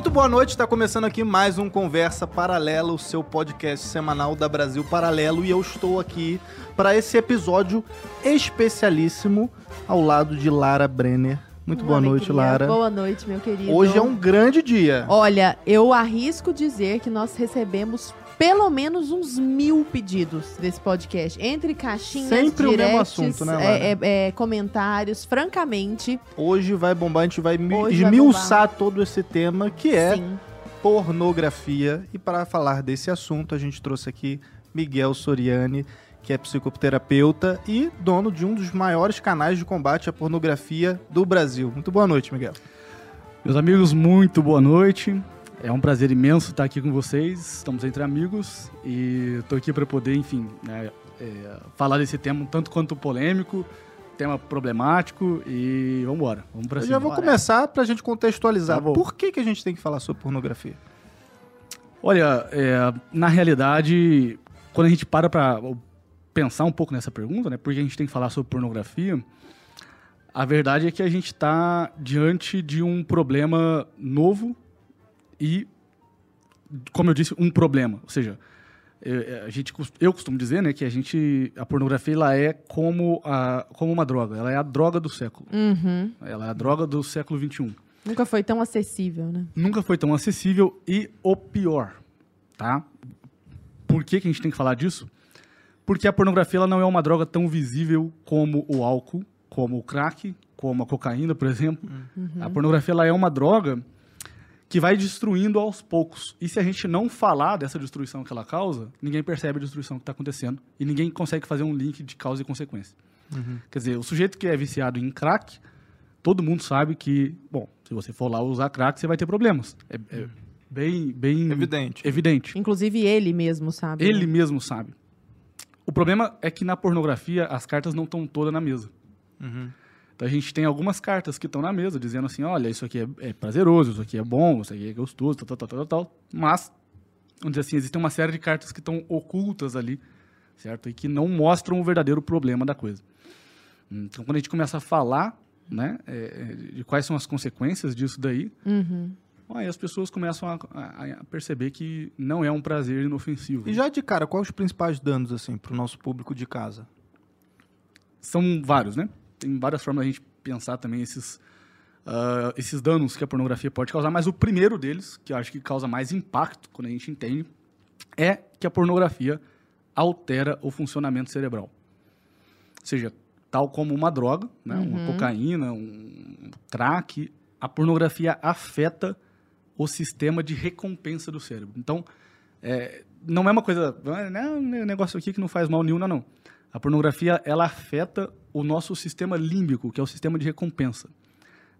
Muito boa noite, está começando aqui mais um Conversa Paralela, o seu podcast semanal da Brasil Paralelo, e eu estou aqui para esse episódio especialíssimo ao lado de Lara Brenner. Muito boa, noite. Lara. Boa noite, meu querido. Hoje é um grande dia. Olha, eu arrisco dizer que nós recebemos pelo menos uns mil pedidos desse podcast. Entre caixinhas, Sempre o mesmo directs, assunto, né, Lara? é, é, é, comentários. Francamente, Hoje vai bombar, a gente vai esmiuçar todo esse tema que é sim. pornografia. E para falar desse assunto, a gente trouxe aqui Miguel Soriani, que é psicoterapeuta e dono de um dos maiores canais de combate à pornografia do Brasil. Muito boa noite, Miguel. Meus amigos, muito boa noite. É um prazer imenso estar aqui com vocês. Estamos entre amigos e estou aqui para poder, enfim, né, é, falar desse tema um tanto quanto polêmico, tema problemático e vamos embora. Vamos para Eu cima. já vou começar para a gente contextualizar. Tá. Por que, que a gente tem que falar sobre pornografia? Olha, é, na realidade, quando a gente para para pensar um pouco nessa pergunta, né, por que a gente tem que falar sobre pornografia, a verdade é que a gente está diante de um problema novo e, como eu disse, um problema. Ou seja, é, a gente, eu costumo dizer né, que a gente, a pornografia ela é como, a, como uma droga. Ela é a droga do século. Uhum. Ela é a droga do século XXI Nunca foi tão acessível, né? nunca foi tão acessível e o pior, tá? Por que, que a gente tem que falar disso? Porque a pornografia ela não é uma droga tão visível como o álcool, como o crack, como a cocaína, por exemplo. A pornografia ela é uma droga que vai destruindo aos poucos. E se a gente não falar dessa destruição que ela causa, ninguém percebe a destruição que está acontecendo e ninguém consegue fazer um link de causa e consequência. Quer dizer, o sujeito que é viciado em crack, todo mundo sabe que, bom, se você for lá usar crack, você vai ter problemas. É, é bem, bem Evidente. evidente. Inclusive ele mesmo, sabe? Ele né? mesmo sabe. O problema é que na pornografia as cartas não estão todas na mesa. Então a gente tem algumas cartas que estão na mesa dizendo assim, olha, isso aqui é, é prazeroso, isso aqui é bom, isso aqui é gostoso, tal, tal, tal, tal, tal. Mas, vamos dizer assim, existem uma série de cartas que estão ocultas ali, certo? E que não mostram o verdadeiro problema da coisa. Então quando a gente começa a falar, né, é, é, de quais são as consequências disso daí, Uhum. aí as pessoas começam a, a- a perceber que não é um prazer inofensivo. E já de cara, quais os principais danos assim para o nosso público de casa? são vários, né? Tem várias formas da gente pensar também esses, ah, esses danos que a pornografia pode causar, mas o primeiro deles, que eu acho que causa mais impacto quando a gente entende, é que a pornografia altera o funcionamento cerebral. Ou seja, tal como uma droga, né? uma cocaína, um crack, a pornografia afeta o sistema de recompensa do cérebro. Então, é, não é uma coisa, não é um negócio aqui que não faz mal nenhum, não, não. A pornografia, ela afeta o nosso sistema límbico, que é o sistema de recompensa.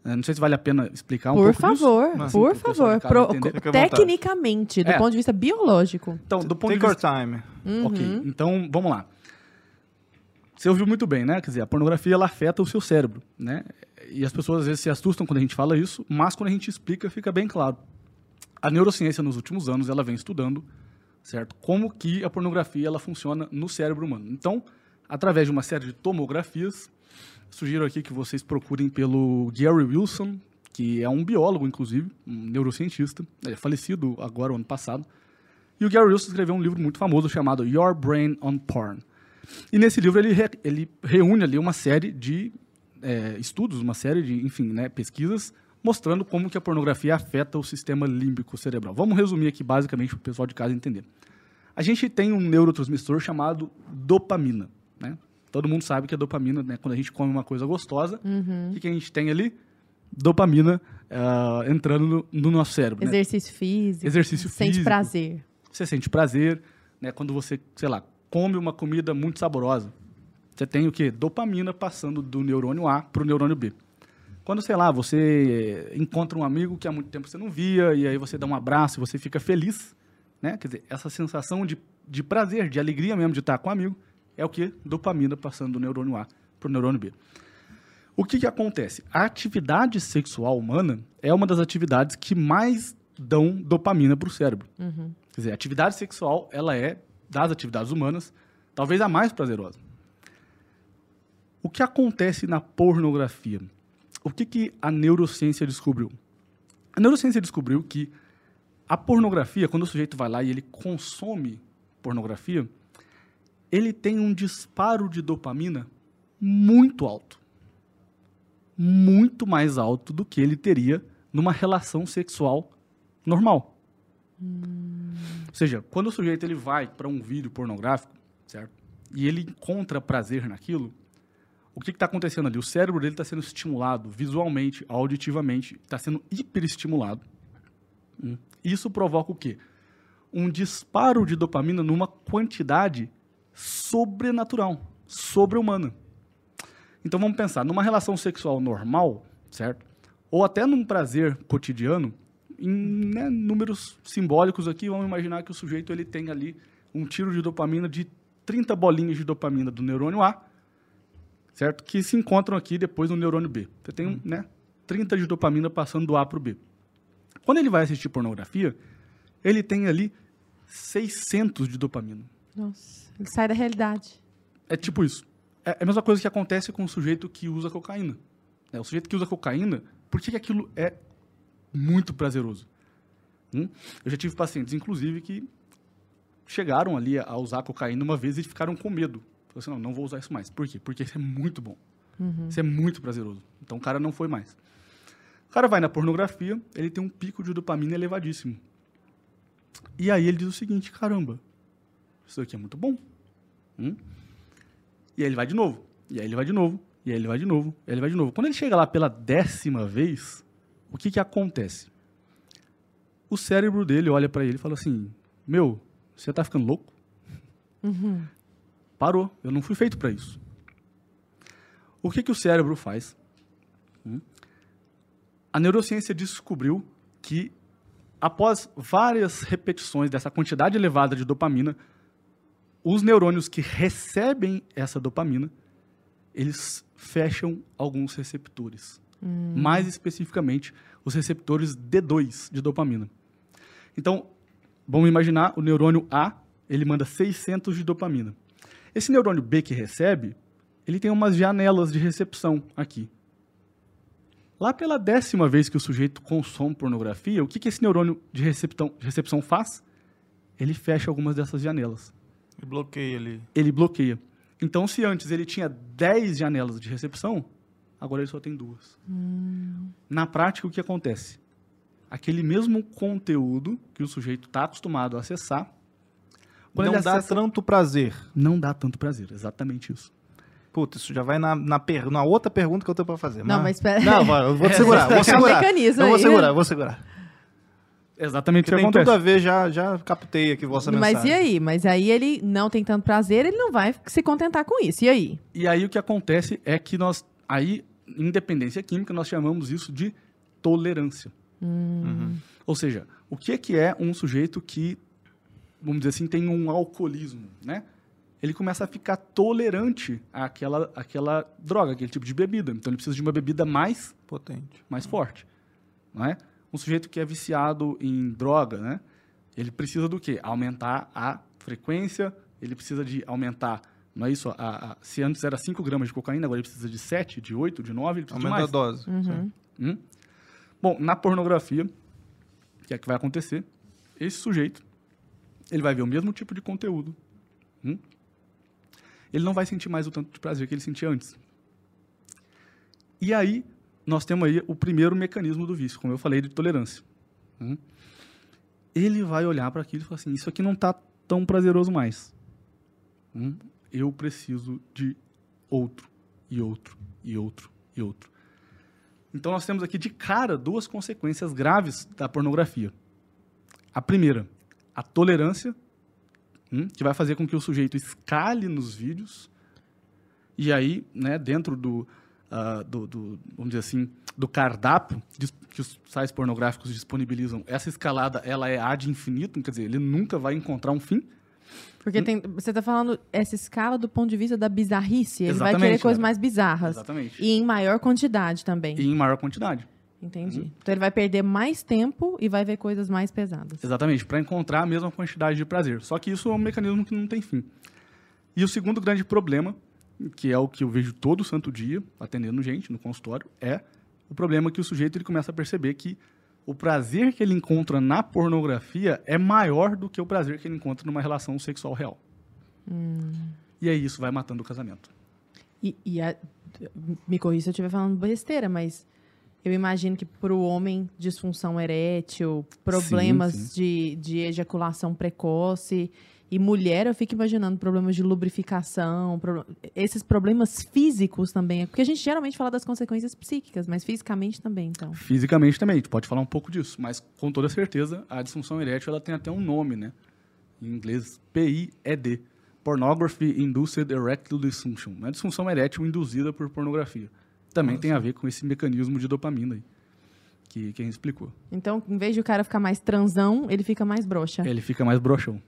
É, Não sei se vale a pena explicar um Por pouco disso. favor, Mas, por assim, pessoal favor. à vontade. tecnicamente, do É. ponto de vista biológico. Então, do ponto Take de your vista... time. Uhum. Ok, então vamos lá. Você ouviu muito bem, né? Quer dizer, a pornografia ela afeta o seu cérebro, né? E as pessoas às vezes se assustam quando a gente fala isso, mas quando a gente explica fica bem claro. A neurociência nos últimos anos ela vem estudando, certo? Como que a pornografia ela funciona no cérebro humano. Então, através de uma série de tomografias, sugiro aqui que vocês procurem pelo Gary Wilson, que é um biólogo inclusive, um neurocientista, é falecido agora ano passado. E o Gary Wilson escreveu um livro muito famoso chamado Your Brain on Porn. E nesse livro ele, re- ele reúne ali uma série de é, estudos, uma série de, enfim, né, pesquisas mostrando como que a pornografia afeta o sistema límbico cerebral. Vamos resumir aqui basicamente para o pessoal de casa entender. A gente tem um neurotransmissor chamado dopamina, né? Todo mundo sabe que a dopamina, né, quando a gente come uma coisa gostosa, o que, que a gente tem ali? Dopamina ah, entrando no, no nosso cérebro. né? Exercício físico. Exercício Sente físico. prazer. Você sente prazer, né? Quando você, sei lá, come uma comida muito saborosa. Você tem o quê? Dopamina passando do neurônio A para o neurônio B. Quando, sei lá, você encontra um amigo que há muito tempo você não via, e aí você dá um abraço e você fica feliz, né? Quer dizer, essa sensação de, de prazer, de alegria mesmo de estar com o amigo, é o que? Dopamina passando do neurônio A para o neurônio B. O que, que acontece? A atividade sexual humana é uma das atividades que mais dão dopamina para o cérebro. Quer dizer, a atividade sexual, ela é, das atividades humanas, talvez a mais prazerosa. O que acontece na pornografia? O que, que a neurociência descobriu? A neurociência descobriu que a pornografia, quando o sujeito vai lá e ele consome pornografia, ele tem um disparo de dopamina muito alto. Muito mais alto do que ele teria numa relação sexual normal. Ou seja, quando o sujeito ele vai para um vídeo pornográfico, certo? E ele encontra prazer naquilo, o que está acontecendo ali? O cérebro dele está sendo estimulado visualmente, auditivamente, está sendo hiperestimulado. Hum. Isso provoca o quê? Um disparo de dopamina numa quantidade sobrenatural, sobre-humana. Então vamos pensar, numa relação sexual normal, certo? Ou até num prazer cotidiano, em né, números simbólicos aqui, vamos imaginar que o sujeito ele tem ali um tiro de dopamina de 30 bolinhas de dopamina do neurônio A, certo? Que se encontram aqui depois no neurônio B. Você tem, hum. né, 30 de dopamina passando do A para o B. Quando ele vai assistir pornografia, ele tem ali 600 de dopamina. Nossa, ele sai da realidade. É tipo isso. É, é a mesma coisa que acontece com o sujeito que usa cocaína. É, o sujeito que usa cocaína, por que, que aquilo é muito prazeroso? Hum? Eu já tive pacientes, inclusive, que chegaram ali a usar cocaína uma vez e ficaram com medo. Falaram assim, não, não vou usar isso mais. Por quê? Porque isso é muito bom. Uhum. Isso é muito prazeroso. Então o cara não foi mais. O cara vai na pornografia, ele tem um pico de dopamina elevadíssimo. E aí ele diz o seguinte, caramba, isso aqui é muito bom. Hum? E aí ele vai de novo. E aí ele vai de novo. E aí ele vai de novo. E aí ele vai de novo. Quando ele chega lá pela décima vez, o que, que acontece? O cérebro dele olha para ele e fala assim: Meu, você tá ficando louco? Uhum. Parou. Eu não fui feito para isso. O que, que o cérebro faz? Hum? A neurociência descobriu que, após várias repetições dessa quantidade elevada de dopamina, os neurônios que recebem essa dopamina, eles fecham alguns receptores. Hum. Mais especificamente, os receptores D2 de dopamina. Então, vamos imaginar o neurônio A, ele manda 600 de dopamina. Esse neurônio B que recebe, ele tem umas janelas de recepção aqui. Lá pela décima vez que o sujeito consome pornografia, o que, que esse neurônio de recepção, de recepção faz? Ele fecha algumas dessas janelas. Ele bloqueia ali. Ele bloqueia. Então, se antes ele tinha 10 janelas de recepção, agora ele só tem duas. Hum. Na prática, o que acontece? Aquele mesmo conteúdo que o sujeito está acostumado a acessar. Não dá acessa, tanto prazer. Não dá tanto prazer, exatamente isso. Puta, isso já vai na, na, per, na outra pergunta que eu tenho para fazer. Não, mas espera. Não, eu vou te segurar, vou segurar. Um eu vou segurar, vou segurar. Exatamente o que tem acontece. tudo a ver, já, já captei aqui vossa Mas mensagem. Mas e aí? Mas aí ele não tem tanto prazer, ele não vai se contentar com isso. E aí? E aí o que acontece é que nós, aí, independência química, nós chamamos isso de tolerância. Hum. Uhum. Ou seja, o que é que é um sujeito que, vamos dizer assim, tem um alcoolismo, né? Ele começa a ficar tolerante àquela, àquela droga, aquele tipo de bebida. Então ele precisa de uma bebida mais potente, mais forte, não é? Um sujeito que é viciado em droga, né? Ele precisa do quê? Aumentar a frequência, ele precisa de aumentar, não é isso? A, a, se antes era 5 gramas de cocaína, agora ele precisa de 7, de 8, de 9, ele precisa Aumenta de mais. a dose. Uhum. Hum? Bom, na pornografia, o que é que vai acontecer? Esse sujeito, ele vai ver o mesmo tipo de conteúdo. Hum? Ele não vai sentir mais o tanto de prazer que ele sentia antes. E aí, nós temos aí o primeiro mecanismo do vício, como eu falei, de tolerância. Hum? Ele vai olhar para aquilo e falar assim: Isso aqui não está tão prazeroso mais. Hum? Eu preciso de outro, e outro, e outro, e outro. Então, nós temos aqui de cara duas consequências graves da pornografia. A primeira, a tolerância, hum, que vai fazer com que o sujeito escale nos vídeos. E aí, né, dentro do, uh, do, do, vamos dizer assim, do cardápio que os sites pornográficos disponibilizam, essa escalada ela é ad infinito, quer dizer, ele nunca vai encontrar um fim. Porque tem, você está falando essa escala do ponto de vista da bizarrice. Ele Exatamente, vai querer coisas mais bizarras. Exatamente. E em maior quantidade também. E em maior quantidade. Entendi. Hum. Então ele vai perder mais tempo e vai ver coisas mais pesadas. Exatamente, para encontrar a mesma quantidade de prazer. Só que isso é um mecanismo que não tem fim. E o segundo grande problema que é o que eu vejo todo santo dia atendendo gente no consultório, é o problema que o sujeito ele começa a perceber que o prazer que ele encontra na pornografia é maior do que o prazer que ele encontra numa relação sexual real. E aí isso vai matando o casamento. E, e a- me corrija se eu estiver falando besteira, mas eu imagino que para o homem, disfunção erétil, problemas sim. De, de ejaculação precoce. E mulher, eu fico imaginando problemas de lubrificação, pro- esses problemas físicos também. Porque a gente geralmente fala das consequências psíquicas, mas fisicamente também, então. Fisicamente também, a gente pode falar um pouco disso, mas com toda certeza a disfunção erétil ela tem até um nome, né? Em inglês, PIED. Pornography Induced Erectile Dysfunction. É disfunção erétil induzida por pornografia. Também tem a ver com esse mecanismo de dopamina aí, que, que a gente explicou. Então, em vez de o cara ficar mais transão, ele fica mais broxa. Ele fica mais broxão.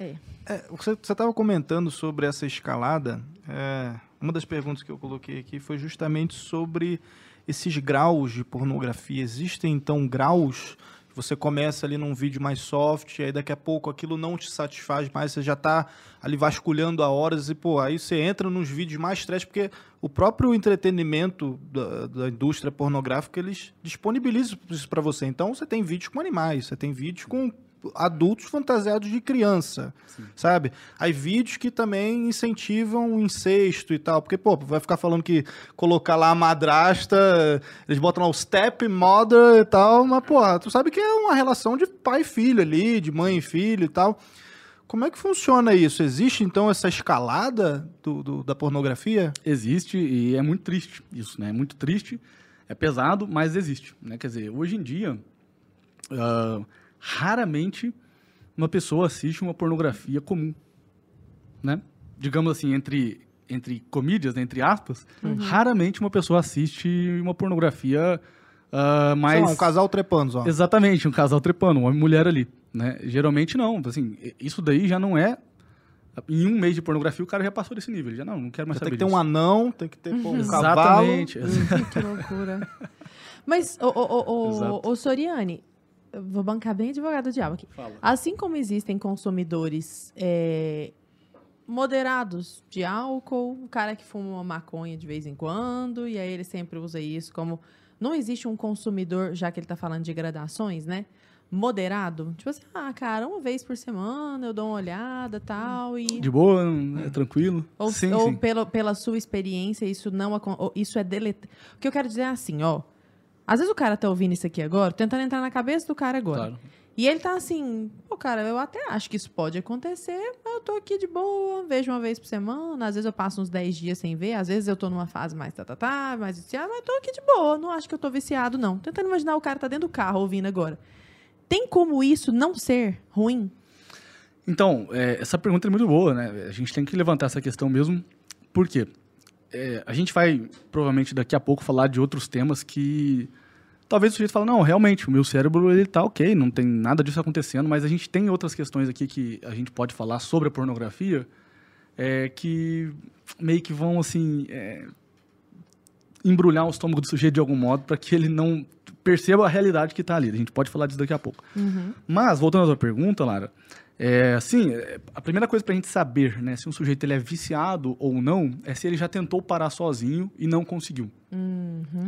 É. É, você estava comentando sobre essa escalada. é, uma das perguntas que eu coloquei aqui foi justamente sobre esses graus de pornografia. Existem, então, graus? Você começa ali num vídeo mais soft, aí daqui a pouco aquilo não te satisfaz mais, você já está ali vasculhando a horas e, pô, aí você entra nos vídeos mais trash, porque o próprio entretenimento da, da indústria pornográfica, eles disponibilizam isso para você. Então, você tem vídeos com animais, você tem vídeos com adultos fantasiados de criança, sabe? Aí vídeos que também incentivam o incesto e tal, porque, pô, vai ficar falando que colocar lá a madrasta, eles botam lá o stepmother e tal, mas, pô, tu sabe que é uma relação de pai e filho ali, de mãe e filho e tal. Como é que funciona isso? Existe, então, essa escalada do, do- da pornografia? Existe e é muito triste isso, né? É muito triste, é pesado, mas existe, né? Quer dizer, hoje em dia, ah, raramente uma pessoa assiste uma pornografia comum, né? Digamos assim, entre entre comídias, né, entre aspas, raramente uma pessoa assiste uma pornografia ah, mais lá, um casal trepando, ó. Exatamente, um casal trepando, um homem e mulher ali, né? Geralmente não, assim, isso daí já não é em um mês de pornografia o cara já passou desse nível, ele já não, não quero mais Tem saber que ter um disso. anão, tem que ter pô, um cavalo. Exatamente. que loucura. Mas, ô, ô, Exato. ô, Soriane, eu vou bancar bem advogado do diabo aqui. Fala. Assim como existem consumidores é, moderados de álcool, o cara que fuma uma maconha de vez em quando, e aí ele sempre usa isso como. Não existe um consumidor, já que ele está falando de gradações, né? Moderado. Tipo assim, ah, cara, uma vez por semana eu dou uma olhada tal, e. De boa, é tranquilo. Ou, sim, ou sim. Pela, pela sua experiência, isso não isso é deleta. O que eu quero dizer é assim, ó. Às vezes o cara tá ouvindo isso aqui agora, tentando entrar na cabeça do cara agora. Claro. E ele tá assim, pô, cara, eu até acho que isso pode acontecer, mas eu tô aqui de boa, vejo uma vez por semana, às vezes eu passo uns 10 dias sem ver, às vezes eu tô numa fase mais tá, tá, tá, mais viciado, mas tô aqui de boa, não acho que eu tô viciado, não. Tentando imaginar o cara tá dentro do carro ouvindo agora. Tem como isso não ser ruim? Então, é, essa pergunta é muito boa, né? A gente tem que levantar essa questão mesmo. Por quê? É, a gente vai, provavelmente, daqui a pouco falar de outros temas que talvez o sujeito fale, não, realmente, o meu cérebro, ele tá ok, não tem nada disso acontecendo, mas a gente tem outras questões aqui que a gente pode falar sobre a pornografia é, que meio que vão, assim, é, embrulhar o estômago do sujeito de algum modo para que ele não perceba a realidade que está ali. A gente pode falar disso daqui a pouco. Mas, voltando à sua pergunta, Lara, é, assim, é, a primeira coisa para a gente saber né, se um sujeito ele é viciado ou não é se ele já tentou parar sozinho e não conseguiu.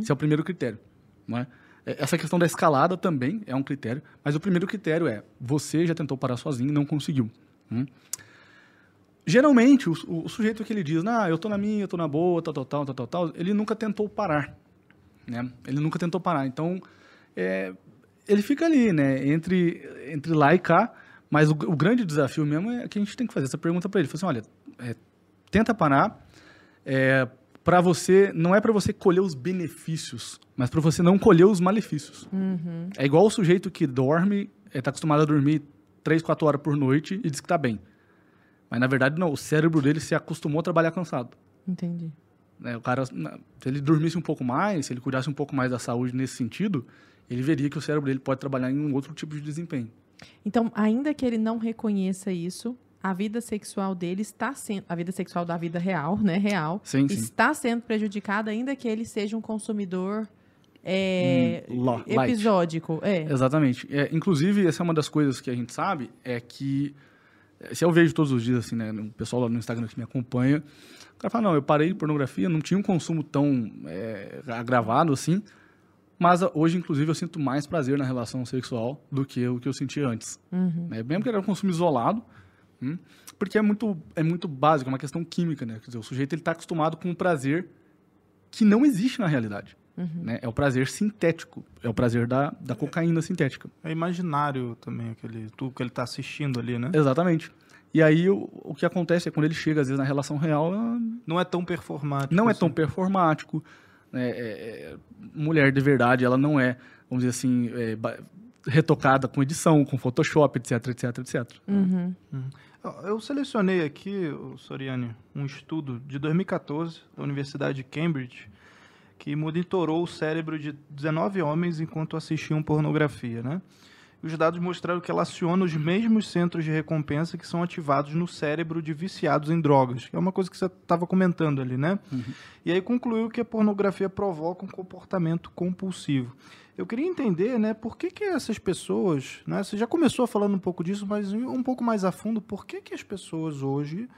Esse é o primeiro critério. Não é? É, Essa questão da escalada também é um critério, mas o primeiro critério é você já tentou parar sozinho e não conseguiu. Hum? Geralmente, o, o sujeito que ele diz, ah, eu tô na minha, eu tô na boa, tal, tal, tal, tal, tal, ele nunca tentou parar. Né? Ele nunca tentou parar. Então, é, ele fica ali, né? Entre, entre lá e cá. Mas o, o grande desafio mesmo é que a gente tem que fazer essa pergunta para ele. Fala assim, olha, é, tenta parar. É, para você, não é para você colher os benefícios, mas para você não colher os malefícios. É igual o sujeito que dorme, está acostumado a dormir 3, 4 horas por noite e diz que está bem. Mas na verdade não, o cérebro dele se acostumou a trabalhar cansado. Entendi. né? O cara, se ele dormisse um pouco mais, se ele cuidasse um pouco mais da saúde nesse sentido, ele veria que o cérebro dele pode trabalhar em um outro tipo de desempenho. Então, ainda que ele não reconheça isso, a vida sexual dele está sendo, a vida sexual da vida real, né, real, Sim, sim. está sendo prejudicada, ainda que ele seja um consumidor é, Hum, episódico. É. Exatamente. É, inclusive, essa é uma das coisas que a gente sabe, é que, eh, se eu vejo todos os dias, assim, né, o pessoal lá no Instagram que me acompanha, o cara fala, não, eu parei de pornografia, não tinha um consumo tão eh, agravado assim, Mas ah, hoje, inclusive, eu sinto mais prazer na relação sexual do que o que eu sentia antes. Uhum. Né? Mesmo que era um consumo isolado, hum, porque é muito, é muito básico, é uma questão química, né? Quer dizer, o sujeito está acostumado com um prazer que não existe na realidade. Uhum. Né? É o prazer sintético, é o prazer da, da cocaína sintética. É imaginário também, aquele, tudo que ele tá assistindo ali, né? Exatamente. E aí o, o que acontece é quando ele chega, às vezes, na relação real, Não é tão performático. não é assim. tão performático. né? É- é- mulher de verdade, ela não é, vamos dizer assim, é, retocada com edição, com Photoshop, etc, etc, etc. Uhum. Eu selecionei aqui, ô Soriani, um estudo de 2014 da Universidade de Cambridge que monitorou o cérebro de 19 homens enquanto assistiam pornografia, né? E os dados mostraram que ela aciona os mesmos centros de recompensa que são ativados no cérebro de viciados em drogas, que é uma coisa que você estava comentando ali, né? E aí concluiu que a pornografia provoca um comportamento compulsivo. Eu queria entender, né, por que, que essas pessoas, né, você já começou falando um pouco disso, mas um pouco mais a fundo, por que, que as pessoas hoje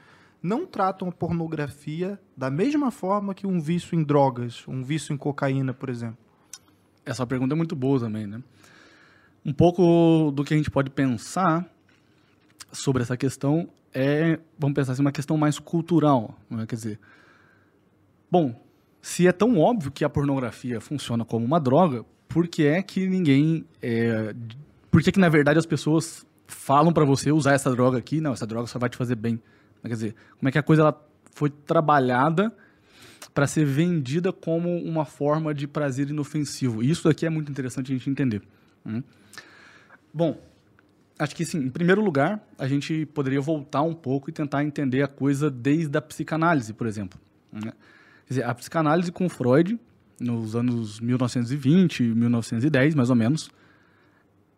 não tratam a pornografia da mesma forma que um vício em drogas, um vício em cocaína, por exemplo? Essa pergunta é muito boa também, né? Um pouco do que a gente pode pensar sobre essa questão é, vamos pensar assim, uma questão mais cultural, não é? Quer dizer, bom, se é tão óbvio que a pornografia funciona como uma droga, por que é que ninguém, é, por que que na verdade as pessoas falam pra você usar essa droga aqui? Não, essa droga só vai te fazer bem. Quer dizer, como é que a coisa ela foi trabalhada para ser vendida como uma forma de prazer inofensivo. Isso aqui é muito interessante a gente entender. hum. Bom, acho que sim. Em primeiro lugar, a gente poderia voltar um pouco e tentar entender a coisa desde a psicanálise, por exemplo. né? Quer dizer, a psicanálise com Freud, nos anos 1920, 1910, mais ou menos,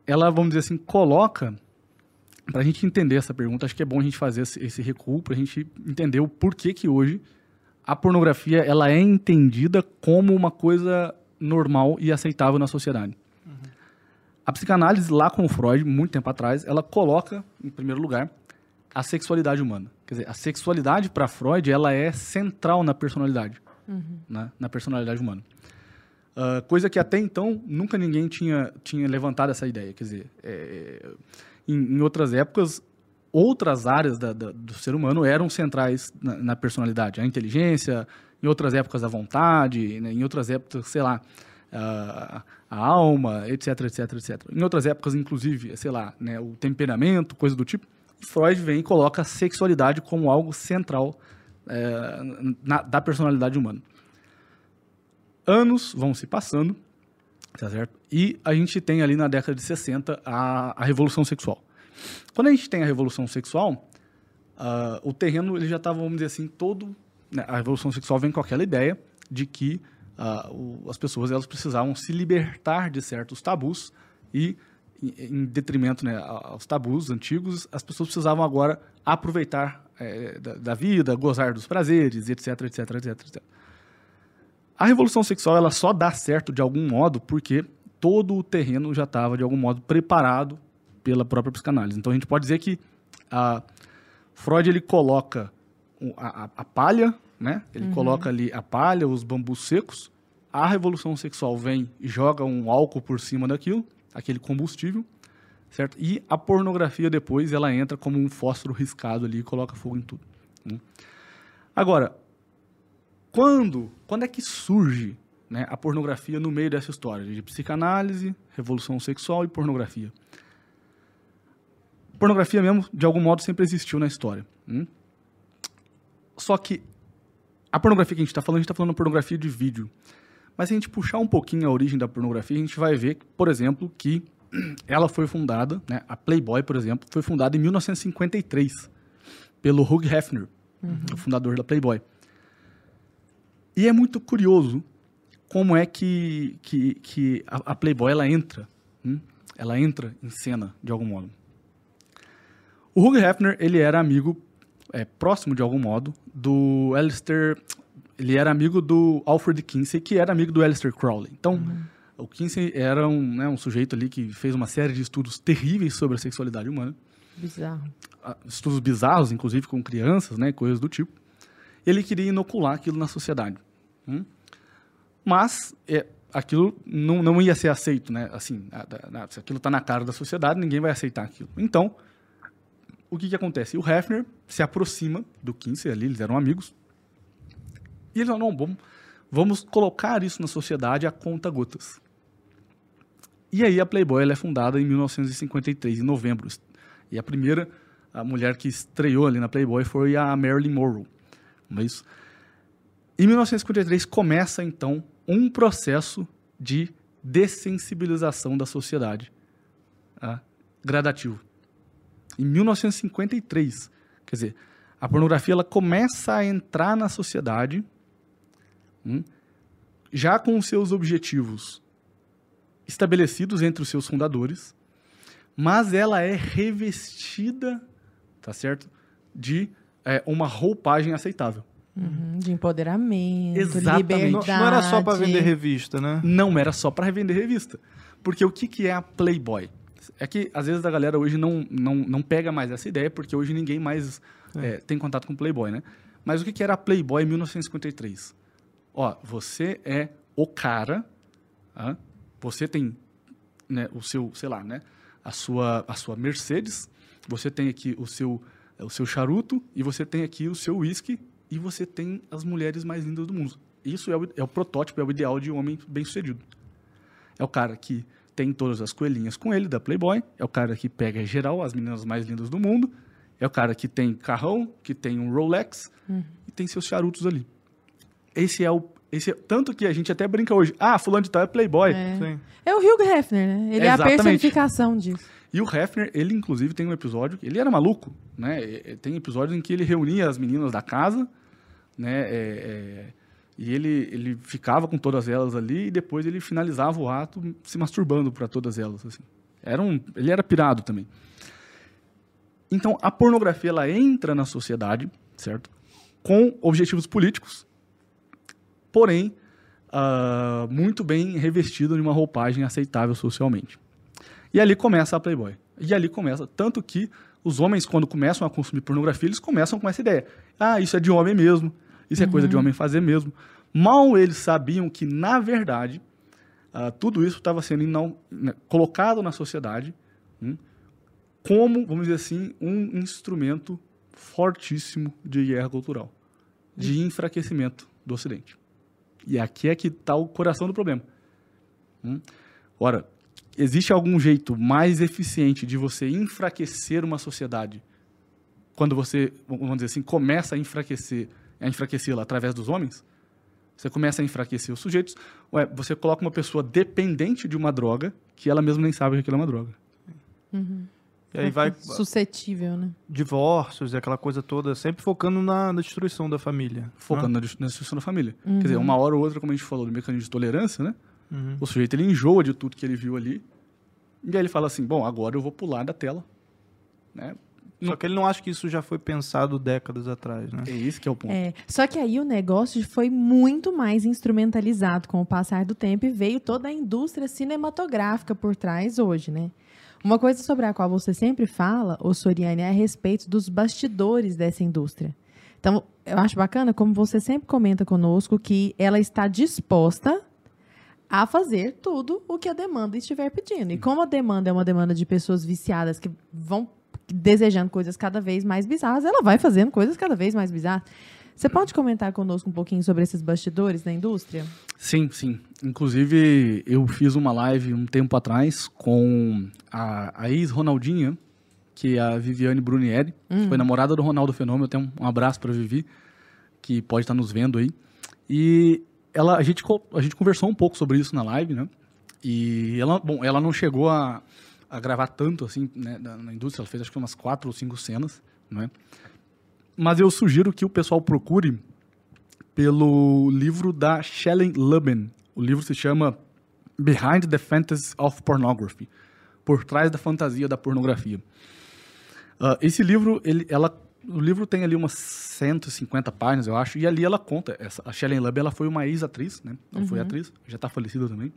ela, vamos dizer assim, coloca para a gente entender essa pergunta, acho que é bom a gente fazer esse, recuo para a gente entender o porquê que hoje a pornografia ela é entendida como uma coisa normal e aceitável na sociedade. A psicanálise lá com o Freud, muito tempo atrás, ela coloca em primeiro lugar a sexualidade humana. Quer dizer, a sexualidade para Freud ela é central na personalidade, né? na personalidade humana. Ah, coisa que até então nunca ninguém tinha, tinha levantado essa ideia. Quer dizer, é, em, em outras épocas, outras áreas da- da- do ser humano eram centrais na, na personalidade. A inteligência, em outras épocas a vontade, né? em outras épocas, sei lá, a, a alma, etc, etc, etc. Em outras épocas, inclusive, sei lá, né, o temperamento, coisa do tipo. Freud vem e coloca a sexualidade como algo central é, na- da personalidade humana. Anos vão se passando, tá certo? E a gente tem ali na década de 60 a, a revolução sexual. Quando a gente tem a revolução sexual, ah, o terreno ele já estava, vamos dizer assim, todo. né, a revolução sexual vem com aquela ideia de que ah, o- as pessoas elas precisavam se libertar de certos tabus e, em, detrimento né, aos tabus antigos, as pessoas precisavam agora aproveitar eh, da, da vida, gozar dos prazeres, etc, etc, etc, etc. A revolução sexual ela só dá certo de algum modo porque todo o terreno já estava de algum modo preparado pela própria psicanálise. Então a gente pode dizer que a Freud ele coloca a, a- a palha, né? Ele coloca ali a palha, os bambus secos. A revolução sexual vem e joga um álcool por cima daquilo, aquele combustível, certo? E a pornografia depois ela entra como um fósforo riscado ali e coloca fogo em tudo. né? Agora, quando, quando é que surge né, a pornografia no meio dessa história de psicanálise, revolução sexual e pornografia? Pornografia mesmo, de algum modo, sempre existiu na história. hum? Só que a pornografia que a gente está falando, a gente está falando de pornografia de vídeo. Mas se a gente puxar um pouquinho a origem da pornografia, a gente vai ver, por exemplo, que ela foi fundada, né, a Playboy, por exemplo, foi fundada em 1953 pelo Hugh Hefner, o fundador da Playboy. E é muito curioso como é que, que, que a, a Playboy ela entra, hum? ela entra em cena de algum modo. O Hugh Hefner ele era amigo é, próximo de algum modo do Alistair, ele era amigo do Alfred Kinsey, que era amigo do Alistair Crowley. Então, o Kinsey era um, né, um sujeito ali que fez uma série de estudos terríveis sobre a sexualidade humana Bizarro. ah, estudos bizarros, inclusive com crianças, né, coisas do tipo. Ele queria inocular aquilo na sociedade. hum? Mas é, aquilo não, não ia ser aceito, né? Assim, a- a- se aquilo está na cara da sociedade, ninguém vai aceitar aquilo. Então, o que que acontece? O Hefner se aproxima do Kinsey ali, eles eram amigos, e ele falou, não, vamos, vamos colocar isso na sociedade a conta gotas. E aí a Playboy ela é fundada em 1953, em novembro. E a primeira a mulher que estreou ali na Playboy foi a Marilyn Monroe. Não é? Em 1953 começa então um processo de dessensibilização da sociedade ah, gradativo. Em 1953, quer dizer, a pornografia ela começa a entrar na sociedade hum, já com os seus objetivos estabelecidos entre os seus fundadores, mas ela é revestida, tá certo, de é, uma roupagem aceitável. Uhum, de empoderamento, Exatamente. Não, liberdade. não era só pra vender revista, né? Não era só para revender revista. Porque o que, que é a Playboy? É que às vezes a galera hoje não, não, não pega mais essa ideia, porque hoje ninguém mais é, tem contato com Playboy, né? Mas o que, que era a Playboy em 1953? Ó, você é o cara, ah, você tem né, o seu, sei lá, né, a sua, a sua Mercedes, você tem aqui o seu, o seu charuto e você tem aqui o seu whisky e você tem as mulheres mais lindas do mundo. Isso é o, é o protótipo, é o ideal de um homem bem-sucedido. É o cara que tem todas as coelhinhas com ele, da Playboy. É o cara que pega em geral as meninas mais lindas do mundo. É o cara que tem carrão, que tem um Rolex e tem seus charutos ali. Esse é o. Esse tanto que a gente até brinca hoje. Ah, fulano de tal é Playboy. É. É o Hugh Hefner, né? Ele é a Exatamente. personificação disso. E o Hefner, ele inclusive tem um episódio, ele era maluco, né? Tem episódios em que ele reunia as meninas da casa, né? É, é, e ele, ele ficava com todas elas ali e depois ele finalizava o ato se masturbando para todas elas, assim. Era um, ele era pirado também. Então, a pornografia ela entra na sociedade, certo? Com objetivos políticos, porém ah, muito bem revestida de uma roupagem aceitável socialmente. E ali começa a Playboy. E ali começa. Tanto que os homens, quando começam a consumir pornografia, eles começam com essa ideia. Ah, isso é de homem mesmo. Isso é coisa de homem fazer mesmo. Mal eles sabiam que, na verdade, ah, tudo isso estava sendo inau- né, colocado na sociedade hum, como, vamos dizer assim, um instrumento fortíssimo de guerra cultural, de enfraquecimento do Ocidente. E aqui é que está o coração do problema. Hum? Ora, existe algum jeito mais eficiente de você enfraquecer uma sociedade quando você, vamos dizer assim, começa a enfraquecer, a enfraquecê-la através dos homens? Você começa a enfraquecer os sujeitos, ué, você coloca uma pessoa dependente de uma droga que ela mesma nem sabe que aquilo é uma droga. E aí vai Suscetível, né? divórcios e aquela coisa toda, sempre focando na, na destruição da família. Focando na destru- na destruição da família. Quer dizer, uma hora ou outra, como a gente falou do mecanismo de tolerância, né? Uhum. O sujeito ele enjoa de tudo que ele viu ali. E aí ele fala assim: bom, agora eu vou pular da tela. Né? Só que ele não acha que isso já foi pensado décadas atrás, né? É esse que é o ponto. É, só que aí o negócio foi muito mais instrumentalizado com o passar do tempo e veio toda a indústria cinematográfica por trás hoje, né? Uma coisa sobre a qual você sempre fala, ô Soriane, é a respeito dos bastidores dessa indústria. Então, eu acho bacana como você sempre comenta conosco que ela está disposta a fazer tudo o que a demanda estiver pedindo. E como a demanda é uma demanda de pessoas viciadas que vão desejando coisas cada vez mais bizarras, ela vai fazendo coisas cada vez mais bizarras. Você pode comentar conosco um pouquinho sobre esses bastidores da indústria? Sim, sim. Inclusive, eu fiz uma live um tempo atrás com a, a ex-Ronaldinha, que é a Viviane Brunieri, que foi namorada do Ronaldo Fenômeno. Até um, um abraço para Vivi, que pode estar nos vendo aí. E ela, a, gente, a gente conversou um pouco sobre isso na live, né? E ela, bom, ela não chegou a, a gravar tanto assim né, na, na indústria, ela fez acho que umas quatro ou cinco cenas, né? Mas eu sugiro que o pessoal procure pelo livro da Shelley Lubben. O livro se chama Behind the Fantasy of Pornography. Por trás da fantasia da pornografia. Ah, esse livro, ele, ela, o livro tem ali umas 150 páginas, eu acho, e ali ela conta. Essa, a Shelley Lubben, ela foi uma ex-atriz, né? Ela foi atriz, já está falecida também.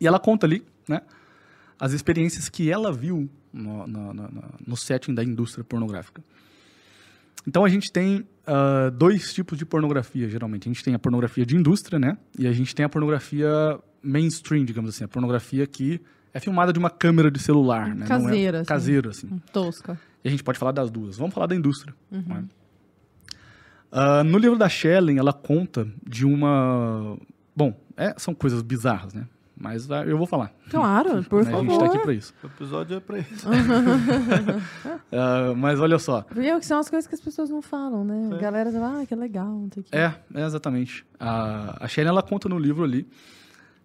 E ela conta ali, né? As experiências que ela viu no, no, no, no setting da indústria pornográfica. Então a gente tem ah, dois tipos de pornografia, geralmente. A gente tem a pornografia de indústria, né? E a gente tem a pornografia mainstream, digamos assim, a pornografia que é filmada de uma câmera de celular, né? É Caseira, assim. Caseira, assim. Tosca. E a gente pode falar das duas. Vamos falar da indústria. né? Ah, no livro da Shelley, ela conta de uma. Bom, é, são coisas bizarras, né? Mas eu vou falar. Claro, por né? A gente favor. tá aqui pra isso. O episódio é pra isso. Ah, mas olha só. Porque são as coisas que as pessoas não falam, né? A galera fala, ah, que legal, não o quê. É, é exatamente. A, a Shelley, ela conta no livro ali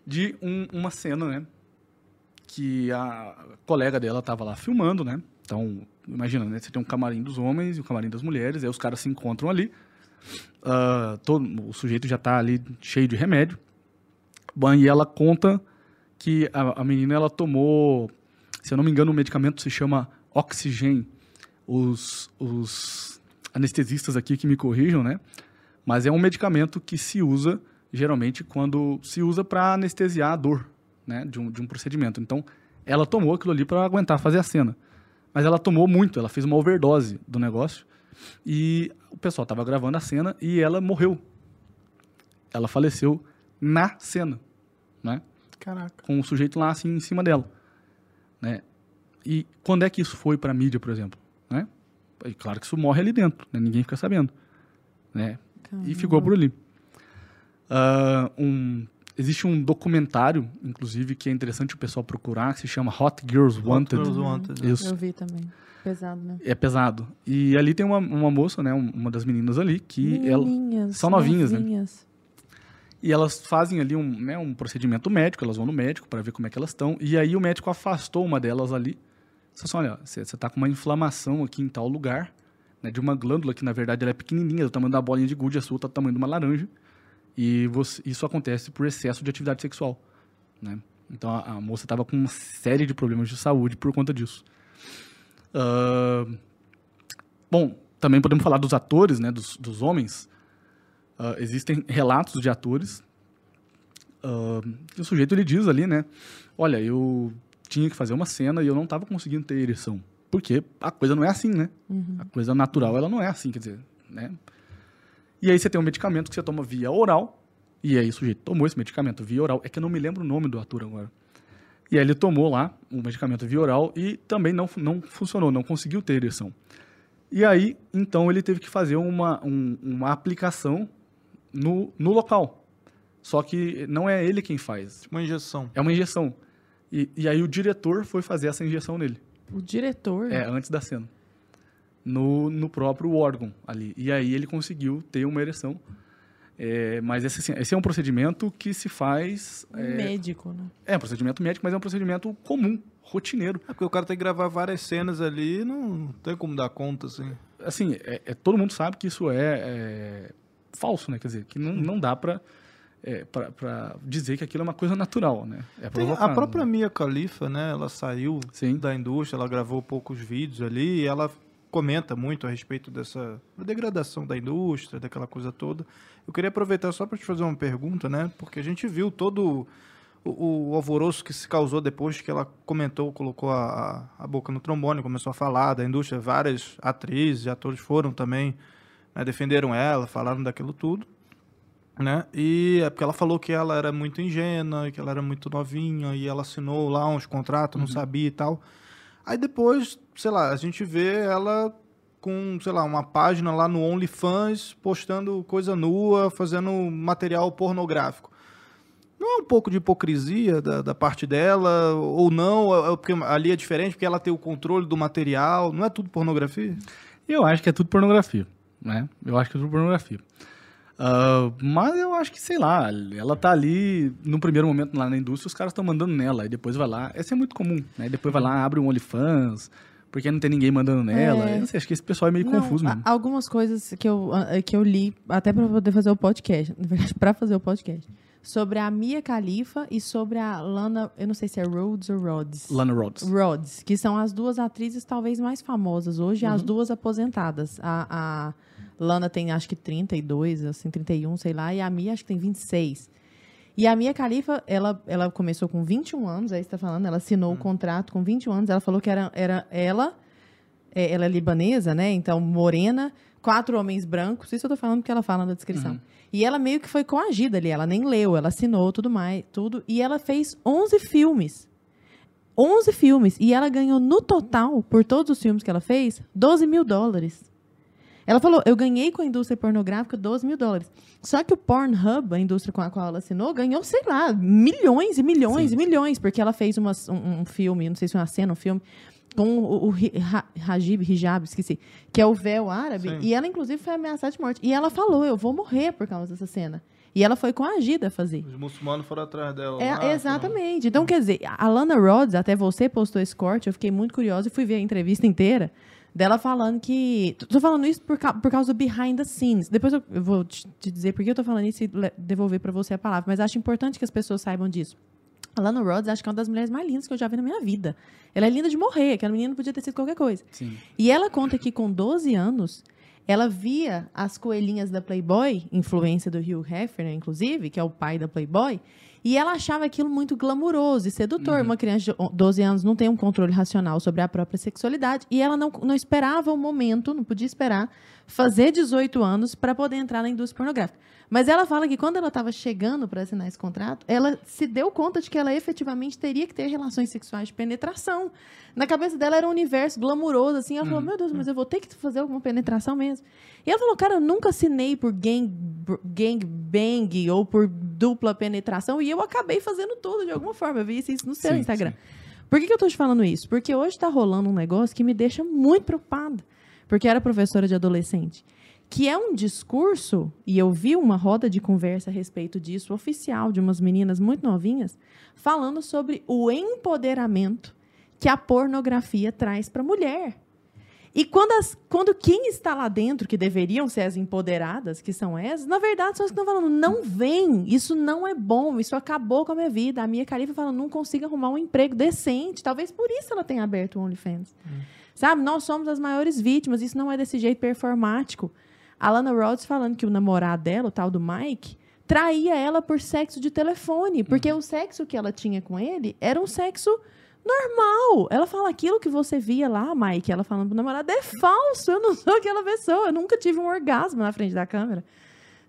de um- uma cena, né? Que a colega dela tava lá filmando, né? Então, imagina, né? Você tem um camarim dos homens e um camarim das mulheres, aí os caras se encontram ali. Ah, todo, o sujeito já tá ali cheio de remédio. E ela conta que a, a menina, ela tomou, se eu não me engano, um medicamento se chama Oxygen. Os, os anestesistas aqui que me corrijam, né? Mas é um medicamento que se usa geralmente quando se usa para anestesiar a dor, né, de um, de um procedimento. Então, ela tomou aquilo ali para aguentar fazer a cena. Mas ela tomou muito, ela fez uma overdose do negócio. E o pessoal estava gravando a cena e ela morreu. Ela faleceu na cena? Caraca. com o sujeito lá assim em cima dela, né? E quando é que isso foi para mídia, por exemplo, né? E claro que isso morre ali dentro, né? ninguém fica sabendo, né? E ficou por ali. Ah, um, existe um documentário, inclusive, que é interessante o pessoal procurar, que se chama Hot Girls Wanted. Girls Wanted. Isso. Eu vi também. Pesado, né? É pesado. E ali tem uma, uma moça, né? um- Uma das meninas ali, que ela, são novinhas, né? E elas fazem ali um, né, um procedimento médico, elas vão no médico para ver como é que elas estão. E aí o médico afastou uma delas ali. Disse assim, olha, você está com uma inflamação aqui em tal lugar, né, de uma glândula que na verdade ela é pequenininha, do tamanho da bolinha de gude, a sua está do tamanho de uma laranja. E você- isso acontece por excesso de atividade sexual. Né? Então a, a moça estava com uma série de problemas de saúde por conta disso. Ah, bom, também podemos falar dos atores, né, dos, dos homens. Ah, existem relatos de atores que o sujeito ele diz ali, né? Olha, eu tinha que fazer uma cena e eu não estava conseguindo ter ereção. Porque a coisa não é assim, né? A coisa natural, ela não é assim, quer dizer, né? E aí você tem um medicamento que você toma via oral, e aí o sujeito tomou esse medicamento via oral. É que eu não me lembro o nome do ator agora. E aí ele tomou lá o medicamento via oral e também não, não funcionou, não conseguiu ter ereção. E aí, então, ele teve que fazer uma, um- uma aplicação no, no local. Só que não é ele quem faz, Uma injeção. é uma injeção. E, e aí o diretor foi fazer essa injeção nele. O diretor. É, antes da cena. No, no próprio órgão ali. E aí ele conseguiu ter uma ereção. É, mas esse, assim, esse é um procedimento que se faz. um É, médico, né? é um procedimento médico, mas é um procedimento comum, rotineiro. É porque o cara tem que gravar várias cenas ali e não tem como dar conta, assim. Assim, é, é- todo mundo sabe que isso é, é falso, né? Quer dizer, que não, não dá pra, é, pra dizer que aquilo é uma coisa natural, né? É a própria né? Mia Khalifa, né? Ela saiu Sim. da indústria, ela gravou poucos vídeos ali e ela comenta muito a respeito dessa da degradação da indústria, daquela coisa toda. Eu queria aproveitar só para te fazer uma pergunta, né? Porque a gente viu todo o, o alvoroço que se causou depois que ela comentou, colocou a, a boca no trombone, começou a falar da indústria. Várias atrizes e atores foram também, né, defenderam ela, falaram daquilo tudo né? E é porque ela falou que ela era muito ingênua, que ela era muito novinha, e ela assinou lá uns contratos, não sabia e tal. Aí depois, sei lá, a gente vê ela com, sei lá, uma página lá no OnlyFans, postando coisa nua, fazendo material pornográfico. Não é um pouco de hipocrisia da, da parte dela, ou não? É- é porque ali é diferente, porque ela tem o controle do material, não é tudo pornografia? Eu acho que é tudo pornografia, né? Eu acho que é tudo pornografia. Ah, mas eu acho que, sei lá, ela tá ali, no primeiro momento lá na indústria, os caras estão mandando nela, e depois vai lá. Essa é muito comum, né? Depois vai lá, abre um OnlyFans, porque não tem ninguém mandando nela. É. Sei, acho que esse pessoal é meio Não, confuso mesmo. Algumas coisas que eu, ah, que eu li, até para poder fazer o podcast, na verdade, para fazer o podcast, sobre a Mia Khalifa e sobre a Lana, eu não sei se é Rhodes ou Rhodes. Lana Rhodes. Rhodes, que são as duas atrizes talvez mais famosas hoje, as duas aposentadas. A, a Lana tem acho que 32, assim, 31, sei lá, e a Mia acho que tem 26. E a Mia Khalifa, ela, ela começou com 21 anos, aí você tá falando, ela assinou o contrato com 21 anos, ela falou que era, era ela é, ela é libanesa, né? Então, morena, quatro homens brancos. Isso eu tô falando porque ela fala na descrição. Uhum. E ela meio que foi coagida ali. Ela nem leu, ela assinou tudo mais, tudo. E ela fez 11 filmes. 11 filmes. E ela ganhou no total, por todos os filmes que ela fez, 12 mil dólares. Ela falou, eu ganhei com a indústria pornográfica 12 mil dólares. Só que o Pornhub, a indústria com a qual ela assinou, ganhou, sei lá, milhões e milhões Sim. e milhões, porque ela fez umas- um, um filme, não sei se foi uma cena, um filme, com o, o Rajib, Hijab, esqueci, que é o véu árabe, Sim. e ela, inclusive, foi ameaçada de morte. E ela falou, eu vou morrer por causa dessa cena. E ela foi coagida a fazer. Os muçulmanos foram atrás dela. É, lá, exatamente. Então, quer dizer, a Lana Rhodes, até você postou esse corte, eu fiquei muito curiosa e fui ver a entrevista inteira dela falando que. Tô falando isso por, por causa do behind the scenes. Depois eu, vou te, dizer por que eu tô falando isso e devolver para você a palavra, mas acho importante que as pessoas saibam disso. A Lana Rhodes, acho que é uma das mulheres mais lindas que eu já vi na minha vida. Ela é linda de morrer, aquela menina podia ter sido qualquer coisa. Sim. E ela conta que com 12 anos, ela via as coelhinhas da Playboy, influência do Hugh Hefner, inclusive, que é o pai da Playboy, e ela achava aquilo muito glamuroso e sedutor. Uma criança de 12 anos não tem um controle racional sobre a própria sexualidade, e ela não, não esperava o momento, não podia esperar, fazer 18 anos para poder entrar na indústria pornográfica. Mas ela fala que quando ela estava chegando para assinar esse contrato, ela se deu conta de que ela efetivamente teria que ter relações sexuais de penetração. Na cabeça dela era um universo glamuroso, assim. Ela falou, meu Deus, mas eu vou ter que fazer alguma penetração mesmo. E ela falou, cara, eu nunca assinei por gang, gang bang ou por dupla penetração e eu acabei fazendo tudo de alguma forma. Eu vi isso no seu Sim, Instagram. sim. Por que, que eu tô te falando isso? Porque hoje tá rolando um negócio que me deixa muito preocupada. Porque era professora de adolescente. Que é um discurso, e eu vi uma roda de conversa a respeito disso, oficial, de umas meninas muito novinhas, falando sobre o empoderamento que a pornografia traz para a mulher. E quando, as, quando quem está lá dentro, que deveriam ser as empoderadas, que são essas, na verdade são as que estão falando, não vem, isso não é bom, isso acabou com a minha vida. A minha Califa fala, não consigo arrumar um emprego decente. Talvez por isso ela tenha aberto o OnlyFans. Sabe, nós somos as maiores vítimas, isso não é desse jeito performático. A Lana Rhodes falando que o namorado dela, o tal do Mike, traía ela por sexo de telefone, porque o sexo que ela tinha com ele era um sexo normal. Ela fala aquilo que você via lá, Mike, ela falando pro namorado, é falso, eu não sou aquela pessoa, eu nunca tive um orgasmo na frente da câmera.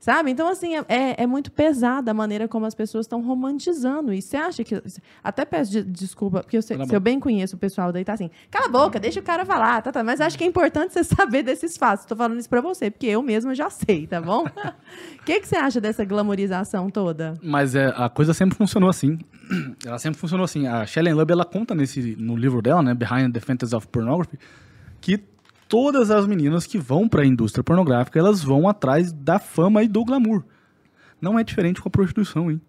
Sabe? Então, assim, é- é, é muito pesada a maneira como as pessoas estão romantizando isso. Você acha que. Até peço de- desculpa, porque eu, sei- se eu bem conheço o pessoal daí, tá assim, cala a boca, deixa o cara falar, tá, tá. Mas acho que é importante você saber desses fatos. Tô falando isso pra você, porque eu mesma já sei, tá bom? O que, que você acha dessa glamorização toda? Mas é, a coisa sempre funcionou assim. Ela sempre funcionou assim. A Shelley Lub, ela conta nesse, no livro dela, né, Behind the Fantasy of Pornography, que todas as meninas que vão para a indústria pornográfica, elas vão atrás da fama e do glamour. Não é diferente com a prostituição, hein?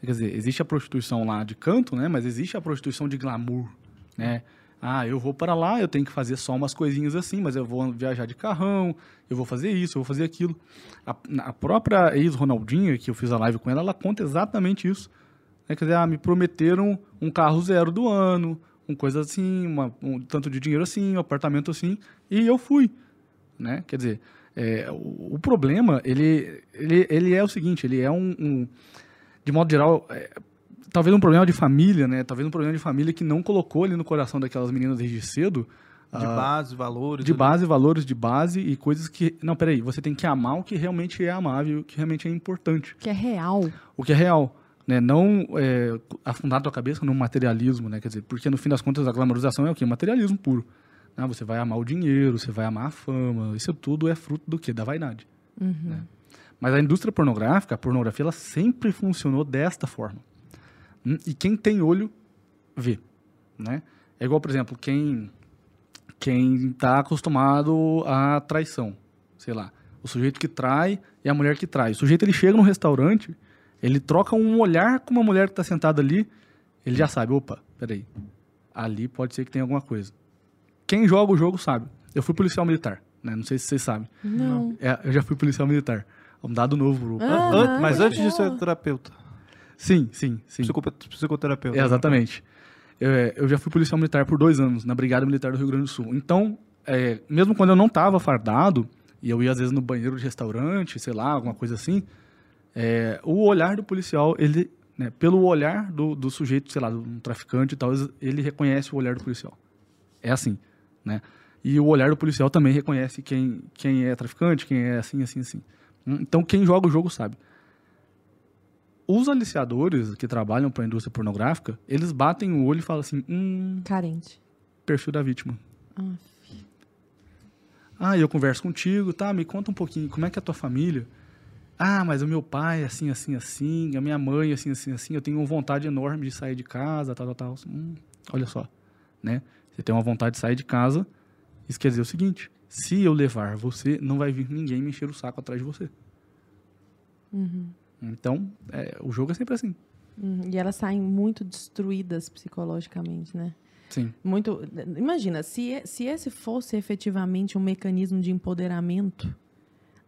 Quer dizer, existe a prostituição lá de canto, né, mas existe a prostituição de glamour, né? Ah, eu vou para lá, eu tenho que fazer só umas coisinhas assim, mas eu vou viajar de carrão, eu vou fazer isso, eu vou fazer aquilo. A, a própria ex-Ronaldinha, que eu fiz a live com ela, ela conta exatamente isso. Né? Quer dizer, ah, me prometeram um carro zero do ano, um coisa assim, uma- um tanto de dinheiro assim, um apartamento assim, e eu fui. Né? Quer dizer, é, o, o problema, ele, ele, ele é o seguinte, ele é um, um- de modo geral, é, talvez um problema de família, né? Talvez um problema de família que não colocou ali no coração daquelas meninas desde cedo De ah, base, valores. de ali. base, valores de base e coisas que. Não, peraí, você tem que amar o que realmente é amável, o que realmente é importante. Que é real. O que é real. Né? Não é, afundar a tua cabeça no materialismo, né? Quer dizer, porque no fim das contas a glamorização é o quê? Materialismo puro. Ah, você vai amar o dinheiro, você vai amar a fama. Isso tudo é fruto do quê? Da vaidade. né? Mas a indústria pornográfica, a pornografia, ela sempre funcionou desta forma. Hum, E quem tem olho, vê. Né? É igual, por exemplo, quem quem está acostumado à traição. Sei lá, o sujeito que trai e a mulher que trai. O sujeito ele chega num restaurante, ele troca um olhar com uma mulher que está sentada ali, ele já sabe, opa, peraí, ali pode ser que tenha alguma coisa. Quem joga o jogo sabe. Eu fui policial militar, né? Não sei se vocês sabem. Não. É, eu já fui policial militar. Um dado novo. pro- Ah, An- mas antes de ser legal. terapeuta. Sim, sim, sim. Psicoterapeuta. É, exatamente. Eu, é, eu já fui policial militar por dois anos, na Brigada Militar do Rio Grande do Sul. Então, é, mesmo quando eu não estava fardado, e eu ia às vezes no banheiro de restaurante, sei lá, alguma coisa assim, é, o olhar do policial, ele, né, pelo olhar do, do sujeito, sei lá, de um traficante e tal, ele reconhece o olhar do policial. É assim, né? E o olhar do policial também reconhece quem, quem é traficante, quem é assim, assim, assim. Então, quem joga o jogo sabe. Os aliciadores que trabalham para a indústria pornográfica, eles batem o olho e falam assim: hum, Carente. perfil da vítima. Ah, Ah, eu converso contigo, tá? Me conta um pouquinho, como é que é a tua família? Ah, mas o meu pai, assim, assim, assim, a minha mãe, assim, assim, assim, eu tenho uma vontade enorme de sair de casa, tal, tal, tal. Hum, olha só, né? Você tem uma vontade de sair de casa, isso quer dizer o seguinte, se eu levar você, não vai vir ninguém me encher o saco atrás de você. Então, é, o jogo é sempre assim. Uhum. E elas saem muito destruídas psicologicamente, né? Sim. Muito. Imagina, se, se esse fosse efetivamente um mecanismo de empoderamento,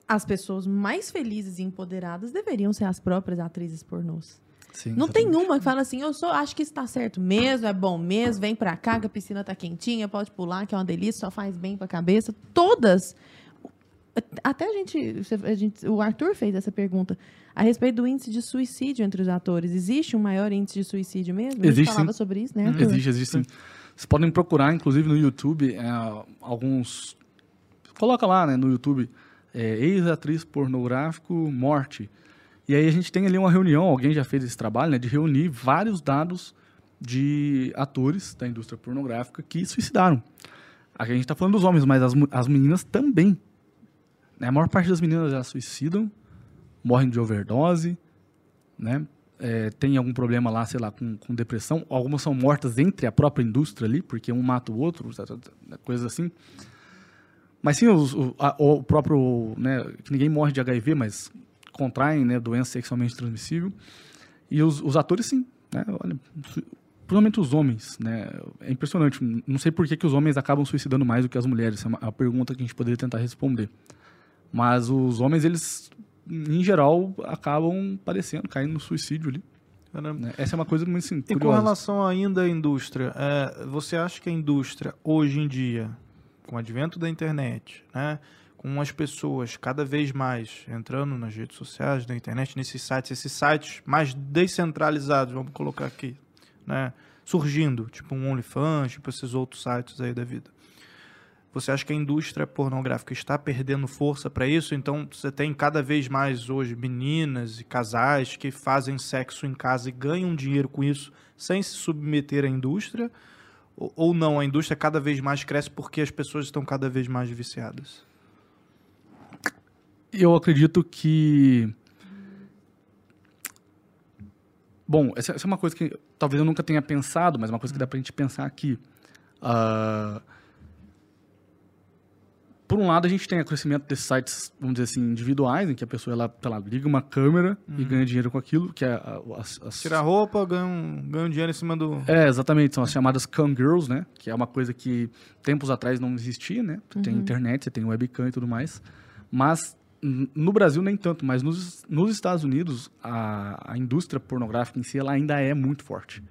as pessoas mais felizes e empoderadas deveriam ser as próprias atrizes pornôs. Sim, Não tem exatamente. uma que fala assim, eu sou, acho que isso tá certo mesmo, é bom mesmo, vem pra cá que a piscina tá quentinha, pode pular, que é uma delícia, só faz bem pra cabeça. Todas. Até a gente, a gente- O Arthur fez essa pergunta a respeito do índice de suicídio entre os atores. Existe um maior índice de suicídio mesmo? A gente Existe, falava sim. sobre isso, né, Arthur? Existe, existe sim. Vocês podem procurar, inclusive, no YouTube, é, alguns. Coloca lá, né, no YouTube, é, ex-atriz pornográfico morte. E aí a gente tem ali uma reunião, alguém já fez esse trabalho, né, de reunir vários dados de atores da indústria pornográfica que suicidaram. A gente está falando dos homens, mas as, as meninas também. Né, A maior parte das meninas já suicidam, morrem de overdose, né? é, tem algum problema lá, sei lá, com, com depressão. Algumas são mortas entre a própria indústria ali, porque um mata o outro, tá, tá, tá, coisas assim. Mas sim, os- o, a- o próprio, né, que ninguém morre de HIV, mas contraem, né, doença sexualmente transmissível. E os, os atores, sim, né, olha, principalmente os homens, né, é impressionante. Não sei por que, que os homens acabam suicidando mais do que as mulheres, é uma, uma pergunta que a gente poderia tentar responder. Mas os homens, eles, em geral, acabam padecendo, caindo no suicídio ali. Caramba. né? Essa é uma coisa muito assim, E com curiosa. relação ainda à indústria, é, você acha que a indústria, hoje em dia, com o advento da internet, né, com as pessoas cada vez mais entrando nas redes sociais, na internet, nesses sites, esses sites mais descentralizados, vamos colocar aqui, né, surgindo, tipo um OnlyFans, tipo esses outros sites aí da vida. Você acha que a indústria pornográfica está perdendo força para isso? Então você tem cada vez mais hoje meninas e casais que fazem sexo em casa e ganham dinheiro com isso sem se submeter à indústria? Ou- não, a indústria cada vez mais cresce porque as pessoas estão cada vez mais viciadas? Eu acredito que. Bom, essa, é uma coisa que talvez eu nunca tenha pensado, mas é uma coisa que dá pra gente pensar aqui. Ah, Por um lado, a gente tem o crescimento desses sites, vamos dizer assim, individuais, em que a pessoa ela, sei lá, liga uma câmera e ganha dinheiro com aquilo, que é a- as, as- Tira a roupa, ganha um, ganha um dinheiro em cima do. É, exatamente. São as chamadas cam girls, né? Que é uma coisa que tempos atrás não existia, né? Você tem internet, você tem webcam e tudo mais. Mas no Brasil nem tanto, mas nos, nos Estados Unidos a, a indústria pornográfica em si ela ainda é muito forte.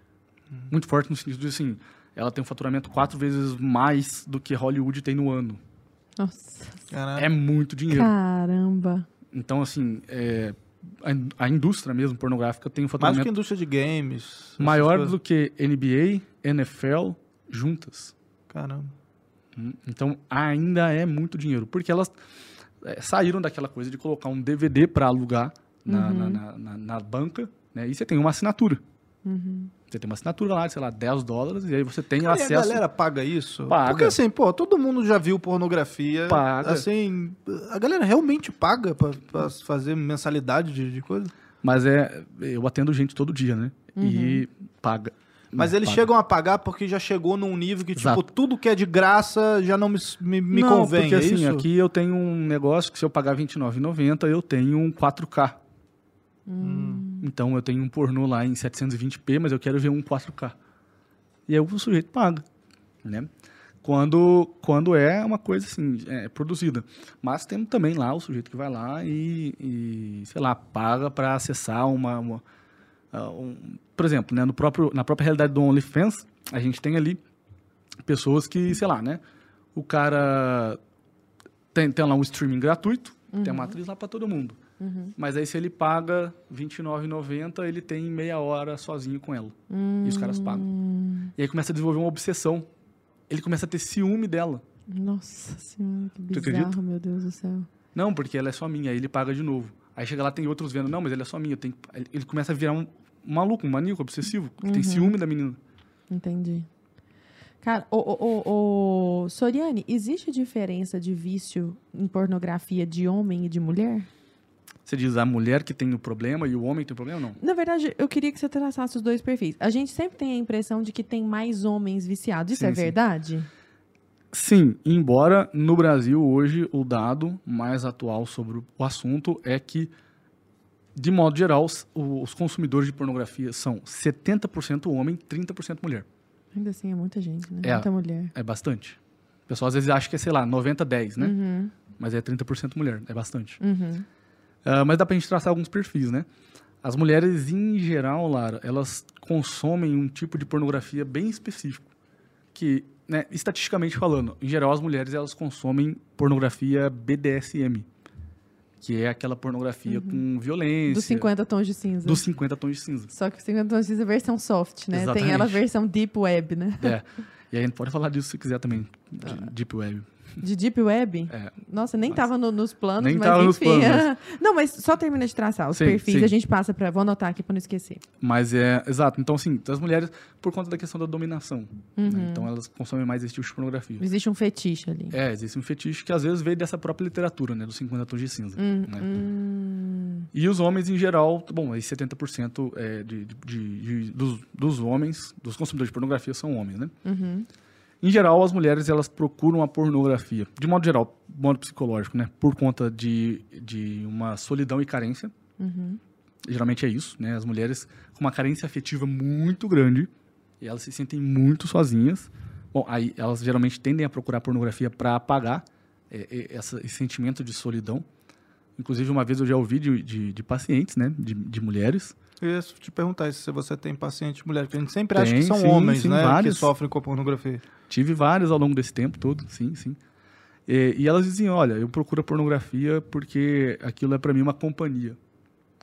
Muito forte no sentido de assim, ela tem um faturamento quatro vezes mais do que Hollywood tem no ano. Nossa. Caralho. É muito dinheiro. Caramba. Então, assim, é, a, in- a indústria mesmo pornográfica tem um Mais do faturamento que a indústria de games. maior coisas. do que NBA, NFL juntas. Caramba. Hum, Então ainda é muito dinheiro, porque elas é, saíram daquela coisa de colocar um DVD para alugar na, na, na- na- na banca, né? E você tem uma assinatura. Você tem uma assinatura lá, de, sei lá, 10 dólares, e aí você tem Cara, e acesso. a galera paga isso? Paga. Porque assim, pô, todo mundo já viu pornografia. Paga. Assim, a galera realmente paga pra, pra fazer mensalidade de, de coisa? Mas é. Eu atendo gente todo dia, né? E paga. Mas Né, eles paga. chegam a pagar porque já chegou num nível que, tipo, Exato. tudo que é de graça já não me, me, me Não, convém. Porque é assim, isso? aqui eu tenho um negócio que se eu pagar R$29,90, eu tenho um 4K. Então eu tenho um pornô lá em 720p, mas eu quero ver um 4K. E aí o sujeito paga, né? Quando, quando é uma coisa assim, é, produzida. Mas tem também lá o sujeito que vai lá e, e, sei lá, paga para acessar uma... uma ah, um- por exemplo, né, no próprio, na própria realidade do OnlyFans, a gente tem ali pessoas que, sei lá, né? O cara tem, tem lá um streaming gratuito, tem uma atriz lá para todo mundo. Mas aí se ele paga R$29,90, ele tem meia hora sozinho com ela. E os caras pagam. E aí começa a desenvolver uma obsessão. Ele começa a ter ciúme dela. Nossa senhora, que bizarro, meu Deus do céu. Não, porque ela é só minha, aí ele paga de novo. Aí chega lá, tem outros vendo, não, mas ele é só minha. eu tenho que-" Ele começa a virar um maluco, um maníaco, obsessivo, que tem ciúme da menina. Entendi. Cara, ô, ô, ô, ô, Soriane, existe diferença de vício em pornografia de homem e de mulher? Você diz a mulher que tem o problema e o homem que tem o problema? Não. Na verdade, eu queria que você traçasse os dois perfis. A gente sempre tem a impressão de que tem mais homens viciados. Isso Sim, é sim. verdade? Sim, embora no Brasil hoje o dado mais atual sobre o assunto é que, de modo geral, os, os consumidores de pornografia são 70% homem, 30% mulher. Ainda assim, é muita gente, né? É. Muita mulher. É bastante. O pessoal às vezes acha que é, sei lá, 90-10, né? Uhum, Mas é 30% mulher, é bastante. uhum. Ah, mas dá pra gente traçar alguns perfis, né? As mulheres, em geral, Lara, elas consomem um tipo de pornografia bem específico. Que, né, estatisticamente falando, em geral, as mulheres elas consomem pornografia BDSM. Que é aquela pornografia com violência. Dos 50 tons de cinza. dos 50 tons de cinza. Só que 50 tons de cinza é versão soft, né? Tem Exatamente. ela a versão deep web, né? É. E aí a gente pode falar disso se quiser também, de Tá. Deep Web. De deep web? É. Nossa, nem Mas- tava no- nos planos, Nem mas tava nos enfim. planos, não, mas só termina de traçar os Sim, perfis, sim. a gente passa pra... Vou anotar aqui pra não esquecer. Mas é, exato. Então, assim, as mulheres, por conta da questão da dominação. Uhum. né? Então, elas consomem mais esse tipo de pornografia. Existe um fetiche ali. É, existe um fetiche que às vezes veio dessa própria literatura, né? Dos 50 tons de cinza. Hum, né? hum. E os homens, em geral, bom, aí 70% é de, de, de- de- dos, dos homens, dos consumidores de pornografia, são homens, né? Uhum. Em geral, as mulheres, elas procuram a pornografia, de modo geral, modo psicológico, né? Por conta de, de uma solidão e carência. Uhum. Geralmente é isso, né? As mulheres com uma carência afetiva muito grande e elas se sentem muito sozinhas. Bom, aí elas geralmente tendem a procurar pornografia para apagar é, é, essa- esse sentimento de solidão. Inclusive, uma vez eu já ouvi de, de, de pacientes, né? De, de mulheres. Eu ia te perguntar se você tem paciente mulher, porque a gente sempre acha Tem, que são sim, homens, sim, né? vários. Que sofrem com a pornografia. Tive várias ao longo desse tempo todo, sim, sim. E, e elas diziam, olha, eu procuro a pornografia porque aquilo é para mim uma companhia.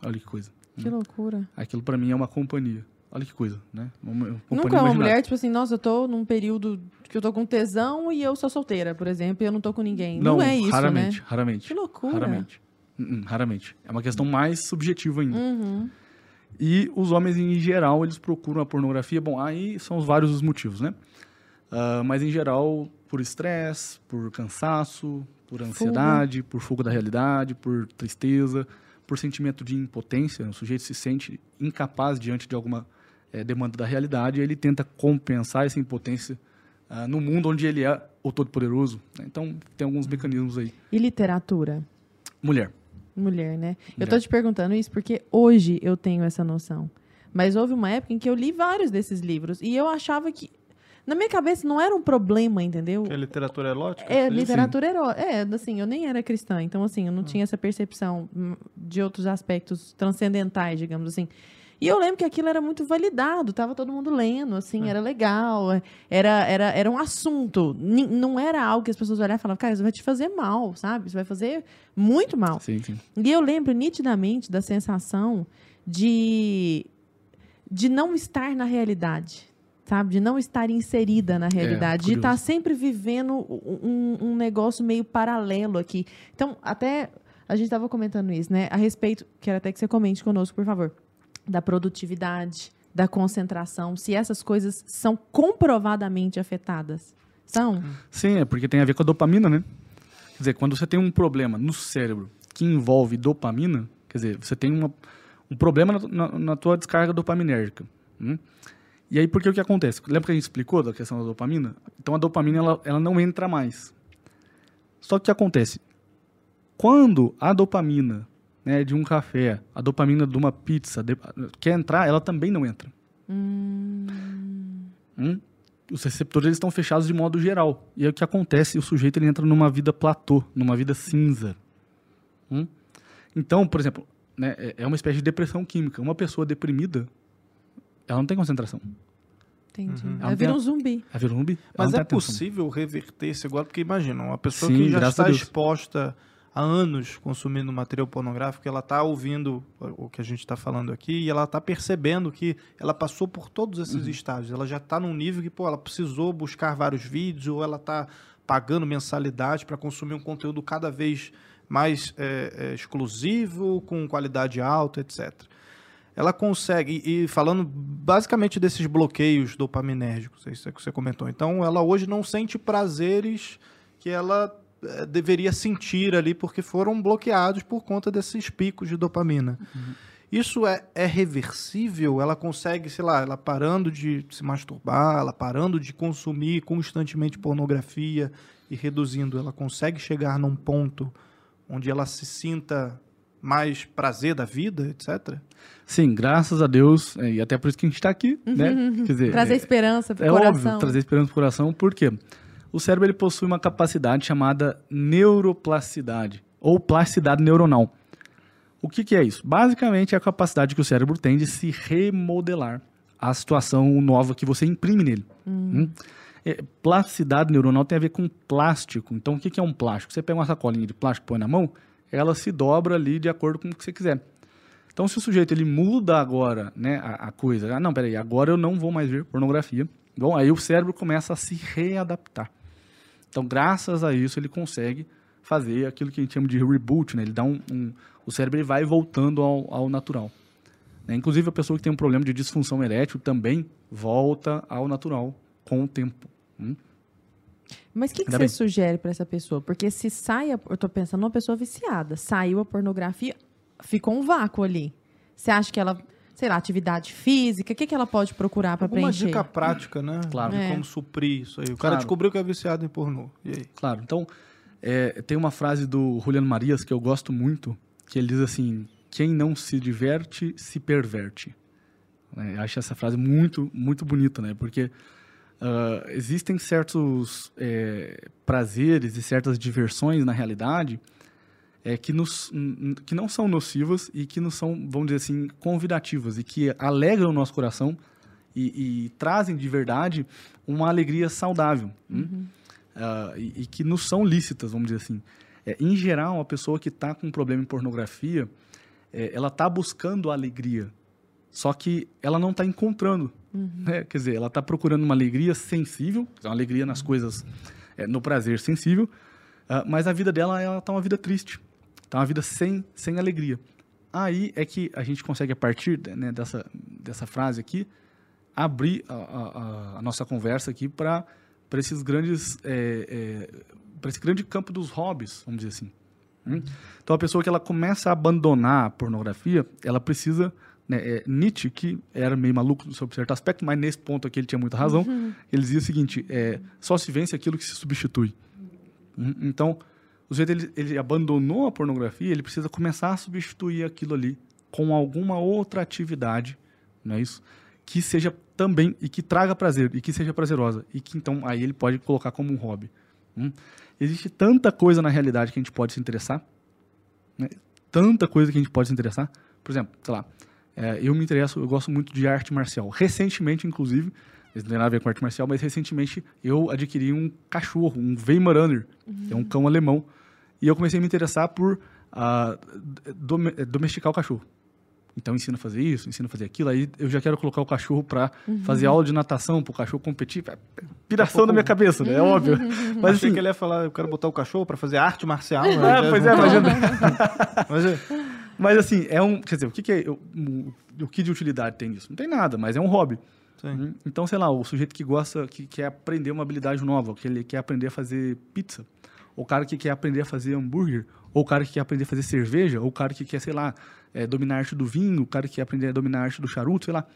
Olha que coisa. Que loucura. Aquilo para mim é uma companhia. Olha que coisa, né? Uma, uma Nunca uma mulher, tipo assim, nossa, eu tô num período que eu tô com tesão e eu sou solteira, por exemplo, e eu não tô com ninguém. Não, é isso, raramente, né? raramente. Que loucura. Raramente. Hum, hum, raramente. É uma questão mais subjetiva ainda. Uhum. E os homens, em geral, eles procuram a pornografia. Bom, aí são os vários os motivos, né? Ah, mas, em geral, por estresse, por cansaço, por ansiedade, por fuga da realidade, por tristeza, por sentimento de impotência. O sujeito se sente incapaz diante de alguma eh, demanda da realidade e ele tenta compensar essa impotência ah, no mundo onde ele é o todo-poderoso. né? Então, tem alguns mecanismos aí. E literatura? Mulher. Mulher, né? Eu Mulher. tô te perguntando isso porque hoje eu tenho essa noção. Mas houve uma época em que eu li vários desses livros e eu achava que. Na minha cabeça não era um problema, entendeu? É literatura erótica? É, diz? literatura erótica. É, assim, eu nem era cristã, então, assim, eu não tinha essa percepção hum, de outros aspectos transcendentais, digamos assim. E eu lembro que aquilo era muito validado, tava todo mundo lendo, assim, era legal, é, era, era, era um assunto. Ni- Não era algo que as pessoas olhavam e falavam, cara, isso vai te fazer mal, sabe? Isso vai fazer muito mal. Sim, sim. E eu lembro nitidamente da sensação de, de não estar na realidade, sabe? De não estar inserida na realidade, de curioso. estar sempre vivendo um, um negócio meio paralelo aqui. Então, até a gente estava comentando isso, né? A respeito, quero até que você comente conosco, por favor, da produtividade, da concentração, se essas coisas são comprovadamente afetadas. São? Sim, é porque tem a ver com a dopamina, né? Quer dizer, quando você tem um problema no cérebro que envolve dopamina, quer dizer, você tem uma, um problema na, na, na tua descarga dopaminérgica. hum? E aí, por que o que acontece? Lembra que a gente explicou da questão da dopamina? Então, a dopamina, ela, ela não entra mais. Só que o que acontece? Quando a dopamina né, de um café, a dopamina de uma pizza de- quer entrar, ela também não entra. Hum? Os receptores eles estão fechados de modo geral. E aí o que acontece? O sujeito ele entra numa vida platô, numa vida cinza. Hum? Então, por exemplo, né, é- é uma espécie de depressão química. Uma pessoa deprimida, ela não tem concentração. Entendi. Ela Ela vira tem um zumbi. Ela vira um zumbi. Mas é possível reverter isso agora? Porque imagina, uma pessoa Sim, que já está exposta há anos consumindo material pornográfico, ela está ouvindo o que a gente está falando aqui e ela está percebendo que ela passou por todos esses Uhum. estágios. Ela já está num nível que, pô, ela precisou buscar vários vídeos ou ela está pagando mensalidade para consumir um conteúdo cada vez mais é, é, exclusivo, com qualidade alta, etc. Ela consegue, e falando basicamente desses bloqueios dopaminérgicos, é isso que você comentou. Então, ela hoje não sente prazeres que ela é, deveria sentir ali, porque foram bloqueados por conta desses picos de dopamina. Uhum. Isso é, é reversível? Ela consegue, sei lá, ela parando de se masturbar, ela parando de consumir constantemente pornografia e reduzindo, ela consegue chegar num ponto onde ela se sinta mais prazer da vida, etc? Sim, graças a Deus, é, e até por isso que a gente está aqui, uhum, né? Quer dizer, trazer é, esperança para o é coração. Óbvio, trazer esperança para o coração, por quê? O cérebro ele possui uma capacidade chamada neuroplasticidade, ou plasticidade neuronal. O que, que é isso? Basicamente é a capacidade que o cérebro tem de se remodelar a situação nova que você imprime nele. Hum. Hum? É, plasticidade neuronal tem a ver com plástico. Então, o que, que é um plástico? Você pega uma sacolinha de plástico, põe na mão, ela se dobra ali de acordo com o que você quiser. Então, se o sujeito ele muda agora né, a, a coisa, ah, não, peraí, agora eu não vou mais ver pornografia. Bom, aí o cérebro começa a se readaptar. Então, graças a isso, ele consegue fazer aquilo que a gente chama de reboot, né? Ele dá um, um o cérebro ele vai voltando ao, ao natural. Né? Inclusive, a pessoa que tem um problema de disfunção erétil também volta ao natural com o tempo. Hum? Mas o que, que você bem. sugere para essa pessoa? Porque se sai, a, eu estou pensando numa pessoa viciada, saiu a pornografia, ficou um vácuo ali. Você acha que ela, sei lá, atividade física, o que, que ela pode procurar para preencher? Uma dica prática, né? Claro. De é. como suprir isso aí. O cara descobriu que é viciado em pornô. E aí? Claro. Então, é, tem uma frase do Juliano Marias que eu gosto muito, que ele diz assim: quem não se diverte se perverte. É, eu acho essa frase muito, muito bonita, né? Porque uh, existem certos é, prazeres e certas diversões na realidade é, que, nos, que não são nocivas e que não são, vamos dizer assim, convidativas e que alegram o nosso coração e, e trazem de verdade uma alegria saudável. Hum? Uhum. Uh, e, e, que nos são lícitas, vamos dizer assim. É, em geral, a pessoa que está com um problema em pornografia, é, ela está buscando alegria, só que ela não está encontrando. Uhum. Né? Quer dizer, ela está procurando uma alegria sensível, uma alegria nas coisas, é, no prazer sensível, uh, mas a vida dela está uma vida triste, está uma vida sem, sem alegria. Aí é que a gente consegue, a partir né, dessa, dessa frase aqui, abrir a, a, a nossa conversa aqui para esses grandes é, é, para esse grande campo dos hobbies, vamos dizer assim. Hum? Então, a pessoa que ela começa a abandonar a pornografia, ela precisa... Né, é, Nietzsche, que era meio maluco sobre certo aspecto, mas nesse ponto aqui ele tinha muita razão, uhum. ele dizia o seguinte, é, só se vence aquilo que se substitui. Hum? Então, o sujeito ele, ele abandonou a pornografia, ele precisa começar a substituir aquilo ali com alguma outra atividade, não é isso? Que seja também, e que traga prazer, e que seja prazerosa, e que então aí ele pode colocar como um hobby. Hum? Existe tanta coisa na realidade que a gente pode se interessar. Né? Tanta coisa que a gente pode se interessar. Por exemplo, sei lá, é, eu me interesso, eu gosto muito de arte marcial. Recentemente, inclusive, não tem nada a ver com arte marcial, mas recentemente eu adquiri um cachorro, um Weimaraner, uhum. que é um cão alemão. E eu comecei a me interessar por uh, domesticar o cachorro. Então ensina a fazer isso, ensina a fazer aquilo. Aí eu já quero colocar o cachorro para uhum. fazer aula de natação, para o cachorro competir. É piração na minha cabeça, né? É óbvio. Mas Achei assim, que ele ia falar, eu quero botar o cachorro para fazer arte marcial. Né? Ah, pois é, imagina. mas, é. Mas assim, é um. Quer dizer, o que, que é. O, o que de utilidade tem isso? Não tem nada, mas é um hobby. Sim. Então, sei lá, o sujeito que gosta, que quer aprender uma habilidade nova, que ele quer aprender a fazer pizza, o cara que quer aprender a fazer hambúrguer, ou o cara que quer aprender a fazer cerveja, ou o cara que quer, sei lá, é, dominar a arte do vinho, o cara que quer aprender a dominar a arte do charuto, sei lá,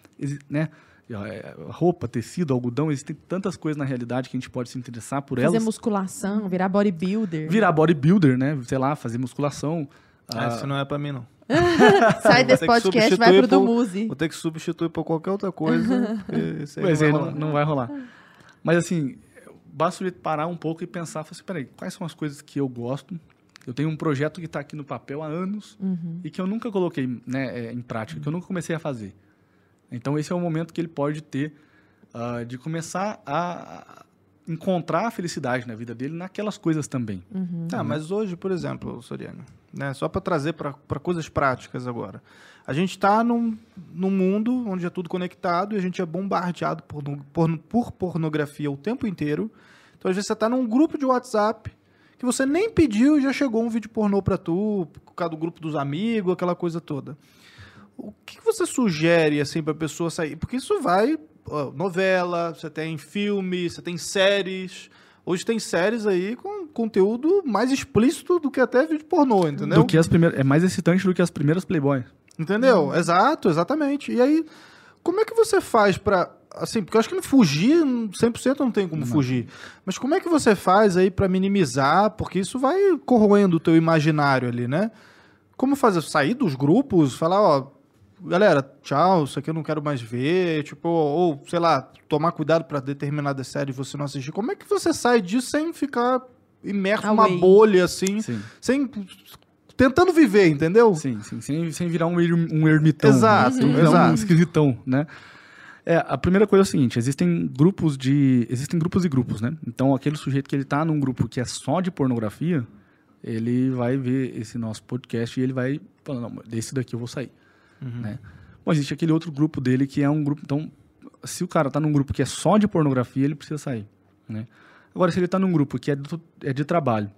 né? É, roupa, tecido, algodão, existem tantas coisas na realidade que a gente pode se interessar por fazer elas. Fazer musculação, virar bodybuilder. Virar bodybuilder, né? Sei lá, fazer musculação. Ah, isso não é para mim, não. Sai desse podcast, vai pro do Muse. Vou ter que substituir por qualquer outra coisa. pois é, não, não vai rolar. Mas assim, basta a parar um pouco e pensar, assim, peraí, quais são as coisas que eu gosto, eu tenho um projeto que está aqui no papel há anos uhum. e que eu nunca coloquei né, é, em prática, que eu nunca comecei a fazer. Então, esse é o momento que ele pode ter uh, de começar a encontrar a felicidade na vida dele naquelas coisas também. Uhum. Ah, mas hoje, por exemplo, Soriano, né, só para trazer para coisas práticas agora. A gente está num, num mundo onde é tudo conectado e a gente é bombardeado por, por, por pornografia o tempo inteiro Então, às vezes, você tá num grupo de WhatsApp que você nem pediu e já chegou um vídeo pornô pra tu, por causa do grupo dos amigos, aquela coisa toda. O que você sugere, assim, pra pessoa sair? Porque isso vai... ó, novela, você tem filme, você tem séries... Hoje tem séries aí com conteúdo mais explícito do que até vídeo pornô, entendeu? Do que as primeiras, é mais excitante do que as primeiras Playboy. Entendeu? Exato, exatamente. E aí, como é que você faz pra. Assim, porque eu acho que não fugir, 100% não tem como fugir. Mas como é que você faz aí pra minimizar? Porque isso vai corroendo o teu imaginário ali, né? Como fazer? Sair dos grupos, falar, ó, galera, tchau, isso aqui eu não quero mais ver, tipo, ou, sei lá, tomar cuidado pra determinadas séries você não assistir. Como é que você sai disso sem ficar imerso numa Away. bolha, assim, Sim. sem... Tentando viver, entendeu? Sim, sim, sem, sem virar um, erm- um ermitão. Exato, né? Exato. um esquisitão, né? É, a primeira coisa é o seguinte, existem grupos de... Existem grupos e grupos, né? Então, aquele sujeito que ele tá num grupo que é só de pornografia, ele vai ver esse nosso podcast e ele vai falar, não, desse daqui eu vou sair, né? Bom, existe aquele outro grupo dele que é um grupo... Então, se o cara tá num grupo que é só de pornografia, ele precisa sair, né? Agora, se ele tá num grupo que é, do- é de trabalho,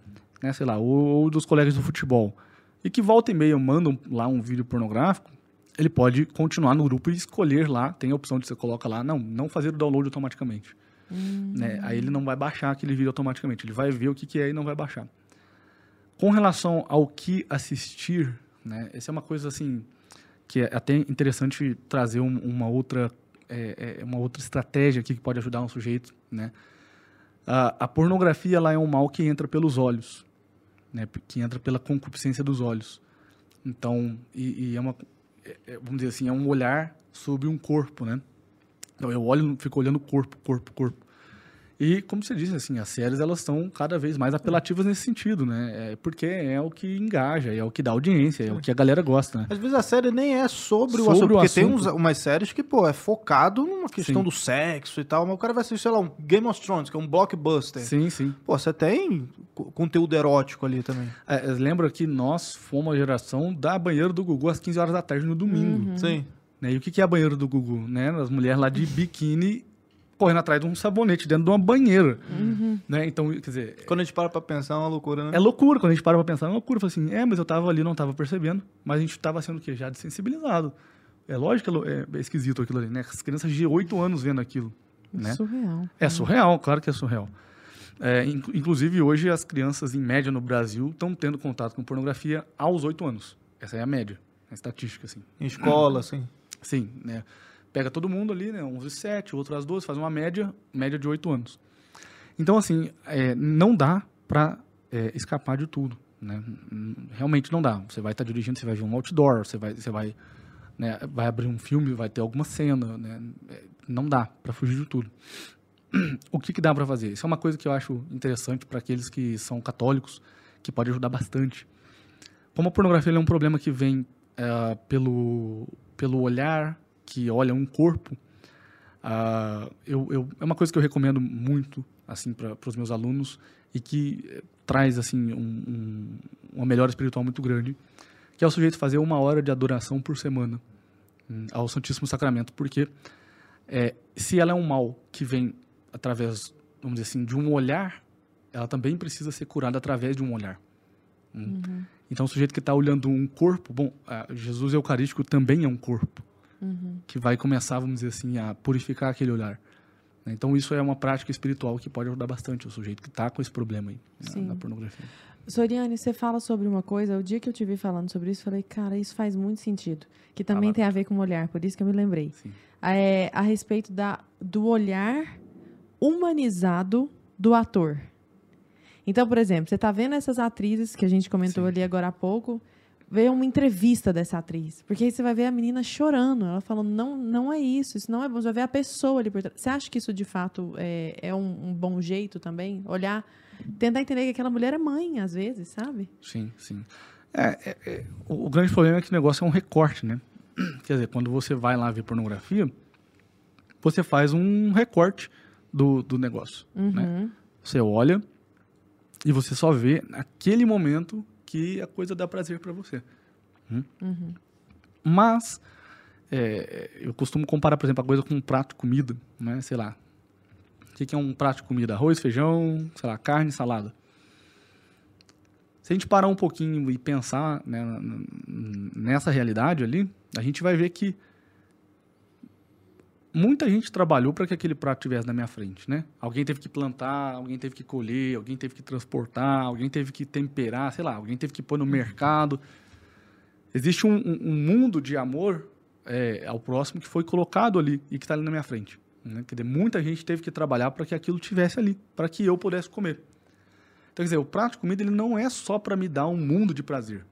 né? Sei lá, ou, ou dos colegas do futebol, e que volta e meia mandam lá um vídeo pornográfico, ele pode continuar no grupo e escolher lá, tem a opção de você coloca lá, não, não fazer o download automaticamente. Né? Aí ele não vai baixar aquele vídeo automaticamente, ele vai ver o que, que é e não vai baixar. Com relação ao que assistir, né? Essa é uma coisa assim que é até interessante trazer um- uma outra é, é, uma outra estratégia aqui que pode ajudar um sujeito, né? A, a pornografia ela é um mal que entra pelos olhos, né? Que entra pela concupiscência dos olhos. Então, e, e é uma é- é, vamos dizer assim, é um olhar sobre um corpo, né? Então eu olho, fico olhando corpo, corpo, corpo. E como você disse, assim, as séries elas estão cada vez mais apelativas nesse sentido, né? É porque é o que engaja, é o que dá audiência, é o que a galera gosta, né? Às vezes a série nem é sobre, o Sobre assunto, o porque tem assunto. uns, umas séries que, pô, é focado numa questão Sim. do sexo e tal, mas o cara vai assistir, sei lá, um Game of Thrones, que é um blockbuster. Sim, sim. Pô, você tem co- conteúdo erótico ali também. É, lembra que nós fomos a geração da banheiro do Gugu às 15 horas da tarde no domingo. Sim. Né? E o que que é a banheiro do Gugu? Né? As mulheres lá de biquíni correndo atrás de um sabonete dentro de uma banheira. Né? Então, quer dizer, Quando a gente para pra pensar, é uma loucura, né? É loucura, quando a gente para pra pensar, é loucura. Fala assim, é, mas eu tava ali, não tava percebendo. Mas a gente tava sendo o quê? Já desensibilizado. É lógico que é é, é esquisito aquilo ali, né? As crianças de 8 anos vendo aquilo, né? Surreal. É surreal, claro que é surreal. É, in- inclusive, hoje, as crianças, em média, no Brasil, estão tendo contato com pornografia aos 8 anos. Essa é a média, a estatística, assim. Em escola, assim. Sim, né? Pega todo mundo ali, né? Uns de 7, outros às 12, faz uma média, média de 8 anos. Então, assim, é, não dá para escapar de tudo, né? Realmente não dá. Você vai estar dirigindo, você vai ver um outdoor, você vai, você vai, né, vai abrir um filme, vai ter alguma cena, né? É, Não dá para fugir de tudo. O que, que dá para fazer? Isso é uma coisa que eu acho interessante para aqueles que são católicos, que pode ajudar bastante. Como a pornografia é um problema que vem eh, pelo, pelo olhar que olha um corpo, ah, eu, eu- é uma coisa que eu recomendo muito assim para os meus alunos e que eh, traz assim um, um- uma melhora espiritual muito grande, que é o sujeito fazer uma hora de adoração por semana hum, ao Santíssimo Sacramento, porque eh, se ela é um mal que vem através, vamos dizer assim, de um olhar, ela também precisa ser curada através de um olhar. Hum. Então, o sujeito que está olhando um corpo, bom, ah, Jesus Eucarístico também é um corpo que vai começar, vamos dizer assim, a purificar aquele olhar. né? Então, isso é uma prática espiritual que pode ajudar bastante o sujeito que está com esse problema aí na- Sim. na, pornografia. Soriane, você fala sobre uma coisa, o dia que eu te vi falando sobre isso, eu falei, cara, isso faz muito sentido. Que também Fala. tem a ver com o olhar, por isso que eu me lembrei. É, a respeito da, do olhar humanizado do ator. Então, por exemplo, você está vendo essas atrizes que a gente comentou Sim. ali agora há pouco, vê uma entrevista dessa atriz. Porque aí você vai ver a menina chorando, ela falando, não, não é isso, isso não é bom. Você vai ver a pessoa ali por trás. Você acha que isso, de fato, é, é um, um bom jeito também? Olhar, tentar entender que aquela mulher é mãe, às vezes, sabe? Sim, sim. É, é, é, o, grande problema é que o negócio é um recorte, né? Quer dizer, quando você vai lá ver pornografia, você faz um recorte do, do negócio. Né? Você olha e você só vê naquele momento que a coisa dá prazer para você. Hum? Mas é, eu costumo comparar, por exemplo, a coisa com um prato de comida, né? Sei lá. que, que é um prato de comida? Arroz, feijão, sei lá, carne, salada. Se a gente parar um pouquinho e pensar né, nessa realidade ali, a gente vai ver que muita gente trabalhou para que aquele prato estivesse na minha frente, né? Alguém teve que plantar, alguém teve que colher, alguém teve que transportar, alguém teve que temperar, sei lá, alguém teve que pôr no mercado. Existe um, um- um mundo de amor é, ao próximo que foi colocado ali e que está ali na minha frente. Né? Quer dizer, muita gente teve que trabalhar para que aquilo tivesse ali, para que eu pudesse comer. Então, quer dizer, o prato de comida ele não é só para me dar um mundo de prazer,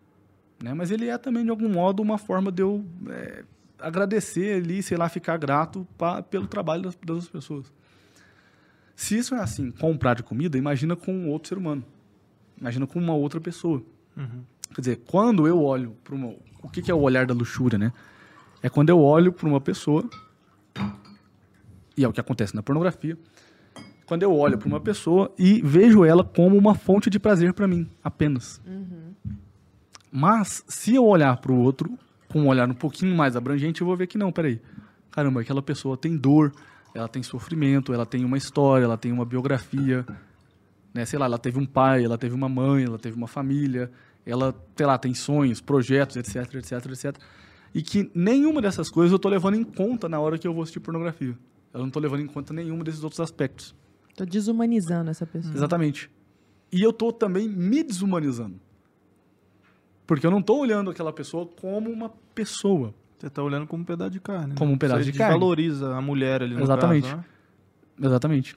né? mas ele é também, de algum modo, uma forma de eu é, agradecer ali, sei lá, ficar grato pa- pelo trabalho das, das outras pessoas. Se isso é assim com prato de comida, imagina com um outro ser humano. Imagina com uma outra pessoa. Quer dizer, quando eu olho para uma. O que, que é o olhar da luxúria, né? É quando eu olho para uma pessoa, e é o que acontece na pornografia, quando eu olho para uma pessoa e vejo ela como uma fonte de prazer para mim, apenas. Mas, se eu olhar para o outro com um olhar um pouquinho mais abrangente, eu vou ver que não, peraí. Caramba, aquela pessoa tem dor, ela tem sofrimento, ela tem uma história, ela tem uma biografia, né? Sei lá, ela teve um pai, ela teve uma mãe, ela teve uma família, ela, sei lá, tem sonhos, projetos, etc, etc, etc. E que nenhuma dessas coisas eu tô levando em conta na hora que eu vou assistir pornografia. Eu não tô levando em conta nenhum desses outros aspectos. Tô desumanizando essa pessoa. Exatamente. E eu tô também me desumanizando. Porque eu não tô olhando aquela pessoa como uma pessoa. Você tá olhando como um pedaço de carne. né? Como um pedaço Você de carne. desvaloriza a mulher ali no Exatamente. caso, né? Exatamente.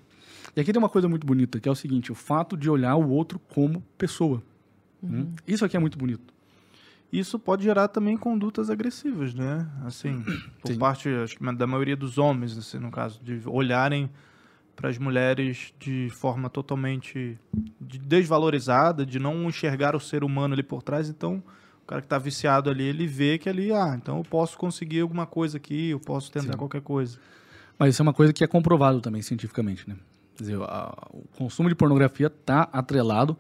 E aqui tem uma coisa muito bonita, que é o seguinte, o fato de olhar o outro como pessoa. Hum? Isso aqui é muito bonito. Isso pode gerar também condutas agressivas, né? Assim, por Sim. parte, acho que da maioria dos homens, assim, no caso, de olharem para as mulheres de forma totalmente de- desvalorizada, de não enxergar o ser humano ali por trás. Então, o cara que está viciado ali, ele vê que ali, ah, então eu posso conseguir alguma coisa aqui, eu posso tentar Sim. qualquer coisa. Mas isso é uma coisa que é comprovado também cientificamente, né? Quer dizer, a- o consumo de pornografia está atrelado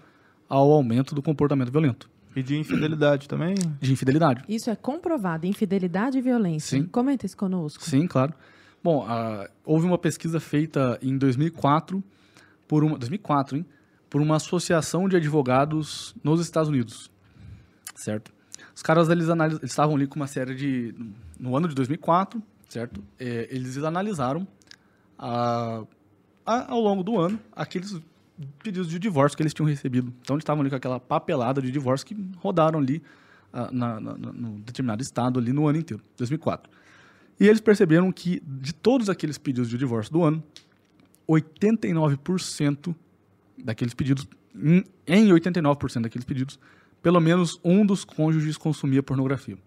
ao aumento do comportamento violento, E de infidelidade também. de infidelidade. Isso é comprovado. Infidelidade e violência. Sim. Comenta isso conosco. Sim, claro. Bom, houve uma pesquisa feita em 2004 por uma 2004, hein? Por uma associação de advogados nos Estados Unidos, certo? Os caras eles, eles estavam ali com uma série de no ano de 2004, certo? É, eles analisaram ah, a- ao longo do ano aqueles pedidos de divórcio que eles tinham recebido. Então eles estavam ali com aquela papelada de divórcio que rodaram ali ah, na- na- no determinado estado ali no ano inteiro, 2004. E eles perceberam que de todos aqueles pedidos de divórcio do ano, 89% daqueles pedidos, em, em 89% daqueles pedidos, pelo menos um dos cônjuges consumia pornografia.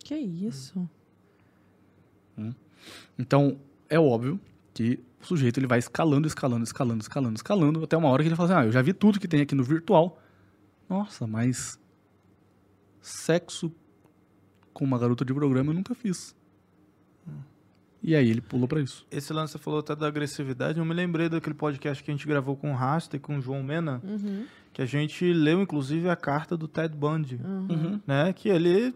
Que isso? Então, é óbvio que o sujeito ele vai escalando, escalando, escalando, escalando, escalando, até uma hora que ele fala assim, ah, eu já vi tudo que tem aqui no virtual. Nossa, mas sexo com uma garota de programa eu nunca fiz. E aí ele pulou pra isso. Esse lance você falou até da agressividade. Eu me lembrei daquele podcast que a gente gravou com o Rasta e com o João Mena, Uhum. que a gente leu, inclusive, a carta do Ted Bundy, Uhum. né? Que ele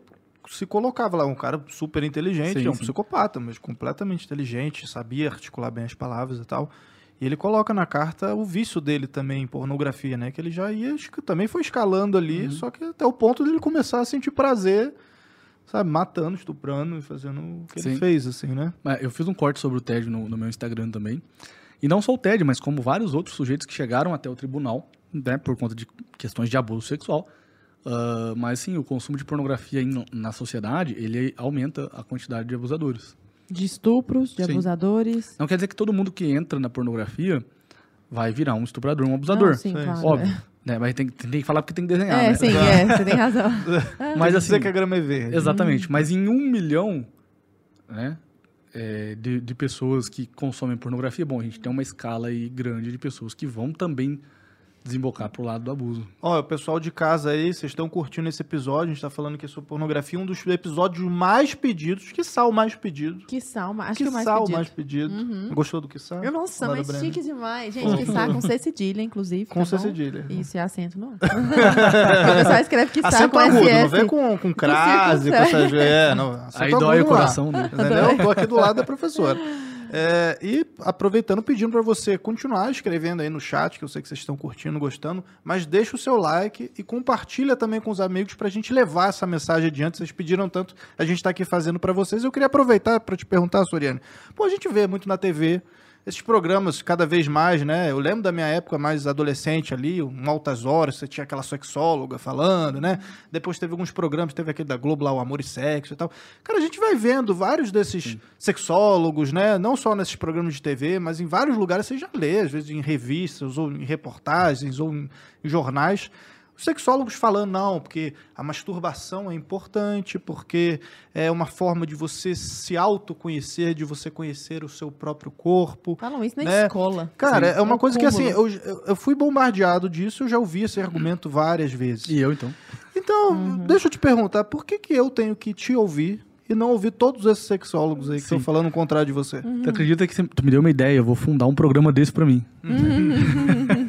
se colocava lá, um cara super inteligente, Sim, é um sim. psicopata, mas completamente inteligente, sabia articular bem as palavras e tal. E ele coloca na carta o vício dele também em pornografia, né? Que ele já ia, acho que também foi escalando ali, Uhum. só que até o ponto dele começar a sentir prazer, sabe? Matando, estuprando e fazendo o que ele Sim. fez, assim, né? Eu fiz um corte sobre o TED no, no meu Instagram também. E não só o TED, mas como vários outros sujeitos que chegaram até o tribunal, né, por conta de questões de abuso sexual. Ah, mas sim, o consumo de pornografia em- na sociedade, ele aumenta a quantidade de abusadores. De estupros, de Sim. abusadores. Não quer dizer que todo mundo que entra na pornografia vai virar um estuprador, um abusador. Não, sim, Sim, claro. Óbvio. Né, mas tem, tem que falar porque tem que desenhar, É, né? sim, é, você tem razão. Mas Quer assim, dizer que a grama é verde. Exatamente. Mas em um milhão né, é, de, de pessoas que consomem pornografia, bom, a gente tem uma escala aí grande de pessoas que vão também desembocar pro lado do abuso. Ó, o pessoal de casa aí, vocês estão curtindo esse episódio, a gente tá falando aqui sobre pornografia, um dos episódios mais pedidos, que sal mais pedido. Que sal, acho que que o mais sal pedido. mais pedido. Gostou do que sal? Nossa, Laura mas Brenner? chique demais. Gente, que sal com C cedilha, inclusive. Com tá C bom? cedilha. Isso, e acento não. O pessoal escreve que sal com agudo, não SS. vem com, com crase, com essas... É, não, Aí dói o lá, coração dele. Entendeu? Eu tô aqui do lado da professora. É, e aproveitando, pedindo para você continuar escrevendo aí no chat, que eu sei que vocês estão curtindo, gostando, mas deixa o seu like e compartilha também com os amigos para a gente levar essa mensagem adiante. Vocês pediram tanto, a gente está aqui fazendo para vocês. Eu queria aproveitar para te perguntar, Soriane. Pô, a gente vê muito na TV esses programas cada vez mais, né? Eu lembro da minha época mais adolescente ali, um Altas Horas, você tinha aquela sexóloga falando, né? Depois teve alguns programas, teve aquele da Globo lá, o Amor e Sexo e tal. Cara, a gente vai vendo vários desses Sim. sexólogos, né? Não só nesses programas de TV, mas em vários lugares você já lê, às vezes em revistas, ou em reportagens, ou em, em jornais os sexólogos falando, não, porque a masturbação é importante, porque é uma forma de você se autoconhecer, de você conhecer o seu próprio corpo. Falam isso na né? escola. Cara, Sim, é uma é coisa cúmulo. que assim, eu, eu fui bombardeado disso, eu já ouvi esse argumento várias vezes. E eu, então? Então, uhum. deixa eu te perguntar, por que, que eu tenho que te ouvir e não ouvir todos esses sexólogos aí que estão falando o contrário de você. Uhum. Tu acredita que você, tu me deu uma ideia? Eu vou fundar um programa desse para mim. Uhum.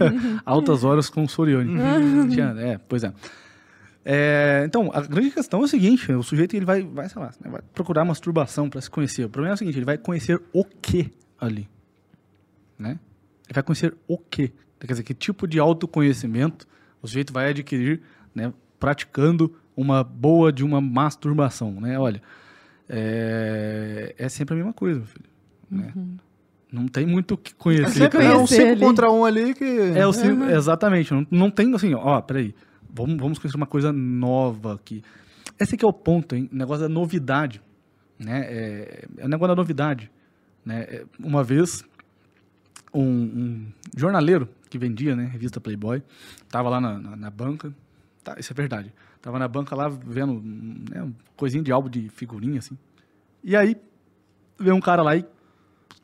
Altas horas com o Sorione. Uhum. É, pois é. é. Então, a grande questão é o seguinte: o sujeito ele vai, vai sei lá, vai procurar masturbação para se conhecer. O problema é o seguinte: ele vai conhecer o que ali, né? Ele vai conhecer o que. Quer dizer, que tipo de autoconhecimento o sujeito vai adquirir, né, praticando uma boa de uma masturbação, né? Olha, é, é sempre a mesma coisa, meu filho. Né? Não tem muito o que conhecer. É, é um 5 contra um ali que. É, o cinco, uhum. exatamente. Não, não tem assim, ó, peraí. Vamos, vamos conhecer uma coisa nova aqui. Esse aqui é o ponto, hein? O negócio da novidade. Né? É, é o negócio da novidade. Né? É, uma vez, um, um, jornaleiro que vendia, né, revista Playboy, tava lá na, na, na banca. Tá, isso é verdade. Tava na banca lá vendo né, coisinha de álbum de figurinha, assim. E aí veio um cara lá e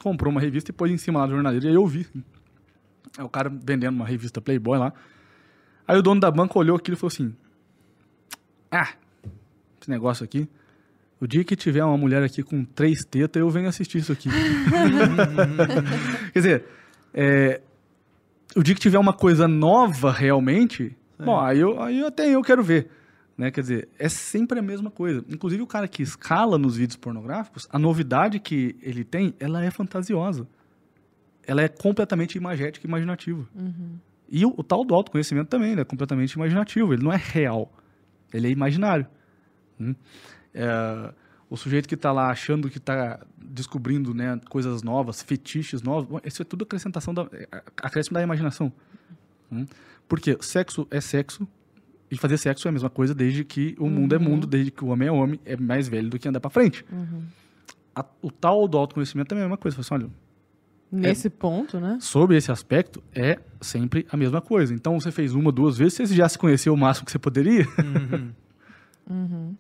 comprou uma revista e pôs em cima lá do jornaleiro. E aí eu vi. Aí o cara vendendo uma revista Playboy lá. Aí o dono da banca olhou aquilo e falou assim: Ah, esse negócio aqui. O dia que tiver uma mulher aqui com três tetas, eu venho assistir isso aqui. Quer dizer, é, o dia que tiver uma coisa nova realmente, é. bom, aí, eu, aí até eu quero ver. Né? Quer dizer, é sempre a mesma coisa. Inclusive, o cara que escala nos vídeos pornográficos, a novidade que ele tem, ela é fantasiosa. Ela é completamente imagética e imaginativa. Uhum. E o, o, tal do autoconhecimento também, ele é completamente imaginativo. Ele não é real. Ele é imaginário. Hum? É, o sujeito que está lá achando que está descobrindo né, coisas novas, fetiches novos, isso é tudo acrescentação da, é, acréscimo da imaginação. Hum? Porque sexo é sexo, e fazer sexo é a mesma coisa desde que o uhum. mundo é uhum. mundo, desde que o homem é homem, é mais velho do que andar para frente. Uhum. A, o tal do autoconhecimento também é a mesma coisa. Assim, olha, Nesse é, ponto, né? Sobre esse aspecto, é sempre a mesma coisa. Então, você fez uma, duas vezes, você já se conheceu o máximo que você poderia. Uhum. uhum.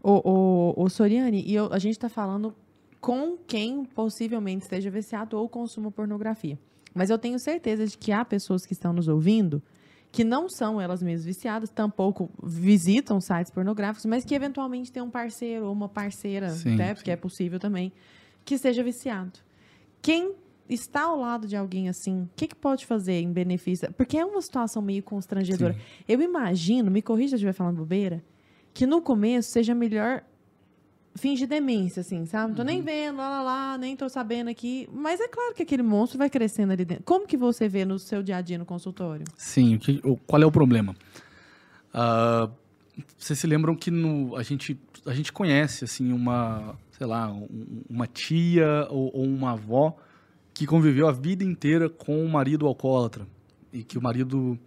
O, o, o Soriani, e eu, a gente está falando com quem possivelmente esteja viciado ou consuma pornografia. Mas eu tenho certeza de que há pessoas que estão nos ouvindo que não são elas mesmas viciadas, tampouco visitam sites pornográficos, mas que eventualmente tem um parceiro ou uma parceira, sim, né, porque é possível também, que seja viciado. Quem está ao lado de alguém assim, o que, que pode fazer em benefício? Porque é uma situação meio constrangedora. Sim. Eu imagino, me corrija se eu estiver falando bobeira, que no começo seja melhor fingir demência, assim, sabe? Não tô uhum. nem vendo, lá, lá, lá, nem tô sabendo aqui. Mas é claro que aquele monstro vai crescendo ali dentro. Como que você vê no seu dia a dia no consultório? Sim, o que, o, qual é o problema? Uh, vocês se lembram que no, a, gente, a gente conhece, assim, uma, sei lá, um, uma tia ou, ou uma avó que conviveu a vida inteira com um marido alcoólatra. E que o marido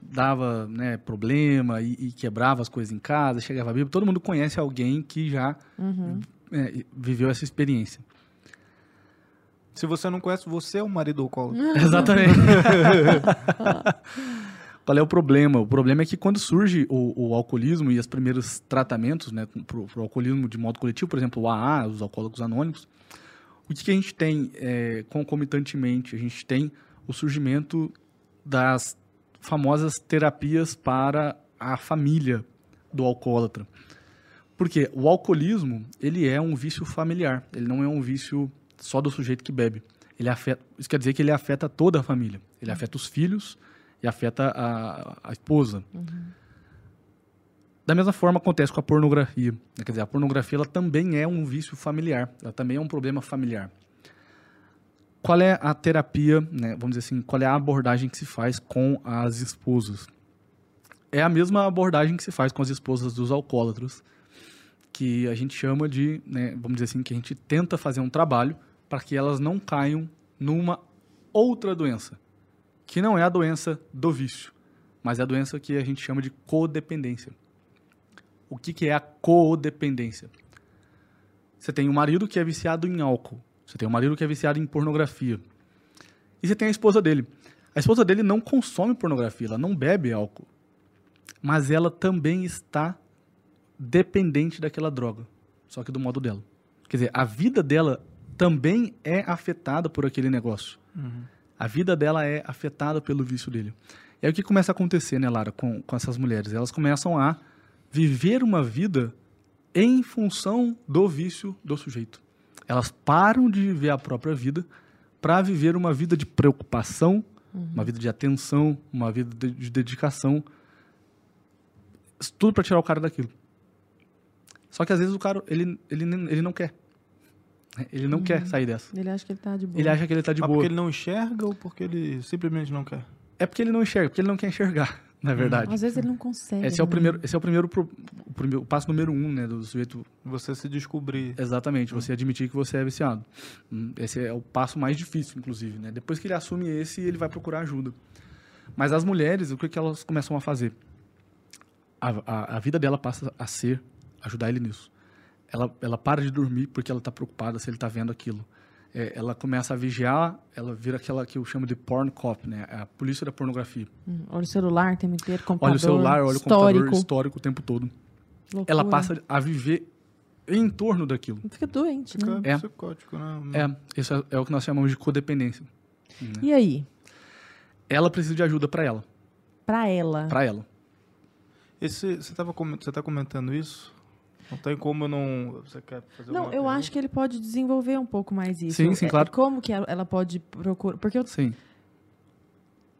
dava né, problema e, e, quebrava as coisas em casa, chegava bíblia. Todo mundo conhece alguém que já uhum. é, viveu essa experiência. Se você não conhece, você é um marido alcoólatra. Exatamente. Qual é o problema? O problema é que quando surge o, o alcoolismo e os primeiros tratamentos né, para o alcoolismo de modo coletivo, por exemplo, o AA, os alcoólicos anônimos, o que, que a gente tem é, concomitantemente? A gente tem o surgimento das famosas terapias para a família do alcoólatra. Porque o alcoolismo, ele é um vício familiar, ele não é um vício só do sujeito que bebe. Ele afeta, isso quer dizer que ele afeta toda a família. Ele afeta os filhos e afeta a, a esposa. Uhum. Da mesma forma acontece com a pornografia. Quer dizer, a pornografia ela também é um vício familiar, ela também é um problema familiar. Qual é a terapia, né, vamos dizer assim, qual é a abordagem que se faz com as esposas? É a mesma abordagem que se faz com as esposas dos alcoólatras, que a gente chama de, né, vamos dizer assim, que a gente tenta fazer um trabalho para que elas não caiam numa outra doença, que não é a doença do vício, mas é a doença que a gente chama de codependência. O que, que é a codependência? Você tem um marido que é viciado em álcool, você tem um marido que é viciado em pornografia, e você tem a esposa dele. A esposa dele não consome pornografia, ela não bebe álcool, mas ela também está dependente daquela droga, só que do modo dela. Quer dizer, a vida dela também é afetada por aquele negócio. Uhum. A vida dela é afetada pelo vício dele. E aí o que começa a acontecer, né, Lara, com, com essas mulheres? Elas começam a viver uma vida em função do vício do sujeito. Elas param de viver a própria vida para viver uma vida de preocupação, uma vida de atenção, uma vida de, de dedicação. Tudo para tirar o cara daquilo. Só que às vezes o cara, ele, ele, ele não quer. Ele não quer sair dessa. Ele acha que ele tá de boa. Ele acha que ele tá de Mas boa. porque ele não enxerga ou porque ele simplesmente não quer? É porque ele não enxerga, porque ele não quer enxergar, na verdade. Às vezes ele não consegue. Esse é o né? primeiro, esse é o primeiro, pro- o primeiro o passo número um, né, do sujeito. Você se descobrir. Exatamente, você admitir que você é viciado. Hum, Esse é o passo mais difícil, inclusive, né? Depois que ele assume esse, ele vai procurar ajuda. Mas as mulheres, o que, que elas começam a fazer? A, a, a vida dela passa a ser ajudar ele nisso. Ela, ela para de dormir porque ela está preocupada se ele está vendo aquilo. É, ela começa a vigiar, ela vira aquela que eu chamo de porn cop, né? A polícia da pornografia. Hum, Olha o celular o tempo inteiro, computador, Olha o celular, olha o histórico. computador histórico o tempo todo. loucura. Ela passa a viver em torno daquilo. Fica doente, Fica né? É. psicótico, né? É, isso é, é o que nós chamamos de codependência. E aí? Ela precisa de ajuda para ela, Pra ela. para ela. Esse, você, tava, você tá comentando isso? Não tem como eu não... Você quer fazer Não, eu acho que ele pode desenvolver um pouco mais isso. Sim, sim, É, claro. Como que ela pode procurar... Porque eu, Sim.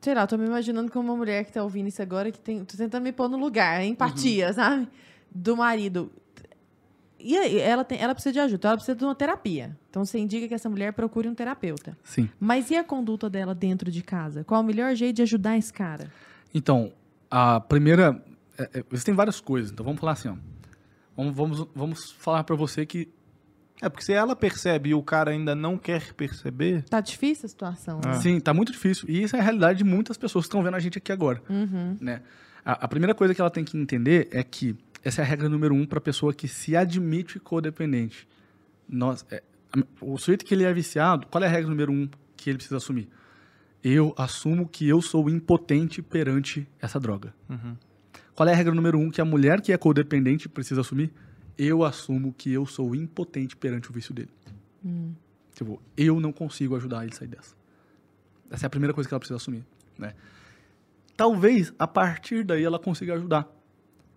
sei lá, eu tô me imaginando como uma mulher que tá ouvindo isso agora, que tem... Tô tentando me pôr no lugar, Uhum. empatia, sabe? Do marido. E aí, ela, tem, ela precisa de ajuda, então ela precisa de uma terapia. Então você indica que essa mulher procure um terapeuta. Sim. Mas e a conduta dela dentro de casa? Qual o melhor jeito de ajudar esse cara? Então, a primeira. É, é, existem várias coisas, então vamos falar assim, ó. Vamos, vamos, vamos falar para você que. É, porque se ela percebe e o cara ainda não quer perceber... Tá difícil a situação, né? Ah. Sim, tá muito difícil. E isso é a realidade de muitas pessoas que estão vendo a gente aqui agora. Uhum. né? A, a primeira coisa que ela tem que entender é que essa é a regra número um para pessoa que se admite codependente. Nós, é, o sujeito que ele é viciado, qual é a regra número um que ele precisa assumir? Eu assumo que eu sou impotente perante essa droga. Uhum. Qual é a regra número um que a mulher que é codependente precisa assumir? Eu assumo que eu sou impotente perante o vício dele. Tipo, eu não consigo ajudar ele a sair dessa. Essa é a primeira coisa que ela precisa assumir, né? Talvez a partir daí ela consiga ajudar,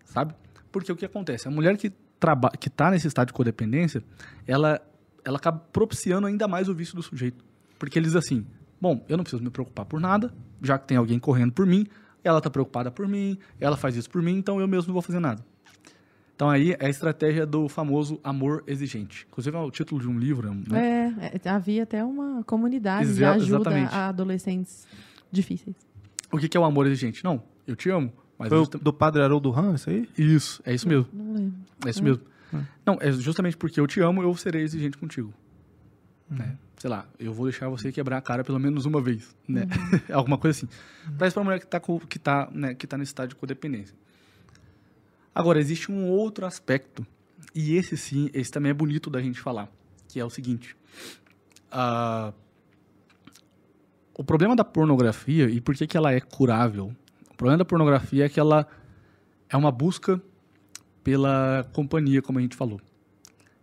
sabe? Porque o que acontece? A mulher que traba que tá nesse estado de codependência, ela ela acaba propiciando ainda mais o vício do sujeito. Porque ele diz assim: "Bom, eu não preciso me preocupar por nada, já que tem alguém correndo por mim, ela tá preocupada por mim, ela faz isso por mim, então eu mesmo não vou fazer nada". Então aí é a estratégia do famoso amor exigente. Inclusive é o título de um livro, né? É, é, havia até uma comunidade de Exa- ajuda exatamente. a adolescentes difíceis. O que que é o amor exigente? Não, eu te amo, mas Foi o justa- do Padre Haroldo Han, isso aí? isso, é isso mesmo. Não lembro. É isso Hum. mesmo. Não, é justamente porque eu te amo, eu serei exigente contigo. Né? Sei lá, eu vou deixar você quebrar a cara pelo menos uma vez, né? Alguma coisa assim. Pra isso pra mulher que tá, com- que, tá, né, que tá nesse estado de codependência. Agora, existe um outro aspecto, e esse sim, esse também é bonito da gente falar, que é o seguinte. ah, o problema da pornografia, e por que, que ela é curável? O problema da pornografia é que ela é uma busca pela companhia, como a gente falou.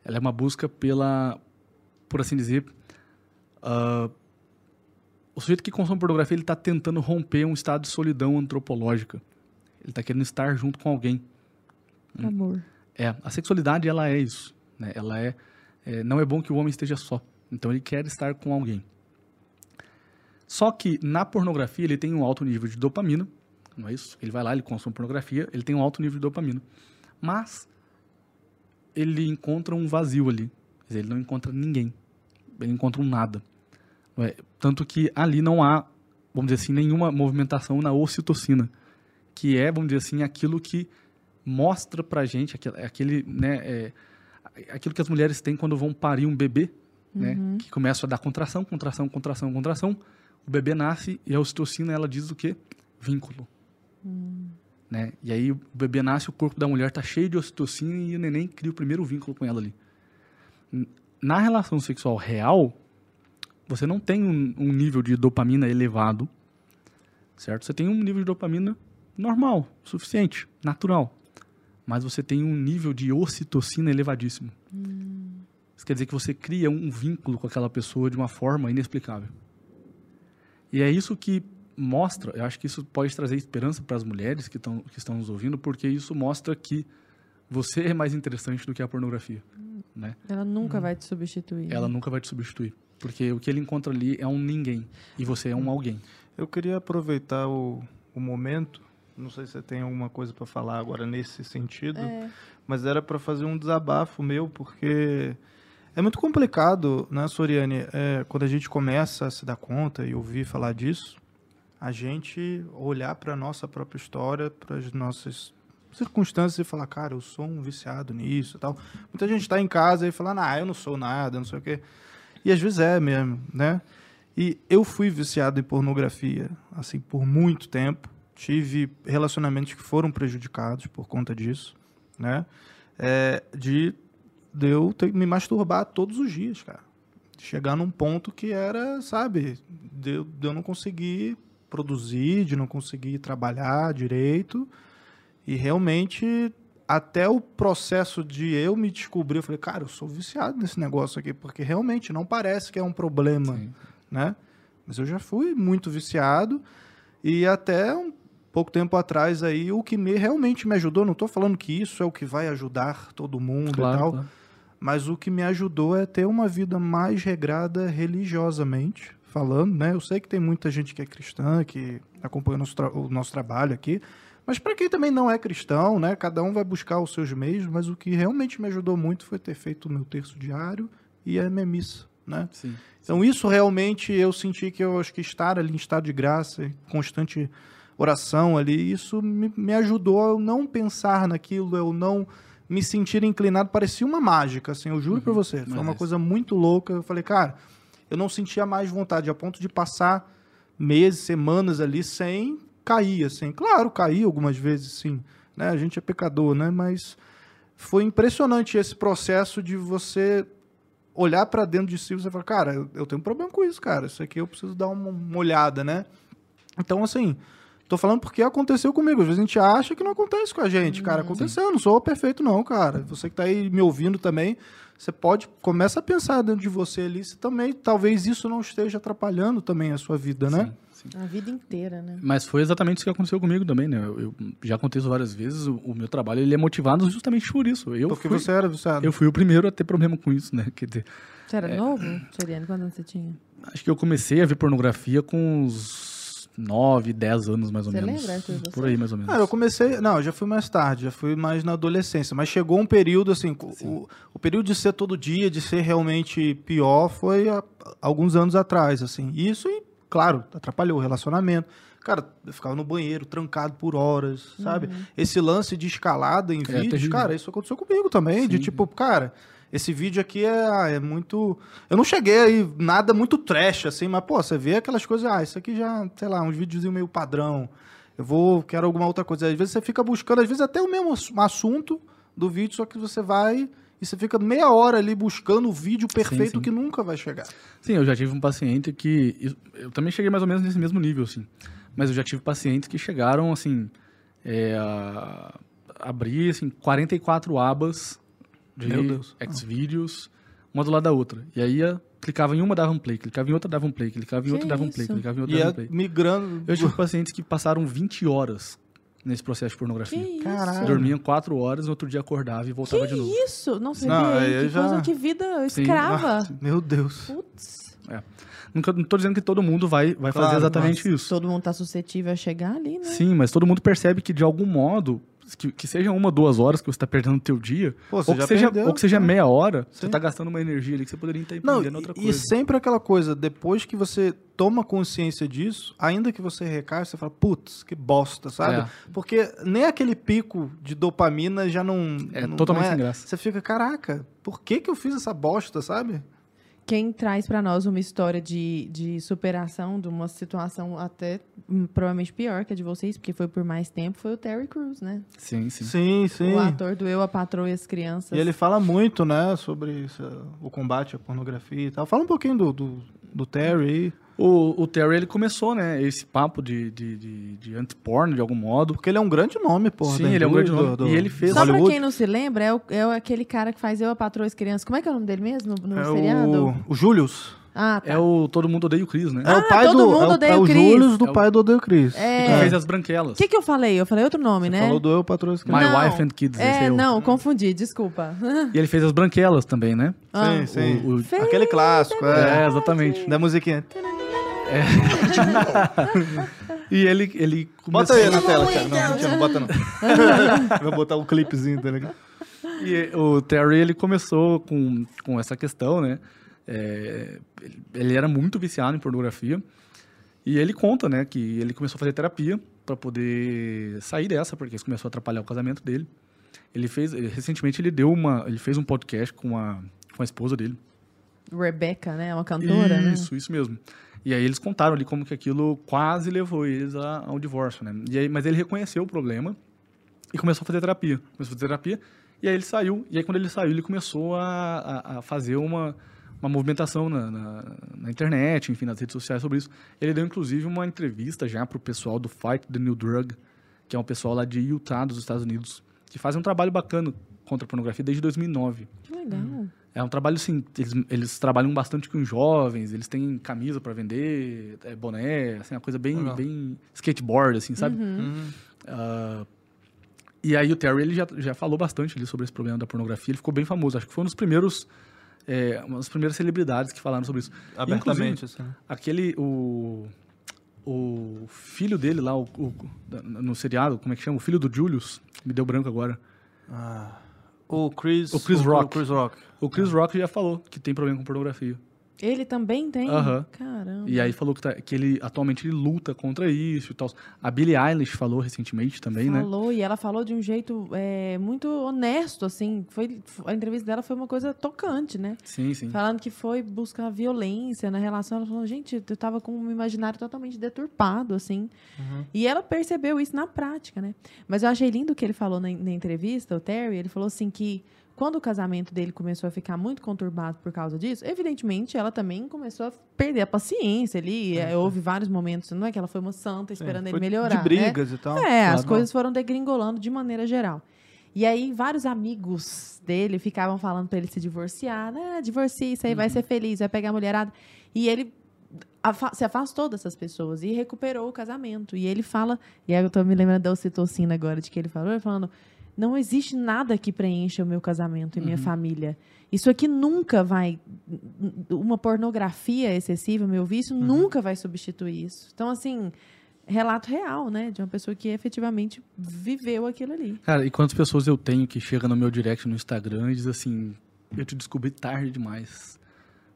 Ela é uma busca pela, por assim dizer, ah, o sujeito que consome pornografia ele está tentando romper um estado de solidão antropológica. Ele está querendo estar junto com alguém. Amor. É, a sexualidade ela é isso. Né? Ela é, é, não é bom que o homem esteja só. Então ele quer estar com alguém. Só que na pornografia ele tem um alto nível de dopamina, não é isso? Ele vai lá, ele consome pornografia, ele tem um alto nível de dopamina. Mas ele encontra um vazio ali. Quer dizer, ele não encontra ninguém. Ele encontra um nada. É, tanto que ali não há, vamos dizer assim, nenhuma movimentação na ocitocina, que é, vamos dizer assim, aquilo que mostra pra gente, aquele, aquele né, é, aquilo que as mulheres têm quando vão parir um bebê, né, que começa a dar contração, contração, contração, contração, o bebê nasce e a ocitocina, ela diz o quê? Vínculo. Né? E aí o bebê nasce, o corpo da mulher tá cheio de ocitocina e o neném cria o primeiro vínculo com ela ali. Na relação sexual real, você não tem um, um nível de dopamina elevado, certo? Você tem um nível de dopamina normal, suficiente, natural. Mas você tem um nível de ocitocina elevadíssimo. Isso quer dizer que você cria um vínculo com aquela pessoa de uma forma inexplicável. E é isso que mostra, eu acho que isso pode trazer esperança para as mulheres que, tão, que estão nos ouvindo, porque isso mostra que você é mais interessante do que a pornografia, né? Ela nunca vai te substituir. Ela né? nunca vai te substituir, porque o que ele encontra ali é um ninguém e você é um alguém. Eu queria aproveitar o, o momento, não sei se você tem alguma coisa para falar agora nesse sentido, É. mas era para fazer um desabafo meu, porque é muito complicado, né, Soriane, é, quando a gente começa a se dar conta e ouvir falar disso, a gente olhar para a nossa própria história, para as nossas circunstâncias e falar, cara, eu sou um viciado nisso e tal. Muita gente está em casa e falando, ah, eu não sou nada, não sei o quê. E às vezes é mesmo, né? E eu fui viciado em pornografia, assim, por muito tempo. Tive relacionamentos que foram prejudicados por conta disso, né? É, de, de eu ter, me masturbar todos os dias, cara. Chegar num ponto que era, sabe, de, de eu não conseguir produzir, de não conseguir trabalhar direito. E realmente, até o processo de eu me descobrir, eu falei, cara, eu sou viciado nesse negócio aqui, porque realmente não parece que é um problema, Sim. né? Mas eu já fui muito viciado e até um pouco tempo atrás aí, o que me, realmente me ajudou, não estou falando que isso é o que vai ajudar todo mundo e Claro, tal, claro. mas o que me ajudou é ter uma vida mais regrada religiosamente falando, né? Eu sei que tem muita gente que é cristã, que acompanha o nosso, tra- o nosso trabalho aqui, mas para quem também não é cristão, né? Cada um vai buscar os seus meios, mas o que realmente me ajudou muito foi ter feito o meu terço diário e a minha missa, né? Sim. Então isso realmente eu senti que eu acho que estar ali em estado de graça, constante oração ali, isso me, me ajudou a eu não pensar naquilo, eu não me sentir inclinado, parecia uma mágica, assim, eu juro pra você, foi uma é. coisa muito louca, eu falei, cara, eu não sentia mais vontade, a ponto de passar meses, semanas ali sem cair, assim, claro, caí algumas vezes, sim, né, a gente é pecador, né, mas foi impressionante esse processo de você olhar pra dentro de si e você falar, cara, eu, eu tenho um problema com isso, cara. Isso aqui eu preciso dar uma, uma olhada, né? Então, assim, tô falando porque aconteceu comigo. Às vezes a gente acha que não acontece com a gente, cara. Aconteceu, eu não sou perfeito, não, cara. Você que tá aí me ouvindo também, você pode, começa a pensar dentro de você ali, se também, talvez isso não esteja atrapalhando também a sua vida, né? Sim, sim. A vida inteira, né? Mas foi exatamente isso que aconteceu comigo também, né? Eu, eu já contei isso várias vezes. O, o meu trabalho ele é motivado justamente por isso. Eu Porque fui, você era viciado. eu fui o primeiro a ter problema com isso, né? Quer dizer, Você era novo, Soriane? Quantos anos você tinha? acho que eu comecei a ver pornografia com uns 9, 10 anos mais ou Você menos. lembra, Arthur, você? Por aí mais ou menos. Ah, eu comecei. Não, eu já fui mais tarde, já fui mais na adolescência. Mas chegou um período, assim, o, o período de ser todo dia, de ser realmente pior, foi há alguns anos atrás, assim. Isso, e, claro, atrapalhou o relacionamento. Cara, eu ficava no banheiro, trancado por horas, sabe? Esse lance de escalada em vídeos, terrível. cara, isso aconteceu comigo também. De Sim. tipo, cara, esse vídeo aqui é, ah, é muito. Eu não cheguei aí, nada muito trash, assim, mas, pô, você vê aquelas coisas, ah, isso aqui já, sei lá, uns vídeos meio padrão. Eu vou, quero alguma outra coisa. Às vezes você fica buscando, às vezes até o mesmo ass- assunto do vídeo, só que você vai e você fica meia hora ali buscando o vídeo perfeito sim. que nunca vai chegar. Sim, eu já tive um paciente que. Eu também cheguei mais ou menos nesse mesmo nível, assim. Mas eu já tive pacientes que chegaram, assim. é, a abrir, assim, 44 abas de. Xvideos, uma do lado da outra. E aí ia, clicava em uma, dava um play, clicava em outra, dava um play, clicava em outra, dava um play, clicava em outra, dava é um play. migrando. Eu tive pacientes que passaram 20 horas nesse processo de Que pornografia. isso? Caralho. Dormiam 4 horas, no outro dia acordava e voltava Que de novo. isso? Não sei Não, aí, que já- coisa, que vida Sim. escrava. Meu Deus. Putz. Nunca, não tô dizendo que todo mundo vai, vai Claro, fazer exatamente Mas isso. Todo mundo tá suscetível a chegar ali, né? Sim, mas todo mundo percebe que de algum modo, que, que seja uma, duas horas que você está perdendo o teu dia, Pô, você ou que, seja, perdeu, ou que seja né? meia hora, você Sim. está gastando uma energia ali que você poderia estar empreendendo outra e, e coisa. sempre aquela coisa, depois que você toma consciência disso, ainda que você recaia, você fala, putz, que bosta, sabe? É. Porque nem aquele pico de dopamina já não. É não- totalmente não sem graça. Você fica, caraca, por que, que eu fiz essa bosta, sabe? Quem traz pra nós uma história de, de superação de uma situação até hum, provavelmente pior que a de vocês, porque foi por mais tempo, foi o Terry Crews, né? Sim, sim. Sim, sim. O ator do Eu, a Patroa e as Crianças. E ele fala muito, né, sobre isso, o combate à pornografia e tal. Fala um pouquinho do, do, do Terry aí. O, o Terry, ele começou, né, esse papo de, de, de, de anti-porn, de algum modo. Porque ele é um grande nome, porra. Sim, ele é um grande nome. E ele fez- Só pra Hollywood. quem não se lembra, é, o- é aquele cara que faz Eu, a Patroa e as Crianças. Como é que é o nome dele mesmo no, no É seriado? o, o Julius. Ah, tá. É o Todo Mundo Odeia o Chris, né? É o Ah, pai todo do. mundo é o, odeia é o. Julius do É o- pai do Odeio Chris. É. Que fez as branquelas. O que, que eu falei? Eu falei outro nome, Você né? falou do Eu Patrulha as My. Não. Wife and Kids, esse É, é não, confundi, desculpa. E ele fez as branquelas também, né? Ah. Sim, sim. O- o- Aquele clássico, é. É, exatamente. Da musiquinha. E ele, ele Bota começou... aí na tela, cara. Não, mentira, não bota não. Vou botar um clipezinho, tá ligado? E o Terry, ele começou com, com essa questão, né? É, ele, ele era muito viciado em pornografia. E ele conta, né, que ele começou a fazer terapia para poder sair dessa, porque isso começou a atrapalhar o casamento dele. Ele fez, ele- recentemente ele deu uma, ele fez um podcast com a, com a esposa dele. Rebecca, né? Uma cantora, né? Isso, isso mesmo. E aí eles contaram ali como que aquilo quase levou eles a- ao divórcio, né? E aí, mas ele reconheceu o problema e começou a fazer terapia. Começou a fazer terapia e aí ele saiu. E aí quando ele saiu, ele começou a, a- a fazer uma, uma movimentação na, na, na internet, enfim, nas redes sociais sobre isso. Ele deu inclusive uma entrevista já pro pessoal do Fight the New Drug, que é um pessoal lá de Utah, dos Estados Unidos, que faz um trabalho bacana contra a pornografia desde 2009. Que legal. É um trabalho assim, eles, eles trabalham bastante com jovens, eles têm camisa para vender, é, boné, assim, uma coisa bem, Legal. bem skateboard, assim, sabe? Uhum. Ah, e aí o Terry, ele já, já falou bastante ali sobre esse problema da pornografia, ele ficou bem famoso, acho que foi um dos primeiros, é, uma das primeiras celebridades que falaram sobre isso. Abertamente, assim. Aquele, o, o filho dele lá, o, o- no seriado, como é que chama? O filho do Julius, me deu branco agora. Ah, o Chris... O Chris Rock. O Chris Rock. O Chris Rock já falou que tem problema com pornografia. Ele também tem? Aham. Caramba. E aí falou que, tá- que ele atualmente ele luta contra isso e tal. A Billie Eilish falou recentemente também, né? falou, e ela falou de um jeito é, muito honesto, assim. Foi, a entrevista dela foi uma coisa tocante, né? Sim, sim. Falando que foi buscar violência na relação. Ela falou, gente, eu tava com um imaginário totalmente deturpado, assim. E ela percebeu isso na prática, né? Mas eu achei lindo o que ele falou na, na entrevista, o Terry. Ele falou assim que quando o casamento dele começou a ficar muito conturbado por causa disso, evidentemente ela também começou a perder a paciência ali. É, Houve vários momentos, não é que ela foi uma santa esperando ele melhorar. De brigas e tal. Né? É, as coisas foram degringolando de maneira geral. E aí, vários amigos dele ficavam falando pra ele se divorciar. né? divorcia, isso aí Uhum. vai ser feliz, vai pegar a mulherada. E ele afa- se afastou dessas pessoas e recuperou o casamento. E ele fala, e aí eu tô me lembrando da ocitocina agora, de que ele falou, ele falando, não existe nada que preencha o meu casamento e minha família. Isso aqui nunca vai, uma pornografia excessiva, meu vício, nunca vai substituir isso. Então, assim, relato real, né? De uma pessoa que efetivamente viveu aquilo ali. Cara, e quantas pessoas eu tenho que chegam no meu direct no Instagram e diz assim, eu te descobri tarde demais.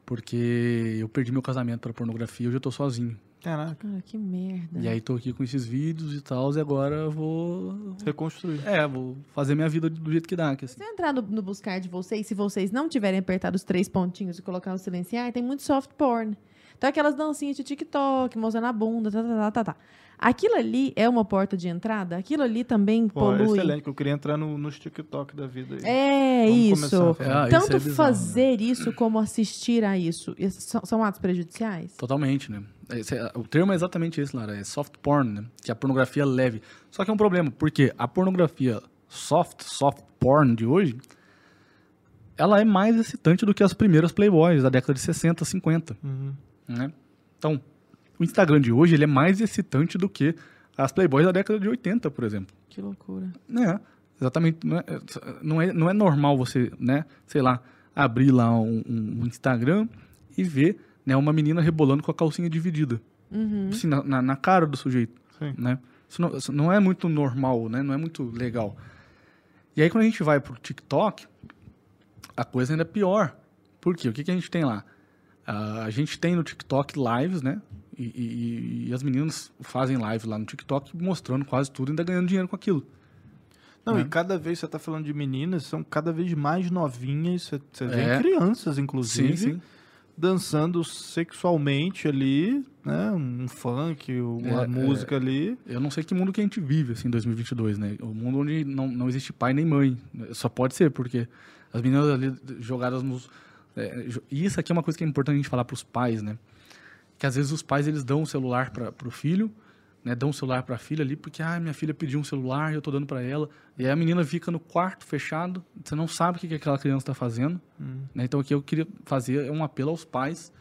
Porque eu perdi meu casamento pra pornografia, hoje eu tô sozinho. Caraca. Cara, que merda. E aí tô aqui com esses vídeos e tal, e agora eu vou. Reconstruir. É, vou fazer minha vida do jeito que dá. Que, assim. Se eu entrar no, no buscar de vocês, se vocês não tiverem apertado os três pontinhos e colocar no silenciar, tem muito soft porn. Então, aquelas dancinhas de TikTok, mostrando a bunda, tá, tá, tá, tá, tá. Aquilo ali é uma porta de entrada? Aquilo ali também Pô, polui? excelente, que eu queria entrar no, nos TikTok da vida aí. É Vamos isso. Ah, isso Tanto é bizarro, né? fazer isso como assistir a isso. Isso São, são atos prejudiciais? Totalmente, né? É- o termo é exatamente esse, Lara. É soft porn, né? Que é a pornografia leve. Só que é um problema, porque a pornografia soft, soft porn de hoje, ela é mais excitante do que as primeiras Playboys da década de 60, 50, Uhum. né? Então, o Instagram de hoje, ele é mais excitante do que as Playboys da década de 80, por exemplo. Que loucura. É, exatamente. Não é, não é, não é normal você, né, sei lá, abrir lá um- um Instagram e ver né, uma menina rebolando com a calcinha dividida. Uhum. Assim, na, na- na cara do sujeito, Sim. né? Isso não, isso não é muito normal, né? Não é muito legal. E aí, quando a gente vai pro TikTok, a coisa ainda é pior. Por quê? O que, que a gente tem lá? Ah, a gente tem no TikTok lives, né? E, e- e as meninas fazem live lá no TikTok mostrando quase tudo e ainda ganhando dinheiro com aquilo. Não, né? e cada vez você tá falando de meninas, são cada vez mais novinhas. Você, você vê É. crianças, inclusive, Sim, sim. Dançando sexualmente ali, né? Um funk, uma É, música ali. Eu não sei que mundo que a gente vive, assim, em 2022, né? O mundo onde não, não existe pai nem mãe. Só pode ser, porque as meninas ali jogadas nos... é, e isso aqui é uma coisa que é importante a gente falar para os pais, né? Que às vezes os pais, eles dão o celular para o filho, né? Dão o celular para a filha ali, porque, ah, minha filha pediu um celular e eu tô dando para ela. E aí a menina fica no quarto, fechado, você não sabe o que, que aquela criança está fazendo. né? Então aqui eu queria fazer um apelo aos pais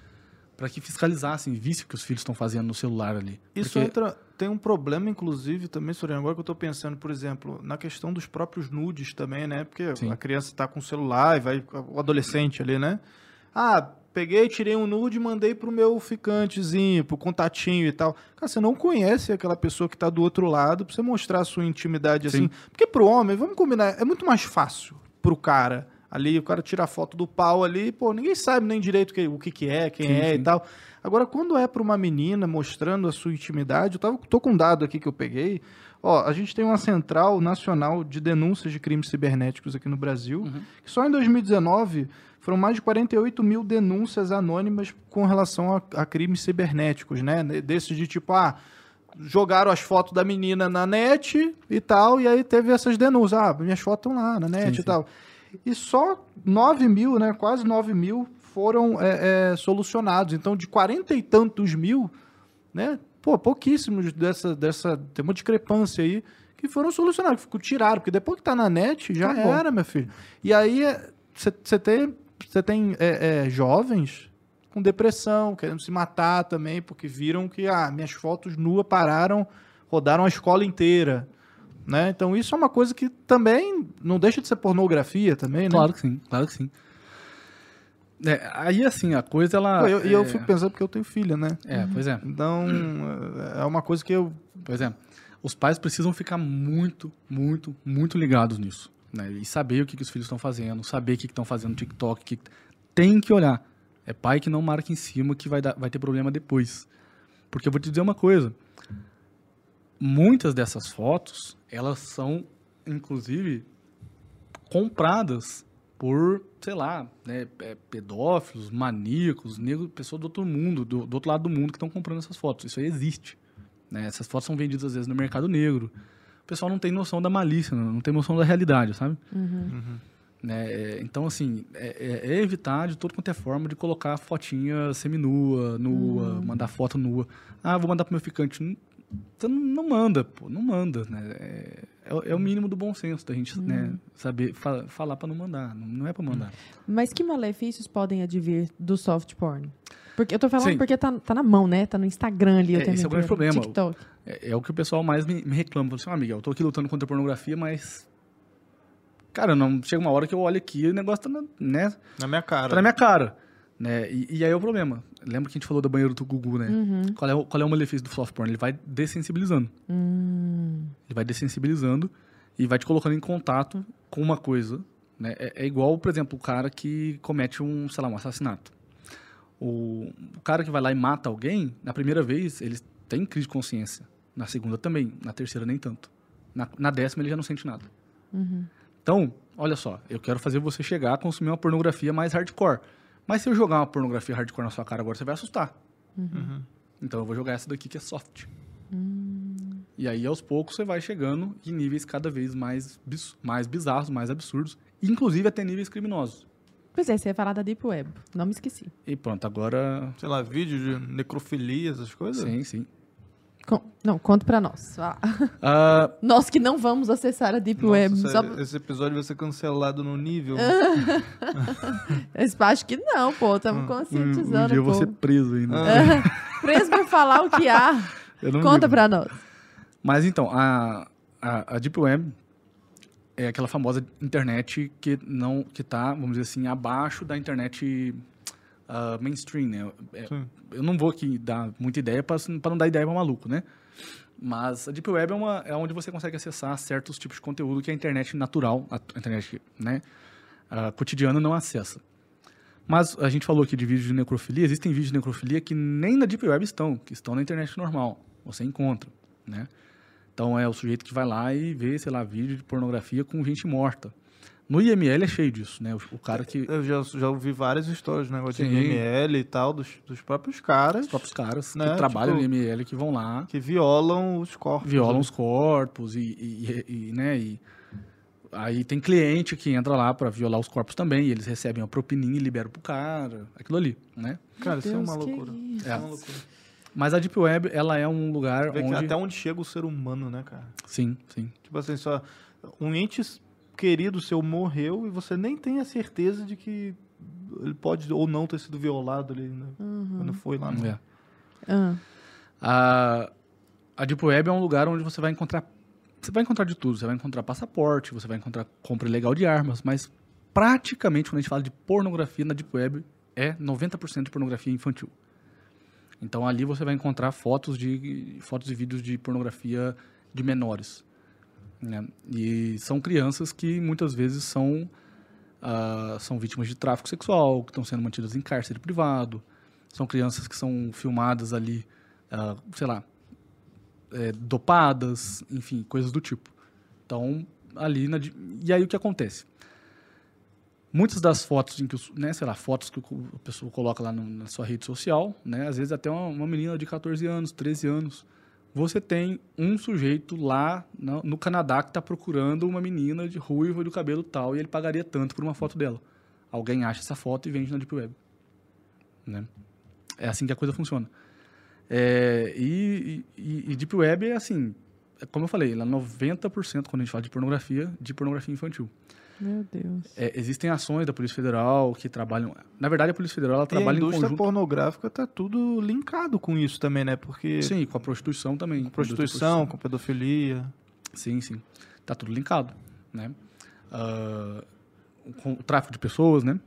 para que fiscalizassem, vissem o que os filhos estão fazendo no celular ali. Isso Porque- entra, tem um problema, inclusive, também, Soriano, agora que eu tô pensando, por exemplo, na questão dos próprios nudes também, né? Porque Sim. a criança tá com o celular e vai, o adolescente ali, né? Ah, peguei, tirei um nude e mandei pro meu ficantezinho, pro contatinho e tal. Cara, você não conhece aquela pessoa que tá do outro lado pra você mostrar a sua intimidade assim. Sim. Porque pro homem, vamos combinar, é muito mais fácil pro cara. Ali, o cara tira a foto do pau ali, pô, ninguém sabe nem direito que- o que, que é, quem Sim, é e sim. tal. Agora, quando é pra uma menina mostrando a sua intimidade, eu tava, tô com um dado aqui que eu peguei. Ó, a gente tem uma central nacional de denúncias de crimes cibernéticos aqui no Brasil, que só em 2019 foram mais de 48 mil denúncias anônimas com relação a, a crimes cibernéticos, né? Desses de tipo, ah, jogaram as fotos da menina na net e tal, e aí teve essas denúncias. Ah, minhas fotos estão lá na net Sim, e sim. tal. E só 9 mil, né? Quase 9 mil foram é, é, solucionados. Então, de 40 e tantos mil, né? Pô, pouquíssimos dessa, dessa. Tem uma discrepância aí que foram solucionados, que tiraram, porque depois que tá na net, já Acabou. era, meu filho. E aí você tem, cê tem é, é, jovens com depressão, querendo se matar também, porque viram que ah, minhas fotos nuas pararam, rodaram a escola inteira. Né? Então isso é uma coisa que também não deixa de ser pornografia também, né? Claro que sim, claro que sim. É, aí, assim, a coisa, ela... Eu- E eu é- fico pensando porque eu tenho filha, né? É, pois é, Então, é uma coisa que eu. pois é. Os pais precisam ficar muito, muito, muito ligados nisso. Né? E saber o que, que os filhos estão fazendo, saber o que estão fazendo no TikTok. Que... Tem que olhar. É pai que não marca em cima que vai, dar, vai ter problema depois. Porque eu vou te dizer uma coisa. Muitas dessas fotos, elas são, inclusive, compradas por, sei lá, né, é, pedófilos, maníacos, negros, pessoas do outro mundo, do, do outro lado do mundo que estão comprando essas fotos. Isso aí existe. né? Essas fotos são vendidas às vezes no mercado negro. O pessoal não tem noção da malícia, não, não tem noção da realidade, sabe? Né, é, Então, assim, é, é- é evitar de toda quanto é forma de colocar fotinha seminua, nua, mandar foto nua. Ah, vou mandar pro meu ficante. Não- Você não, não manda, pô, não manda, né? É, é o- é o mínimo do bom senso da gente, né, saber fa- falar pra não mandar. Não, não é pra mandar. Mas que malefícios podem advir do soft porn? Porque eu tô falando Sim. porque tá, tá na mão, né? Tá no Instagram ali. o É, tempo esse é o grande problema. TikTok. É, é o que o pessoal mais me, me reclama. Fala assim, ah, Miguel, eu tô aqui lutando contra a pornografia, mas. Cara, não chega uma hora que eu olho aqui e o negócio tá na, né, Na minha cara. tá na minha cara. Né? E, e aí é o problema. Lembra que a gente falou do banheiro do Gugu, né? Qual, é o, qual é o malefício do soft porn? Ele vai dessensibilizando. Ele vai dessensibilizando e vai te colocando em contato com uma coisa. Né? É, é igual, por exemplo, o cara que comete um, sei lá, um assassinato. O, o cara que vai lá e mata alguém, na primeira vez, ele tem crise de consciência. Na segunda também. Na terceira, nem tanto. Na, na décima, ele já não sente nada. Então, olha só, eu quero fazer você chegar a consumir uma pornografia mais hardcore. Mas se eu jogar uma pornografia hardcore na sua cara agora, você vai assustar. Então eu vou jogar essa daqui que é soft. E aí, aos poucos, você vai chegando em níveis cada vez mais, mais bizarros, mais absurdos, inclusive até níveis criminosos. Pois é, você ia falar da Deep Web. Não me esqueci. E pronto, agora. Sei lá, vídeo de necrofilia, essas coisas. Sim, sim. Não, conta pra nós. Ah, Ah, nós que não vamos acessar a Deep Nossa, Web. esse, Só... esse episódio vai ser cancelado no nível. Acho que não, pô. Estamos um, um conscientizando. dia eu vou ser preso ainda. Preso por falar o que há. Conta ligo. pra nós. Mas então, a, a, a Deep Web é aquela famosa internet que não que tá, vamos dizer assim, abaixo da internet ah, mainstream, né? É- eu não vou aqui dar muita ideia para não dar ideia para maluco, né? Mas a Deep Web é, uma, é onde você consegue acessar certos tipos de conteúdo que a internet natural, a internet né, a cotidiana não acessa. Mas a gente falou aqui de vídeos de necrofilia, existem vídeos de necrofilia que nem na Deep Web estão, que estão na internet normal, você encontra, né? Então é o sujeito que vai lá e vê, sei lá, vídeo de pornografia com gente morta. No IML é cheio disso, né? O, o cara que. Eu já, já ouvi várias histórias, né? negócio de Sim. IML e tal, dos, dos próprios caras Os próprios caras Né, que trabalham tipo- no IML que vão lá, que violam os corpos. violam né? os corpos e, e- e- e, né? E aí tem cliente que entra lá para violar os corpos também, e eles recebem uma propininha e liberam pro cara, aquilo ali, né? Cara, isso é uma Deus, loucura. isso? Isso é uma loucura. Mas a Deep Web, ela é um lugar onde... até onde chega o ser humano, né, cara? Sim, sim. Tipo assim, só um ente querido seu morreu e você nem tem a certeza de que ele pode ou não ter sido violado ali, né? Quando foi lá. No... É. Ah, A, a Deep Web é um lugar onde você vai encontrar. Você vai encontrar de tudo. Você vai encontrar passaporte, você vai encontrar compra ilegal de armas, mas praticamente quando a gente fala de pornografia na Deep Web, é 90% de pornografia infantil. Então ali você vai encontrar fotos de fotos e vídeos de pornografia de menores. Né? E são crianças que muitas vezes são, ah, são vítimas de tráfico sexual, que estão sendo mantidas em cárcere privado. São crianças que são filmadas ali, ah, sei lá, é, dopadas, enfim, coisas do tipo. Então, ali na. E aí o que acontece? Muitas das fotos em que, né, sei lá, fotos que a pessoa coloca lá no- na sua rede social, né, às vezes até uma, uma menina de 14 anos, 13 anos, você tem um sujeito lá no, Canadá que está procurando uma menina de ruiva, de cabelo tal, e ele pagaria tanto por uma foto dela. Alguém acha essa foto e vende na Deep Web. Né? É assim que a coisa funciona. É, e, e, e Deep Web é assim, é como eu falei, lá 90% quando a gente fala de pornografia, de pornografia infantil. Meu Deus. É, existem ações da Polícia Federal que trabalham. Na verdade, a Polícia Federal ela E a trabalha em indústria conjunto. pornográfica tá tudo linkado com isso também, né? Porque Sim, com a prostituição também. prostituição, com pedofilia. Sim, sim. Tá tudo linkado, né? Ah, com o tráfico de pessoas, né?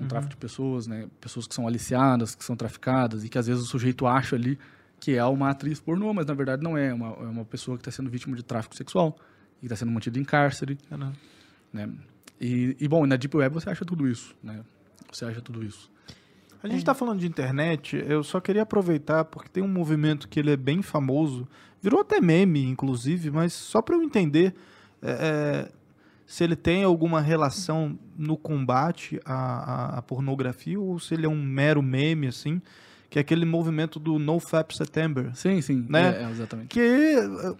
O tráfico de pessoas, né? Pessoas que são aliciadas, que são traficadas e que às vezes o sujeito acha ali que é uma atriz pornô, mas na verdade não é. É uma, é uma pessoa que está sendo vítima de tráfico sexual e está sendo mantida em cárcere, É, né? Né? E, e, bom, na Deep Web você acha tudo isso, né? Você acha tudo isso. A gente está falando de internet, eu só queria aproveitar porque tem um movimento que ele é bem famoso, virou até meme, inclusive, mas só para eu entender é, é, se ele tem alguma relação no combate à, à- pornografia ou se ele é um mero meme, assim, que é aquele movimento do NoFap September. Sim, sim. Né? É, é, exatamente. Que,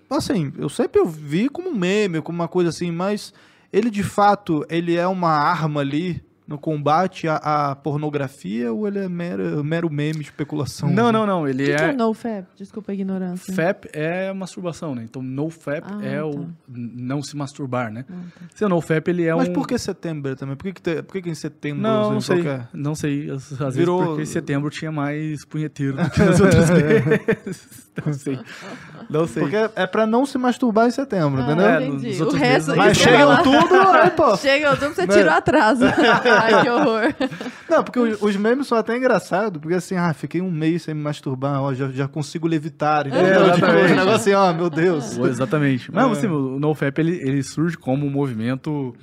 assim, eu sempre vi como um meme, como uma coisa assim, mas ele de fato, ele é uma arma ali no combate à, à pornografia ou ele é mero, mero meme, especulação? Não, não, não. O Ele que, que é é. o NoFap? Desculpa a ignorância. FAP é masturbação, né? Então, no FAP Ah, é o tá. n- não se masturbar, né? Ah, tá. Se o no FAP ele é Mas um. por que setembro também? Por que, que, te- por que, que em setembro? Não, não sei. qual que é? Não sei. Às, às vezes Virou- porque em setembro tinha mais punheteiro do que nas outras vezes. Não sei. Não sei. Porque é pra não se masturbar em setembro, Ah, entendeu? É, entendi. O resto... meses- Mas que chega tudo, aí, pô. Chega o tempo, você Né? tira o atraso. Ai, que horror. Não, porque os, memes são até engraçados, porque assim, ah, fiquei um mês sem me masturbar, ó, já, já consigo levitar, entendeu? É, tipo, exatamente. um negócio assim, ó, meu Deus. Pô, Exatamente. Mas É. assim, o NoFap ele, ele surge como um movimento.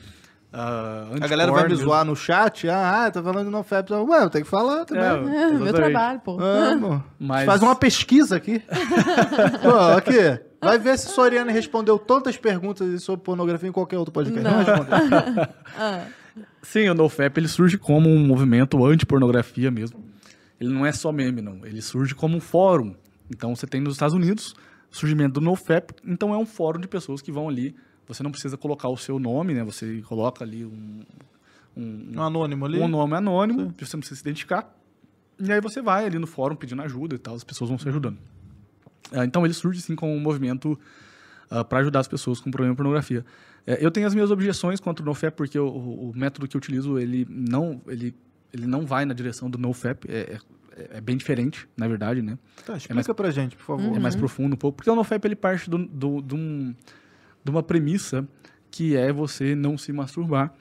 ah, A galera vai me zoar no chat, ah, ah, tá falando no FAP. Ué, eu tenho que falar também. É, É, meu trabalho, pô. Ah, pô. Mas- Faz uma pesquisa aqui. Pô, aqui. Vai ver se Soriane respondeu tantas perguntas sobre pornografia em qualquer outro podcast. Não, Não. respondeu. Ah, Sim, o NoFap ele surge como um movimento anti-pornografia mesmo. Ele não é só meme, não. Ele surge como um fórum. Então você tem nos Estados Unidos o surgimento do NoFap. Então é um fórum de pessoas que vão ali. Você não precisa colocar o seu nome, né? Você coloca ali um, um, Um anônimo ali. um nome anônimo, você não precisa se identificar. E aí você vai ali no fórum pedindo ajuda e tal, as pessoas vão se ajudando. Ah, então ele surge sim como um movimento para ajudar as pessoas com problema de pornografia. É, eu tenho as minhas objeções contra o NoFap porque o, o- método que eu utilizo ele não ele, ele não vai na direção do NoFap, é, é, é bem diferente, na verdade, né? Tá, explica mais- pra gente, por favor. É mais profundo um pouco, porque o NoFap ele parte do, do, de, um- de uma premissa que é você não se masturbar.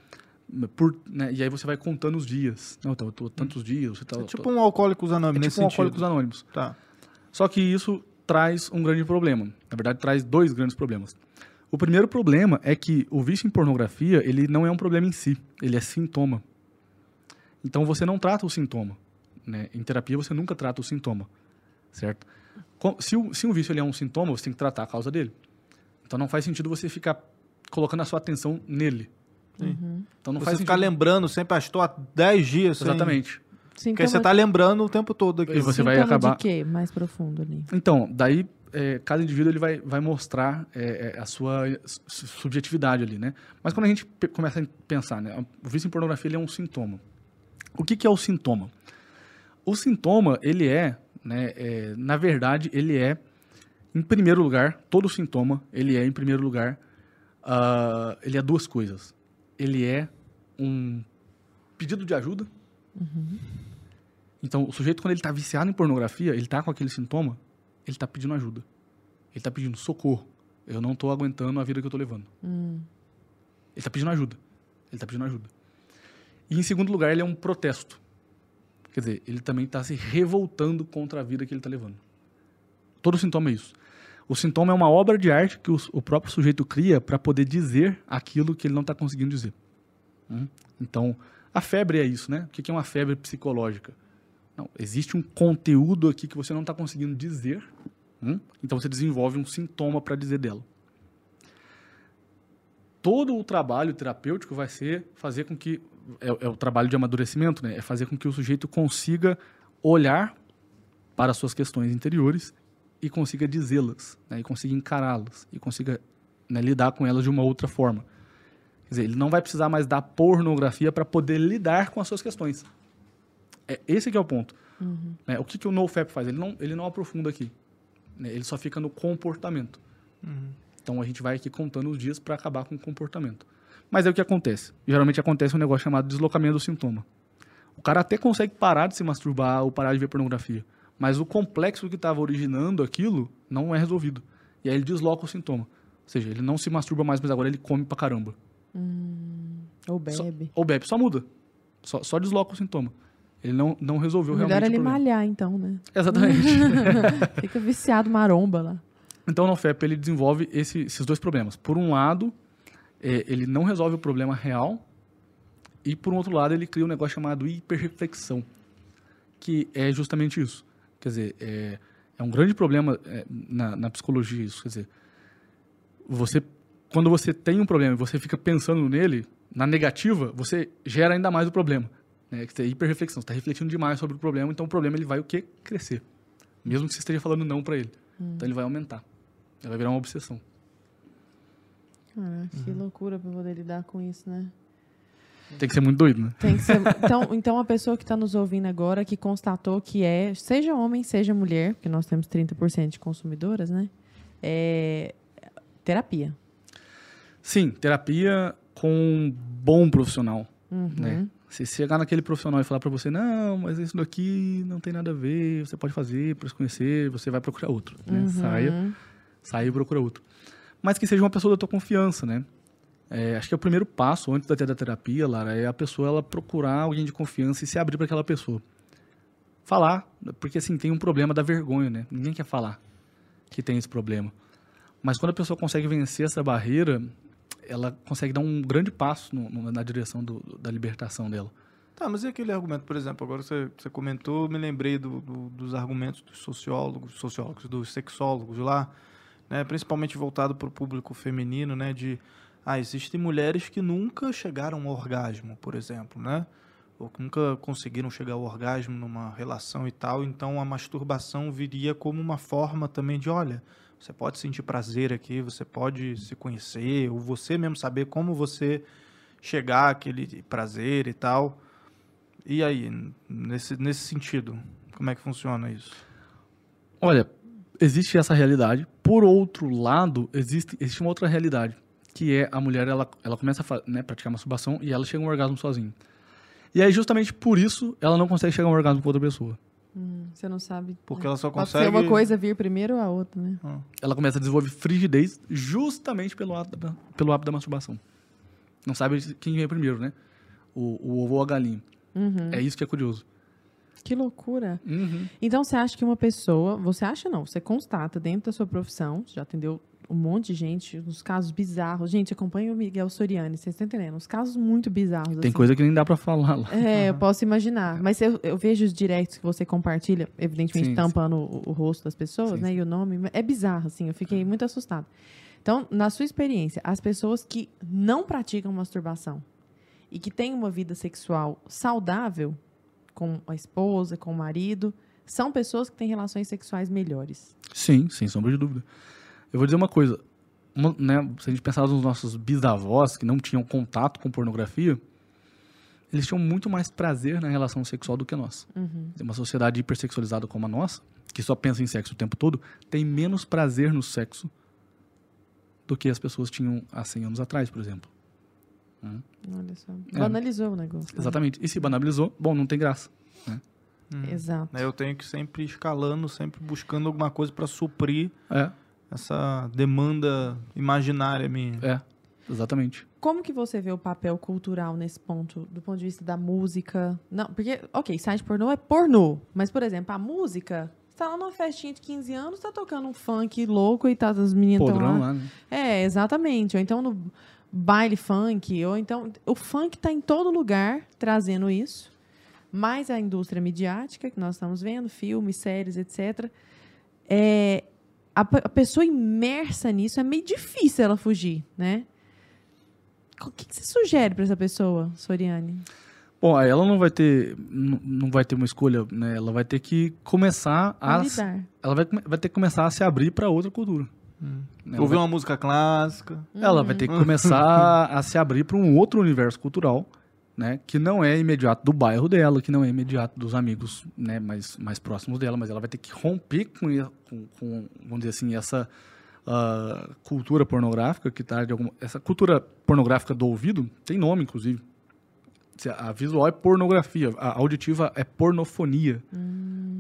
Por, né, e aí você vai contando os dias. Não, então, eu tô tantos dias, você tá. É tipo um Alcoólicos é Anônimos, tipo nesse um sentido. Alcoólicos Anônimos. Tá. Só que isso traz um grande problema. Na verdade, traz dois grandes problemas. O primeiro problema é que o vício em pornografia, ele não é um problema em si, ele é sintoma. Então você não trata o sintoma. Né? Em terapia você nunca trata o sintoma, certo? Se o, se o vício ele é um sintoma, você tem que tratar a causa dele. Então não faz sentido você ficar colocando a sua atenção nele. Então não Você faz ficar sentido. lembrando sempre, ah, estou há 10 dias sem... Exatamente. Porque aí você tá lembrando o tempo todo aqui. E você vai Sintoma acabar- de quê? Mais profundo ali. Então, daí é, cada indivíduo ele vai, vai mostrar é, é, a sua su- subjetividade ali, né? Mas quando a gente começa a pensar, né? O vício em pornografia ele é um sintoma. O que, que é o sintoma? O sintoma, ele é, né? é, na verdade, ele é, em primeiro lugar, todo sintoma, ele é, em primeiro lugar, ah, ele é duas coisas. Ele é um pedido de ajuda. Então, o sujeito, quando ele está viciado em pornografia, ele está com aquele sintoma, ele está pedindo ajuda. Ele está pedindo socorro. Eu não estou aguentando a vida que eu estou levando. Ele está pedindo ajuda. Ele está pedindo ajuda. E, em segundo lugar, ele é um protesto. Quer dizer, ele também está se revoltando contra a vida que ele está levando. Todo sintoma é isso. O sintoma é uma obra de arte que o, o próprio sujeito cria para poder dizer aquilo que ele não está conseguindo dizer. Hum? Então, a febre é isso, né? O que é uma febre psicológica? Não, existe um conteúdo aqui que você não está conseguindo dizer, hum? então você desenvolve um sintoma para dizer dela. Todo o trabalho terapêutico vai ser fazer com que é, é o trabalho de amadurecimento, né? É fazer com que o sujeito consiga olhar para as suas questões interiores e consiga dizê-las, né? E consiga encará-las e consiga né, lidar com elas de uma outra forma. Quer dizer, ele não vai precisar mais da pornografia para poder lidar com as suas questões. É esse que é o ponto. Né, o que, que o NoFap faz? Ele não, ele não aprofunda aqui. né, ele só fica no comportamento. Então a gente vai aqui contando os dias para acabar com o comportamento. Mas é o que acontece. Geralmente acontece um negócio chamado deslocamento do sintoma. O cara até consegue parar de se masturbar ou parar de ver pornografia. Mas o complexo que estava originando aquilo não é resolvido. E aí ele desloca o sintoma. Ou seja, ele não se masturba mais, mas agora ele come pra caramba. Ou Só- bebe. ou bebe, só muda. Só, só desloca o sintoma. Ele não, não resolveu melhor realmente é ele o problema. malhar, então, né? Exatamente. Fica viciado maromba lá. Então, o NoFap ele desenvolve esse- esses dois problemas. Por um lado, é, ele não resolve o problema real, e por um outro lado, ele cria um negócio chamado hiperreflexão, que é justamente isso. Quer dizer, é, é um grande problema é, na, na psicologia isso. Quer dizer, você, quando você tem um problema e você fica pensando nele, na negativa, você gera ainda mais o problema. Né? Quer dizer, hiperreflexão, você está refletindo demais sobre o problema, então o problema ele vai o quê? Crescer. Mesmo que você esteja falando não para ele. Então ele vai aumentar. Ele vai virar uma obsessão. Ah, que loucura pra poder lidar com isso, né? Tem que ser muito doido, né? Tem que ser. Então, então a pessoa que está nos ouvindo agora, que constatou que é, seja homem, seja mulher, porque nós temos 30% de consumidoras, né? É terapia. Sim, terapia com um bom profissional. Uhum. Né? Se chegar naquele profissional e falar pra você, não, mas isso daqui não tem nada a ver, você pode fazer para se conhecer, você vai procurar outro. Né? Uhum. Saia, saia e procura outro. Mas que seja uma pessoa da tua confiança, né? É, acho que é o primeiro passo antes da terapia, Lara, é a pessoa ela procurar alguém de confiança e se abrir para aquela pessoa. Falar, porque assim, tem um problema da vergonha, né? Ninguém quer falar que tem esse problema. Mas quando a pessoa consegue vencer essa barreira, ela consegue dar um grande passo no- no- na direção do- da libertação dela. Tá, mas e aquele argumento, por exemplo, agora você, você comentou, me lembrei do- do- dos argumentos dos sociólogos, sociólogos, dos sexólogos lá, né, principalmente voltado para o público feminino, né, de, ah, existem mulheres que nunca chegaram ao orgasmo, por exemplo, né, ou que nunca conseguiram chegar ao orgasmo numa relação e tal, então a masturbação viria como uma forma também de, olha, você pode sentir prazer aqui, você pode se conhecer, ou você mesmo saber como você chegar àquele prazer e tal. E aí, nesse, nesse sentido, como é que funciona isso? Olha, existe essa realidade. Por outro lado, existe, existe uma outra realidade, que é a mulher, ela, ela começa a né, praticar masturbação e ela chega a um orgasmo sozinha. E aí, justamente por isso, ela não consegue chegar a um orgasmo com outra pessoa. Hum, você não sabe. Porque ela só Pode consegue... ser uma coisa vir primeiro ou a outra, né? Ah, Ela começa a desenvolver frigidez justamente pelo ato da, pelo hábito da masturbação. Não sabe quem vem primeiro, né? O, o ovo ou a galinha. Uhum. É isso que é curioso. Que loucura. Uhum. Então, você acha que uma pessoa. Você acha não, você constata dentro da sua profissão, você já atendeu um monte de gente, uns casos bizarros. Gente, acompanha o Miguel Soriani, vocês estão entendendo? Uns casos muito bizarros. Tem assim. coisa que nem dá pra falar lá. É, eu posso imaginar. Mas eu, eu vejo os directs que você compartilha, evidentemente Sim, tampando o, o rosto das pessoas, Sim, né? E o nome. É bizarro, assim. Eu fiquei muito assustada. Então, na sua experiência, as pessoas que não praticam masturbação e que têm uma vida sexual saudável com a esposa, com o marido, são pessoas que têm relações sexuais melhores. Sim, sem sombra de dúvida. Eu vou dizer uma coisa. uma- né, se a gente pensar nos nossos bisavós que não tinham contato com pornografia, eles tinham muito mais prazer na relação sexual do que nós. Uma sociedade hipersexualizada como a nossa, que só pensa em sexo o tempo todo, tem menos prazer no sexo do que as pessoas tinham há 100 anos atrás, por exemplo. Olha só. É. Banalizou o negócio. né? Exatamente. E se banalizou, bom, não tem graça. Exato. Aí Eu tenho que sempre escalando, sempre buscando alguma coisa pra suprir É, essa demanda imaginária minha. é, exatamente. Como que você vê o papel cultural nesse ponto, do ponto de vista da música? Não, porque, ok, site pornô é pornô, mas, por exemplo, a música, você tá lá numa festinha de 15 anos, tá tocando um funk louco e tá as meninas tão Podrão lá. lá, né? É, exatamente. Ou então no baile funk, ou então o funk tá em todo lugar trazendo isso. Mais a indústria midiática que nós estamos vendo, filmes, séries, etc. É, a, a pessoa imersa nisso é meio difícil ela fugir, né? O que, que você sugere para essa pessoa, Soriane? Bom, aí ela não vai ter, não vai ter uma escolha, né? Ela vai ter que começar a, A lidar. ela vai, vai ter que começar a se abrir para outra cultura. Hum. Né? Ouvir vai, uma música clássica. ela vai ter que começar a se abrir para um outro universo cultural, né? Que não é imediato do bairro dela, que não é imediato dos amigos, né? Mais, mais próximos dela, mas ela vai ter que romper com, com, com, vamos dizer assim, essa ah, cultura pornográfica que tá de alguma, essa cultura pornográfica do ouvido tem nome, inclusive. A visual é pornografia, a auditiva é pornofonia.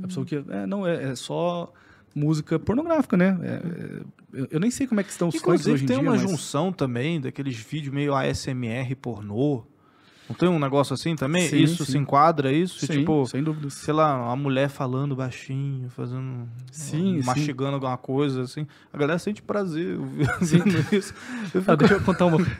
A pessoa que é, não é, é só música pornográfica, né? É, é, eu, eu nem sei como é que estão os Inclusive hoje em tem dia, uma mas- junção também daqueles vídeos meio ASMR pornô. Não tem um negócio assim também? Sim, isso sim. se enquadra isso? Sim, tipo, sem dúvidas. sei lá, uma mulher falando baixinho, fazendo. Sim, mastigando alguma coisa, assim. A galera sente prazer Sim. vendo isso. Eu Ah, fico- deixa eu contar uma.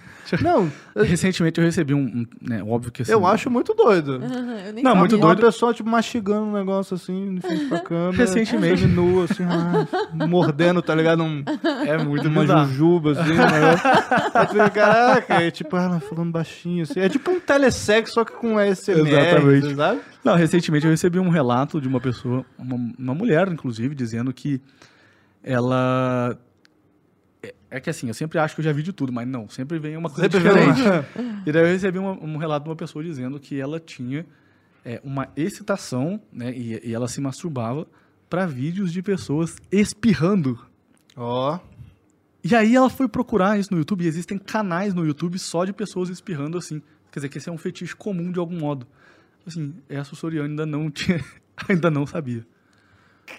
Não, Recentemente eu recebi um, um, né, óbvio que assim, eu acho muito doido. Eu nem Não, sabia. muito uma doido. pessoa, tipo, mastigando um negócio assim, de frente pra câmera. Recentemente. Nu, assim, ah, mordendo, tá ligado? Um, é muito uma bizarro. jujuba, assim, né? Caraca, é tipo, ela falando baixinho, assim. É tipo um telesexo, só que com ASMR, Exatamente. sabe? Não, recentemente eu recebi um relato de uma pessoa, uma, uma mulher, inclusive, dizendo que ela. É, é que assim, eu sempre acho que eu já vi de tudo, mas não, sempre vem uma coisa Sempre uma- diferente. E daí eu recebi uma- um relato de uma pessoa dizendo que ela tinha é, uma excitação, né, e, e ela se masturbava para vídeos de pessoas espirrando. Ó, E aí ela foi procurar isso no YouTube, e existem canais no YouTube só de pessoas espirrando assim. Quer dizer, que esse é um fetiche comum de algum modo. Assim, essa Soriano ainda não tinha, ainda não sabia.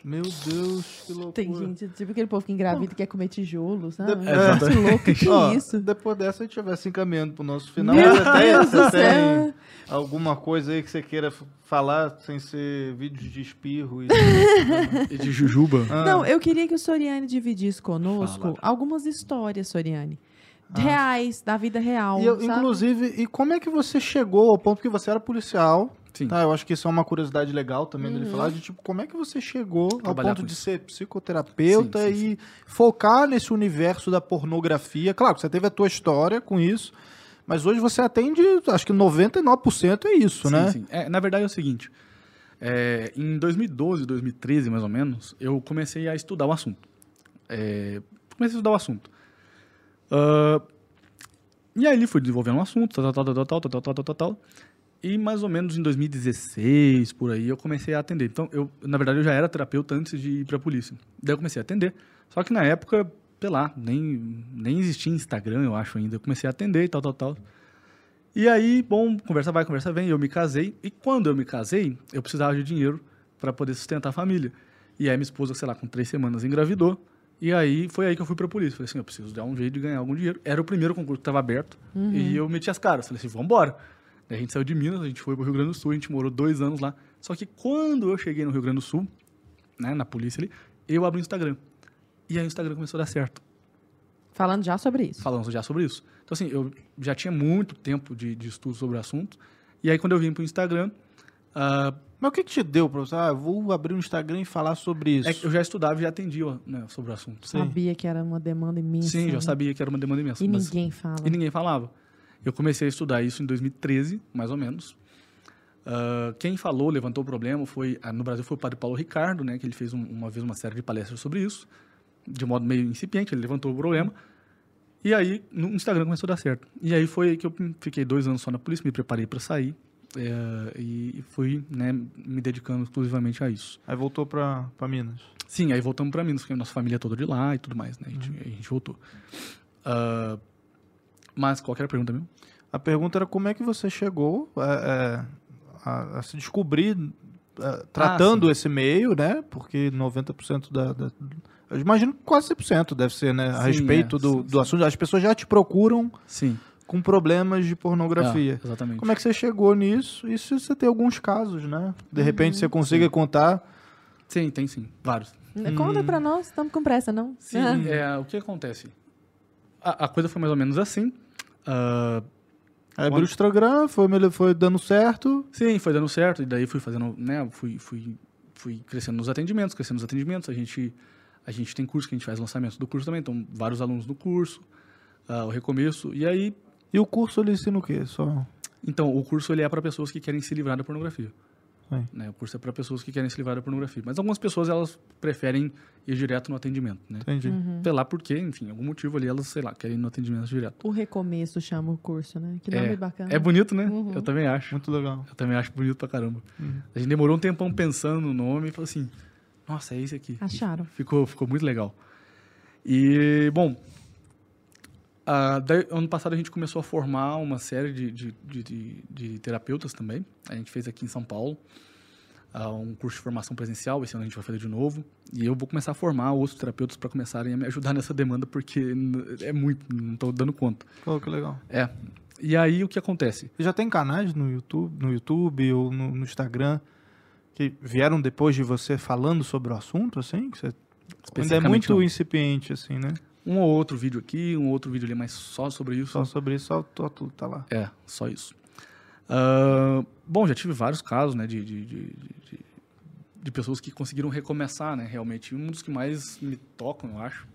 meu Deus, que loucura. Tem gente, tipo aquele povo que engravida e quer comer tijolo, sabe? De- É, louco, que Ó, isso? Depois dessa, a gente vai se encaminhando pro nosso final. Meu Você tem, Deus você tem alguma coisa aí que você queira falar sem ser vídeos de espirro? E... E de Jujuba. Ah, Não, eu queria que o Soriane dividisse conosco Fala. algumas histórias, Soriane. Reais, da vida real. E eu, sabe? inclusive, e como é que você chegou ao ponto que você era policial? Sim. Tá, eu acho que isso é uma curiosidade legal também dele falar de tipo, como é que você chegou ao Trabalhar ponto com de isso. ser psicoterapeuta Sim, sim, e focar nesse universo da pornografia? Claro, você teve a tua história com isso, mas hoje você atende, acho que 99% é isso, sim, né? sim. É, na verdade é o seguinte. é, em 2012, 2013, mais ou menos, eu comecei a estudar o assunto. É, comecei a estudar o assunto. Ah, e aí ele foi desenvolvendo um assunto, tal, tal, tal, tal, tal, tal, tal, tal, tal, tal. E mais ou menos em 2016, por aí, eu comecei a atender. Então, eu, na verdade, eu já era terapeuta antes de ir para a polícia. Daí eu comecei a atender. Só que na época, sei lá, nem, nem existia Instagram, eu acho ainda. Eu comecei a atender e tal, tal, tal. E aí, bom, conversa vai, conversa vem, eu me casei. E quando eu me casei, eu precisava de dinheiro para poder sustentar a família. E aí minha esposa, sei lá, com três semanas engravidou. E aí foi aí que eu fui pra polícia. Falei assim, eu preciso dar um jeito de ganhar algum dinheiro. Era o primeiro concurso que estava aberto. E eu meti as caras. Falei assim, vambora. A gente saiu de Minas, a gente foi pro Rio Grande do Sul, a gente morou dois anos lá. Só que quando eu cheguei no Rio Grande do Sul, né, na polícia ali, eu abri o Instagram. E aí o Instagram começou a dar certo. Falando já sobre isso. Falando já sobre isso. Então, assim, eu já tinha muito tempo de, de estudo sobre o assunto. E aí, quando eu vim pro Instagram, ah, Mas o que, que te deu, professor? Ah, vou abrir um Instagram e falar sobre isso. é que eu já estudava e já atendia né, sobre o assunto. Sim. Sabia que era uma demanda imensa. Sim, já né? sabia que era uma demanda imensa. E mas- ninguém fala. E ninguém falava. Eu comecei a estudar isso em 2013, mais ou menos. Ah, quem falou, levantou o problema, foi ah, no Brasil foi o padre Paulo Ricardo, né, que ele fez um- uma vez uma série de palestras sobre isso, de modo meio incipiente, ele levantou o problema. E aí, no Instagram começou a dar certo. E aí foi aí que eu fiquei dois anos só na polícia, me preparei para sair eh, e fui né, me dedicando exclusivamente a isso. Aí voltou pra Minas. Sim, aí voltamos para Minas, porque a nossa família é toda de lá e tudo mais, né? A gente, a gente voltou. Ah, mas qual era a pergunta mesmo? A pergunta era como é que você chegou é, é, a, a se descobrir é, tratando esse meio, né? Porque 90% da, da... Eu imagino que quase 100% deve ser, né? A Sim, respeito é, do, sim, do sim. assunto. As pessoas já te procuram Sim. Com problemas de pornografia. Ah, exatamente. Como é que você chegou nisso? E se você tem alguns casos, né? De repente você consiga contar. Sim, tem sim. Vários. Conta pra nós, estamos com pressa, não? Sim, Ah. é, o que acontece? A, a coisa foi mais ou menos assim. Ah, Aí abriu o Instagram, foi, foi dando certo. sim, foi dando certo. E daí fui fazendo, né? Fui, fui, fui crescendo nos atendimentos, crescendo nos atendimentos. A gente, a gente tem curso que a gente faz lançamento do curso também. Então, vários alunos do curso. ah, o recomeço. E aí, E o curso ele ensina o quê? Só. então, o curso ele é para pessoas que querem se livrar da pornografia. Sim. Né? O curso é para pessoas que querem se livrar da pornografia. Mas algumas pessoas, elas preferem ir direto no atendimento, né? Entendi. Uhum. Sei lá por quê, enfim, algum motivo ali, elas, sei lá, querem ir no atendimento direto. O recomeço chama o curso, né? Que nome bacana. É bonito, né? Uhum. Eu também acho. Muito legal. Eu também acho bonito pra caramba. Uhum. A gente demorou um tempão pensando no nome e falou assim, nossa, é esse aqui. Acharam. Ficou, ficou muito legal. E, bom, ah, daí, ano passado a gente começou a formar uma série de, de, de, de- terapeutas também. A gente fez aqui em São Paulo ah, um curso de formação presencial. Esse ano a gente vai fazer de novo. E eu vou começar a formar outros terapeutas para começarem a me ajudar nessa demanda, porque é muito, não estou dando conta. Pô, que legal. É. E aí o que acontece? Já tem canais no YouTube, no YouTube ou no, no Instagram que vieram depois de você falando sobre o assunto, assim? Que você ainda é muito não. incipiente, assim, né? Um ou outro vídeo aqui, um outro vídeo ali, mas só sobre isso. Só sobre isso, só o tudo tá lá. É, só isso. Ah, bom, já tive vários casos, né, de, de, de, de- pessoas que conseguiram recomeçar, né, realmente. Um dos que mais me tocam, eu acho,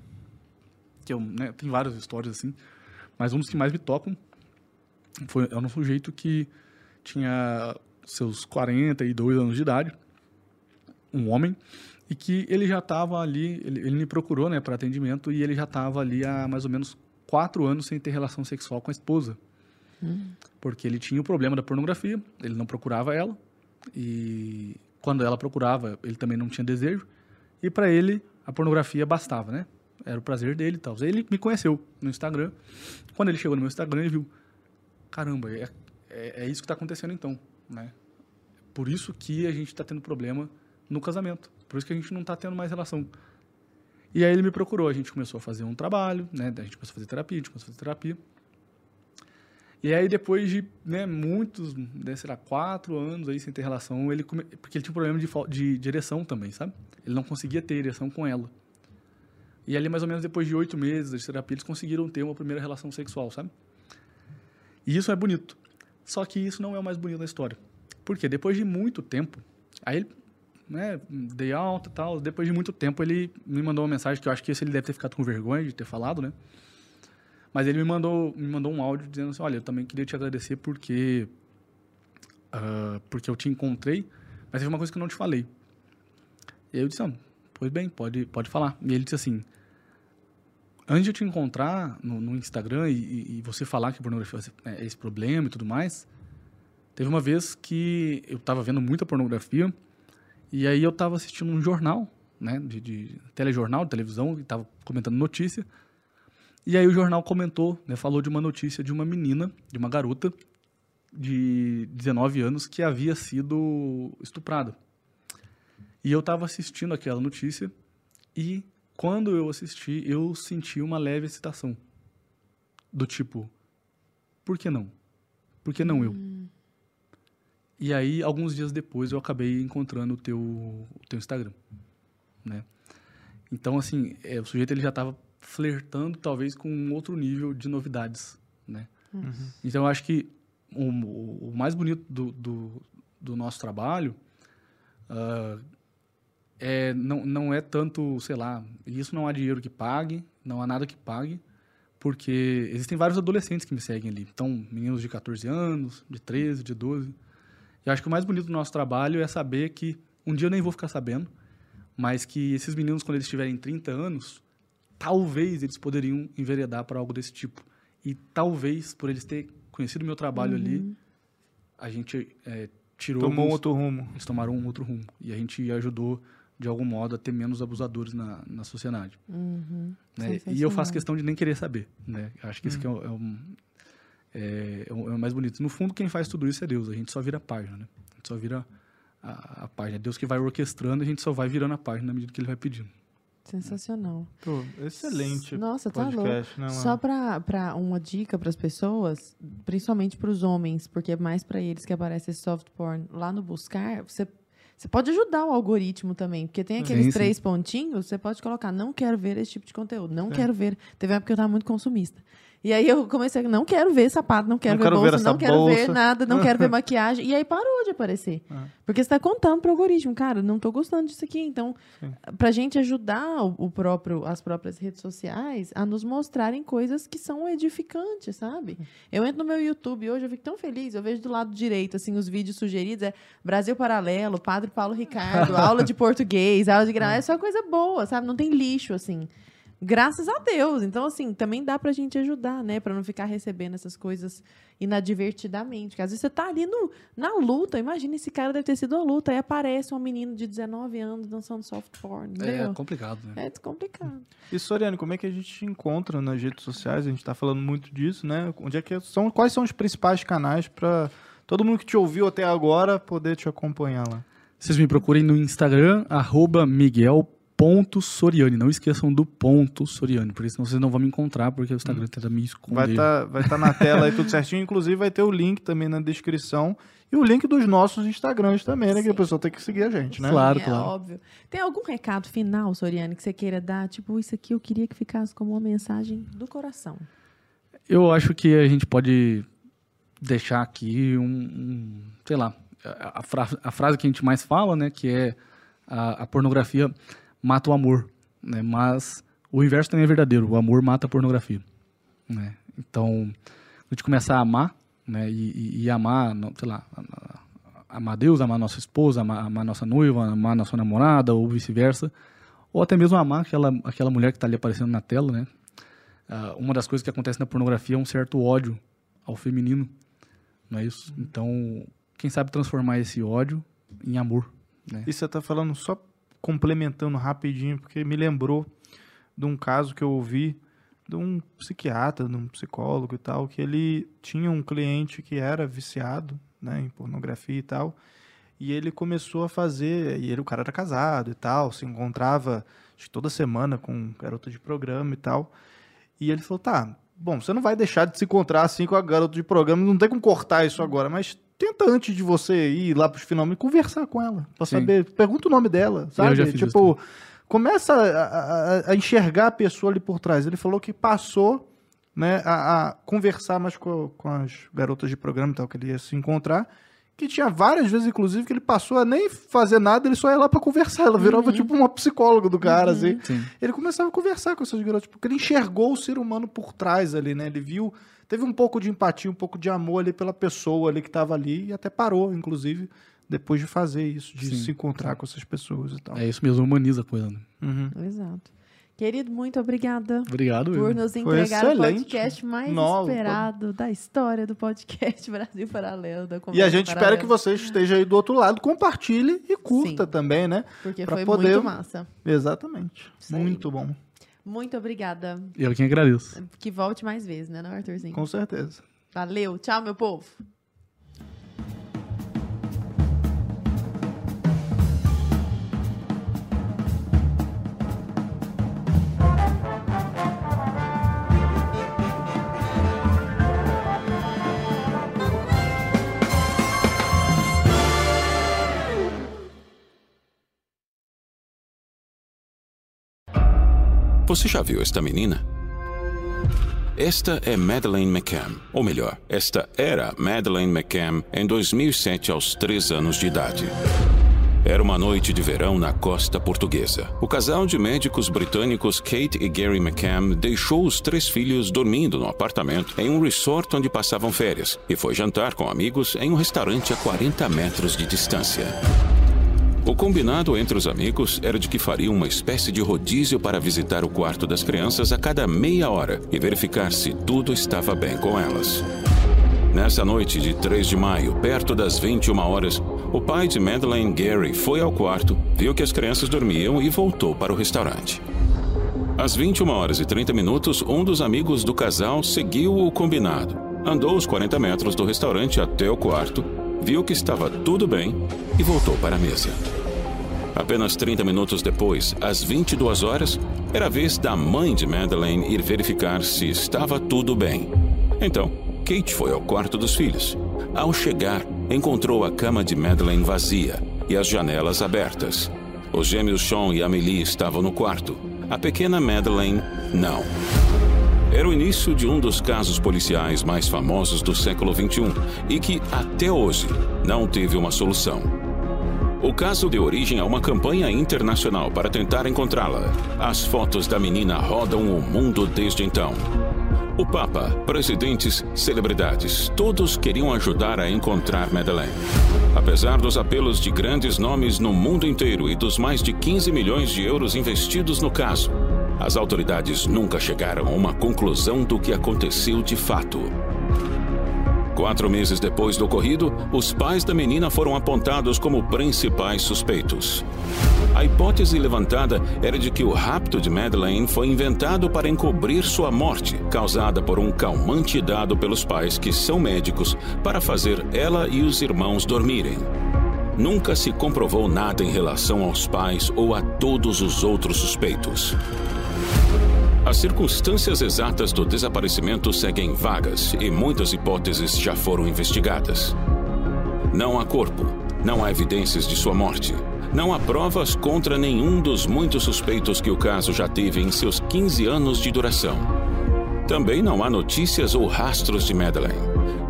que eu, né, tem várias histórias assim, mas um dos que mais me tocam foi é um sujeito que tinha seus 42 anos de idade, um homem, e que ele já estava ali, ele, ele me procurou, né, para atendimento, e ele já estava ali há mais ou menos quatro anos sem ter relação sexual com a esposa porque ele tinha o problema da pornografia, ele não procurava ela e quando ela procurava, ele também não tinha desejo e para ele a pornografia bastava, né? Era o prazer dele e tal. Ele me conheceu no Instagram. Quando ele chegou no meu Instagram, ele viu, caramba, é, é, é isso que está acontecendo então, né? Por isso que a gente está tendo problema no casamento. Por isso que a gente não está tendo mais relação. E aí ele me procurou, a gente começou a fazer um trabalho, né? A gente começou a fazer terapia, a gente começou a fazer terapia. E aí, depois de né, muitos, né, sei lá, quatro anos aí sem ter relação, ele come... porque ele tinha um problema de, de, ereção também, sabe? Ele não conseguia ter ereção com ela. E ali, mais ou menos depois de oito meses de terapia, eles conseguiram ter uma primeira relação sexual, sabe? E isso é bonito. Só que isso não é o mais bonito da história. Por quê? Depois de muito tempo, aí ele, né, dei alta e tal, depois de muito tempo ele me mandou uma mensagem que eu acho que esse ele deve ter ficado com vergonha de ter falado, né? Mas ele me mandou, me mandou um áudio dizendo assim, olha, eu também queria te agradecer porque ah, porque eu te encontrei, mas teve uma coisa que eu não te falei. E aí eu disse, ah, pois bem, pode, pode falar. E ele disse assim, antes de eu te encontrar no, no Instagram e, e- você falar que pornografia é esse problema e tudo mais, teve uma vez que eu estava vendo muita pornografia e aí eu estava assistindo um jornal, né, de, de telejornal, de televisão, e estava comentando notícia. E aí o jornal comentou, né, falou de uma notícia de uma menina, de uma garota de 19 anos que havia sido estuprada. E eu estava assistindo aquela notícia e quando eu assisti, eu senti uma leve excitação. Do tipo, por que não? Por que não eu? E aí, alguns dias depois, eu acabei encontrando o teu, o teu Instagram, né? Então, assim, é, o sujeito ele já estava flertando, talvez, com um outro nível de novidades, né? Então, eu acho que o, o- mais bonito do, do, do nosso trabalho ah, é, não, não é tanto, sei lá, isso não há dinheiro que pague, não há nada que pague, porque existem vários adolescentes que me seguem ali. Então, meninos de 14 anos, de 13, de 12. Eu acho que o mais bonito do nosso trabalho é saber que um dia eu nem vou ficar sabendo, mas que esses meninos, quando eles tiverem 30 anos, talvez eles poderiam enveredar para algo desse tipo. E talvez, por eles terem conhecido o meu trabalho ali, a gente é, tirou. Tomou um alguns- outro rumo. Eles tomaram um outro rumo. E a gente ajudou, de algum modo, a ter menos abusadores na, na sociedade. Uhum. né? E eu faço questão de nem querer saber. Né? Acho que isso que é, o- é um- é, é o é mais bonito. No fundo, quem faz tudo isso é Deus. A gente só vira a página. Né? A gente só vira a, a página. É Deus que vai orquestrando a gente só vai virando a página na medida que ele vai pedindo. Sensacional. Pô, excelente Nossa, tá louco. podcast, né, Só mano? pra, pra uma dica pras pessoas, principalmente pros homens, porque é mais pra eles que aparece esse soft porn. Lá no buscar, você, você pode ajudar o algoritmo também, porque tem aqueles Sim, sim. três pontinhos, você pode colocar, não quero ver esse tipo de conteúdo, não quero ver. Teve uma época que eu tava muito consumista. E aí eu comecei a, não quero ver sapato, não quero Não ver quero ver bolsa, essa não quero ver bolsa. nada, não quero ver maquiagem. E aí parou de aparecer. Ah. Porque você tá contando pro algoritmo, cara, não tô gostando disso aqui. Então, pra gente ajudar o, o próprio, as próprias redes sociais a nos mostrarem coisas que são edificantes, sabe? Eu entro no meu YouTube hoje, eu fico tão feliz, eu vejo do lado direito, assim, os vídeos sugeridos, é Brasil Paralelo, Padre Paulo Ricardo, aula de português, aula de gramática, é só coisa boa, sabe? Não tem lixo, assim. Graças a Deus. Então, assim, também dá pra gente ajudar, né? Pra não ficar recebendo essas coisas inadvertidamente. Porque às vezes você tá ali no, na luta. Imagina, esse cara deve ter sido uma luta. Aí aparece um menino de 19 anos dançando soft porn. É Entendeu? complicado, né? É, complicado. E Soriane, como é que a gente te encontra nas redes sociais? A gente tá falando muito disso, né? Onde é que são, quais são os principais canais para todo mundo que te ouviu até agora poder te acompanhar lá? Vocês me procurem no Instagram, arroba miguel.soriani. Não esqueçam do ponto Soriani, porque senão vocês não vão me encontrar, porque o Instagram tenta me esconder. Vai estar vai tá na tela aí tudo certinho. Inclusive vai ter o link também na descrição e o link dos nossos Instagrams também, né? Que a Sim. pessoa tem que seguir a gente, né? Claro, é claro. óbvio. Tem algum recado final, Soriane, que você queira dar? Tipo, isso aqui eu queria que ficasse como uma mensagem do coração. Eu acho que a gente pode deixar aqui um, um- sei lá, a, a fra- a frase que a gente mais fala, né, que é a, a pornografia mata o amor, né, mas o inverso também é verdadeiro, o amor mata a pornografia, né. Então, a gente começar a amar, né, e, e- e amar, sei lá, amar Deus, amar nossa esposa, amar, amar nossa noiva, amar nossa namorada, ou vice-versa, ou até mesmo amar aquela, aquela mulher que está ali aparecendo na tela, né, ah, uma das coisas que acontece na pornografia é um certo ódio ao feminino, não é isso? Então, quem sabe transformar esse ódio em amor, né? E você tá falando só complementando rapidinho, porque me lembrou de um caso que eu ouvi de um psiquiatra, de um psicólogo e tal, que ele tinha um cliente que era viciado, né, em pornografia e tal, e ele começou a fazer, e ele, o cara era casado e tal, se encontrava acho toda semana com garota de programa e tal, e ele falou, tá, bom, você não vai deixar de se encontrar assim com a garota de programa, não tem como cortar isso agora, mas tenta antes de você ir lá pros finalmente conversar com ela, pra Sim. saber, pergunta o nome dela, sabe? fiz isso tipo, começa a, a- a enxergar a pessoa ali por trás. Ele falou que passou né, a, a conversar mais com, com as garotas de programa e tal, que ele ia se encontrar, que tinha várias vezes, inclusive, que ele passou a nem fazer nada, ele só ia lá pra conversar. Ela virava tipo uma psicóloga do cara, assim. Sim. Ele começava a conversar com essas garotas, porque ele enxergou o ser humano por trás ali, né? Ele viu, teve um pouco de empatia, um pouco de amor ali pela pessoa ali que tava ali e até parou, inclusive, depois de fazer isso, de Sim. se encontrar com essas pessoas e tal. É isso mesmo, humaniza a coisa. Né? Uhum. Exato. Querido, muito obrigada Obrigado. por nos entregar o podcast mais Novo, esperado da história do podcast Brasil Paralelo. Da E a gente espera Paralela, que você esteja aí do outro lado, compartilhe e curta Sim. também, né? Porque pra foi poder- muito massa. Exatamente. Isso aí. Muito bom, Muito obrigada. Eu quem agradeço. Que volte mais vezes, né, não, Arthurzinho? com certeza. Valeu. Tchau, meu povo. Você já viu esta menina? Esta é Madeleine McCann, ou melhor, esta era Madeleine McCann em 2007 aos 3 anos de idade. Era uma noite de verão na costa portuguesa. O casal de médicos britânicos Kate e Gary McCann deixou os três filhos dormindo no apartamento em um resort onde passavam férias e foi jantar com amigos em um restaurante a 40 metros de distância. O combinado entre os amigos era de que fariam uma espécie de rodízio para visitar o quarto das crianças a cada meia hora e verificar se tudo estava bem com elas. Nessa noite de 3 de maio, perto das 21 horas, o pai de Madeleine, Gary, foi ao quarto, viu que as crianças dormiam e voltou para o restaurante. Às 21 horas e 30 minutos, um dos amigos do casal seguiu o combinado. Andou os 40 metros do restaurante até o quarto, viu que estava tudo bem e voltou para a mesa. Apenas 30 minutos depois, às 22 horas, era a vez da mãe de Madeleine ir verificar se estava tudo bem. Então, Kate foi ao quarto dos filhos. Ao chegar, encontrou a cama de Madeleine vazia e as janelas abertas. Os gêmeos Sean e Amelie estavam no quarto. A pequena Madeleine, não. Era o início de um dos casos policiais mais famosos do século XXI e que, até hoje, não teve uma solução. O caso deu origem a uma campanha internacional para tentar encontrá-la. As fotos da menina rodam o mundo desde então. O Papa, presidentes, celebridades, todos queriam ajudar a encontrar Madeleine. Apesar dos apelos de grandes nomes no mundo inteiro e dos mais de 15 milhões de euros investidos no caso, as autoridades nunca chegaram a uma conclusão do que aconteceu de fato. Quatro meses depois do ocorrido, os pais da menina foram apontados como principais suspeitos. A hipótese levantada era de que o rapto de Madeleine foi inventado para encobrir sua morte, causada por um calmante dado pelos pais que são médicos para fazer ela e os irmãos dormirem. Nunca se comprovou nada em relação aos pais ou a todos os outros suspeitos. As circunstâncias exatas do desaparecimento seguem vagas e muitas hipóteses já foram investigadas. Não há corpo, não há evidências de sua morte, não há provas contra nenhum dos muitos suspeitos que o caso já teve em seus 15 anos de duração. Também não há notícias ou rastros de Madeleine.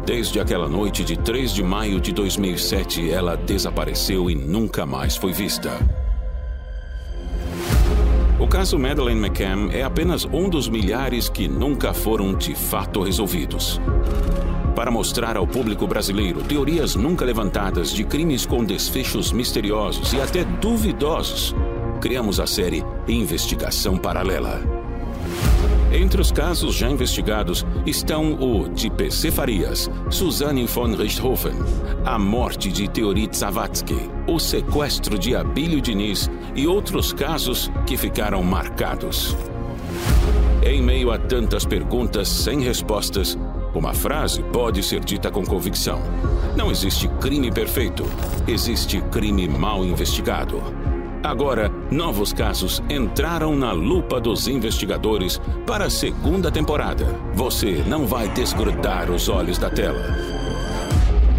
Desde aquela noite de 3 de maio de 2007, ela desapareceu e nunca mais foi vista. O caso Madeleine McCann é apenas um dos milhares que nunca foram de fato resolvidos. Para mostrar ao público brasileiro teorias nunca levantadas de crimes com desfechos misteriosos e até duvidosos, criamos a série Investigação Paralela. Entre os casos já investigados estão o de PC Farias, Suzanne von Richthofen, a morte de Teori Zawadzki, o sequestro de Abílio Diniz e outros casos que ficaram marcados. Em meio a tantas perguntas sem respostas, uma frase pode ser dita com convicção. Não existe crime perfeito, existe crime mal investigado. Agora, novos casos entraram na lupa dos investigadores para a segunda temporada. Você não vai desgrudar os olhos da tela.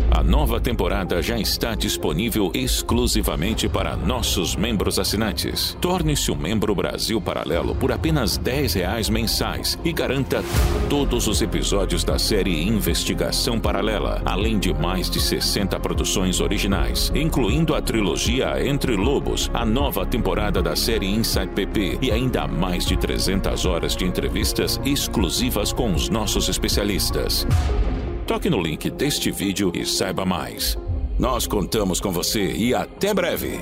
A nova temporada já está disponível exclusivamente para nossos membros assinantes. Torne-se um membro Brasil Paralelo por apenas 10 reais mensais e garanta todos os episódios da série Investigação Paralela, além de mais de 60 produções originais, incluindo a trilogia Entre Lobos, a nova temporada da série Inside PP e ainda mais de 300 horas de entrevistas exclusivas com os nossos especialistas. Toque no link deste vídeo e saiba mais. Nós contamos com você e até breve!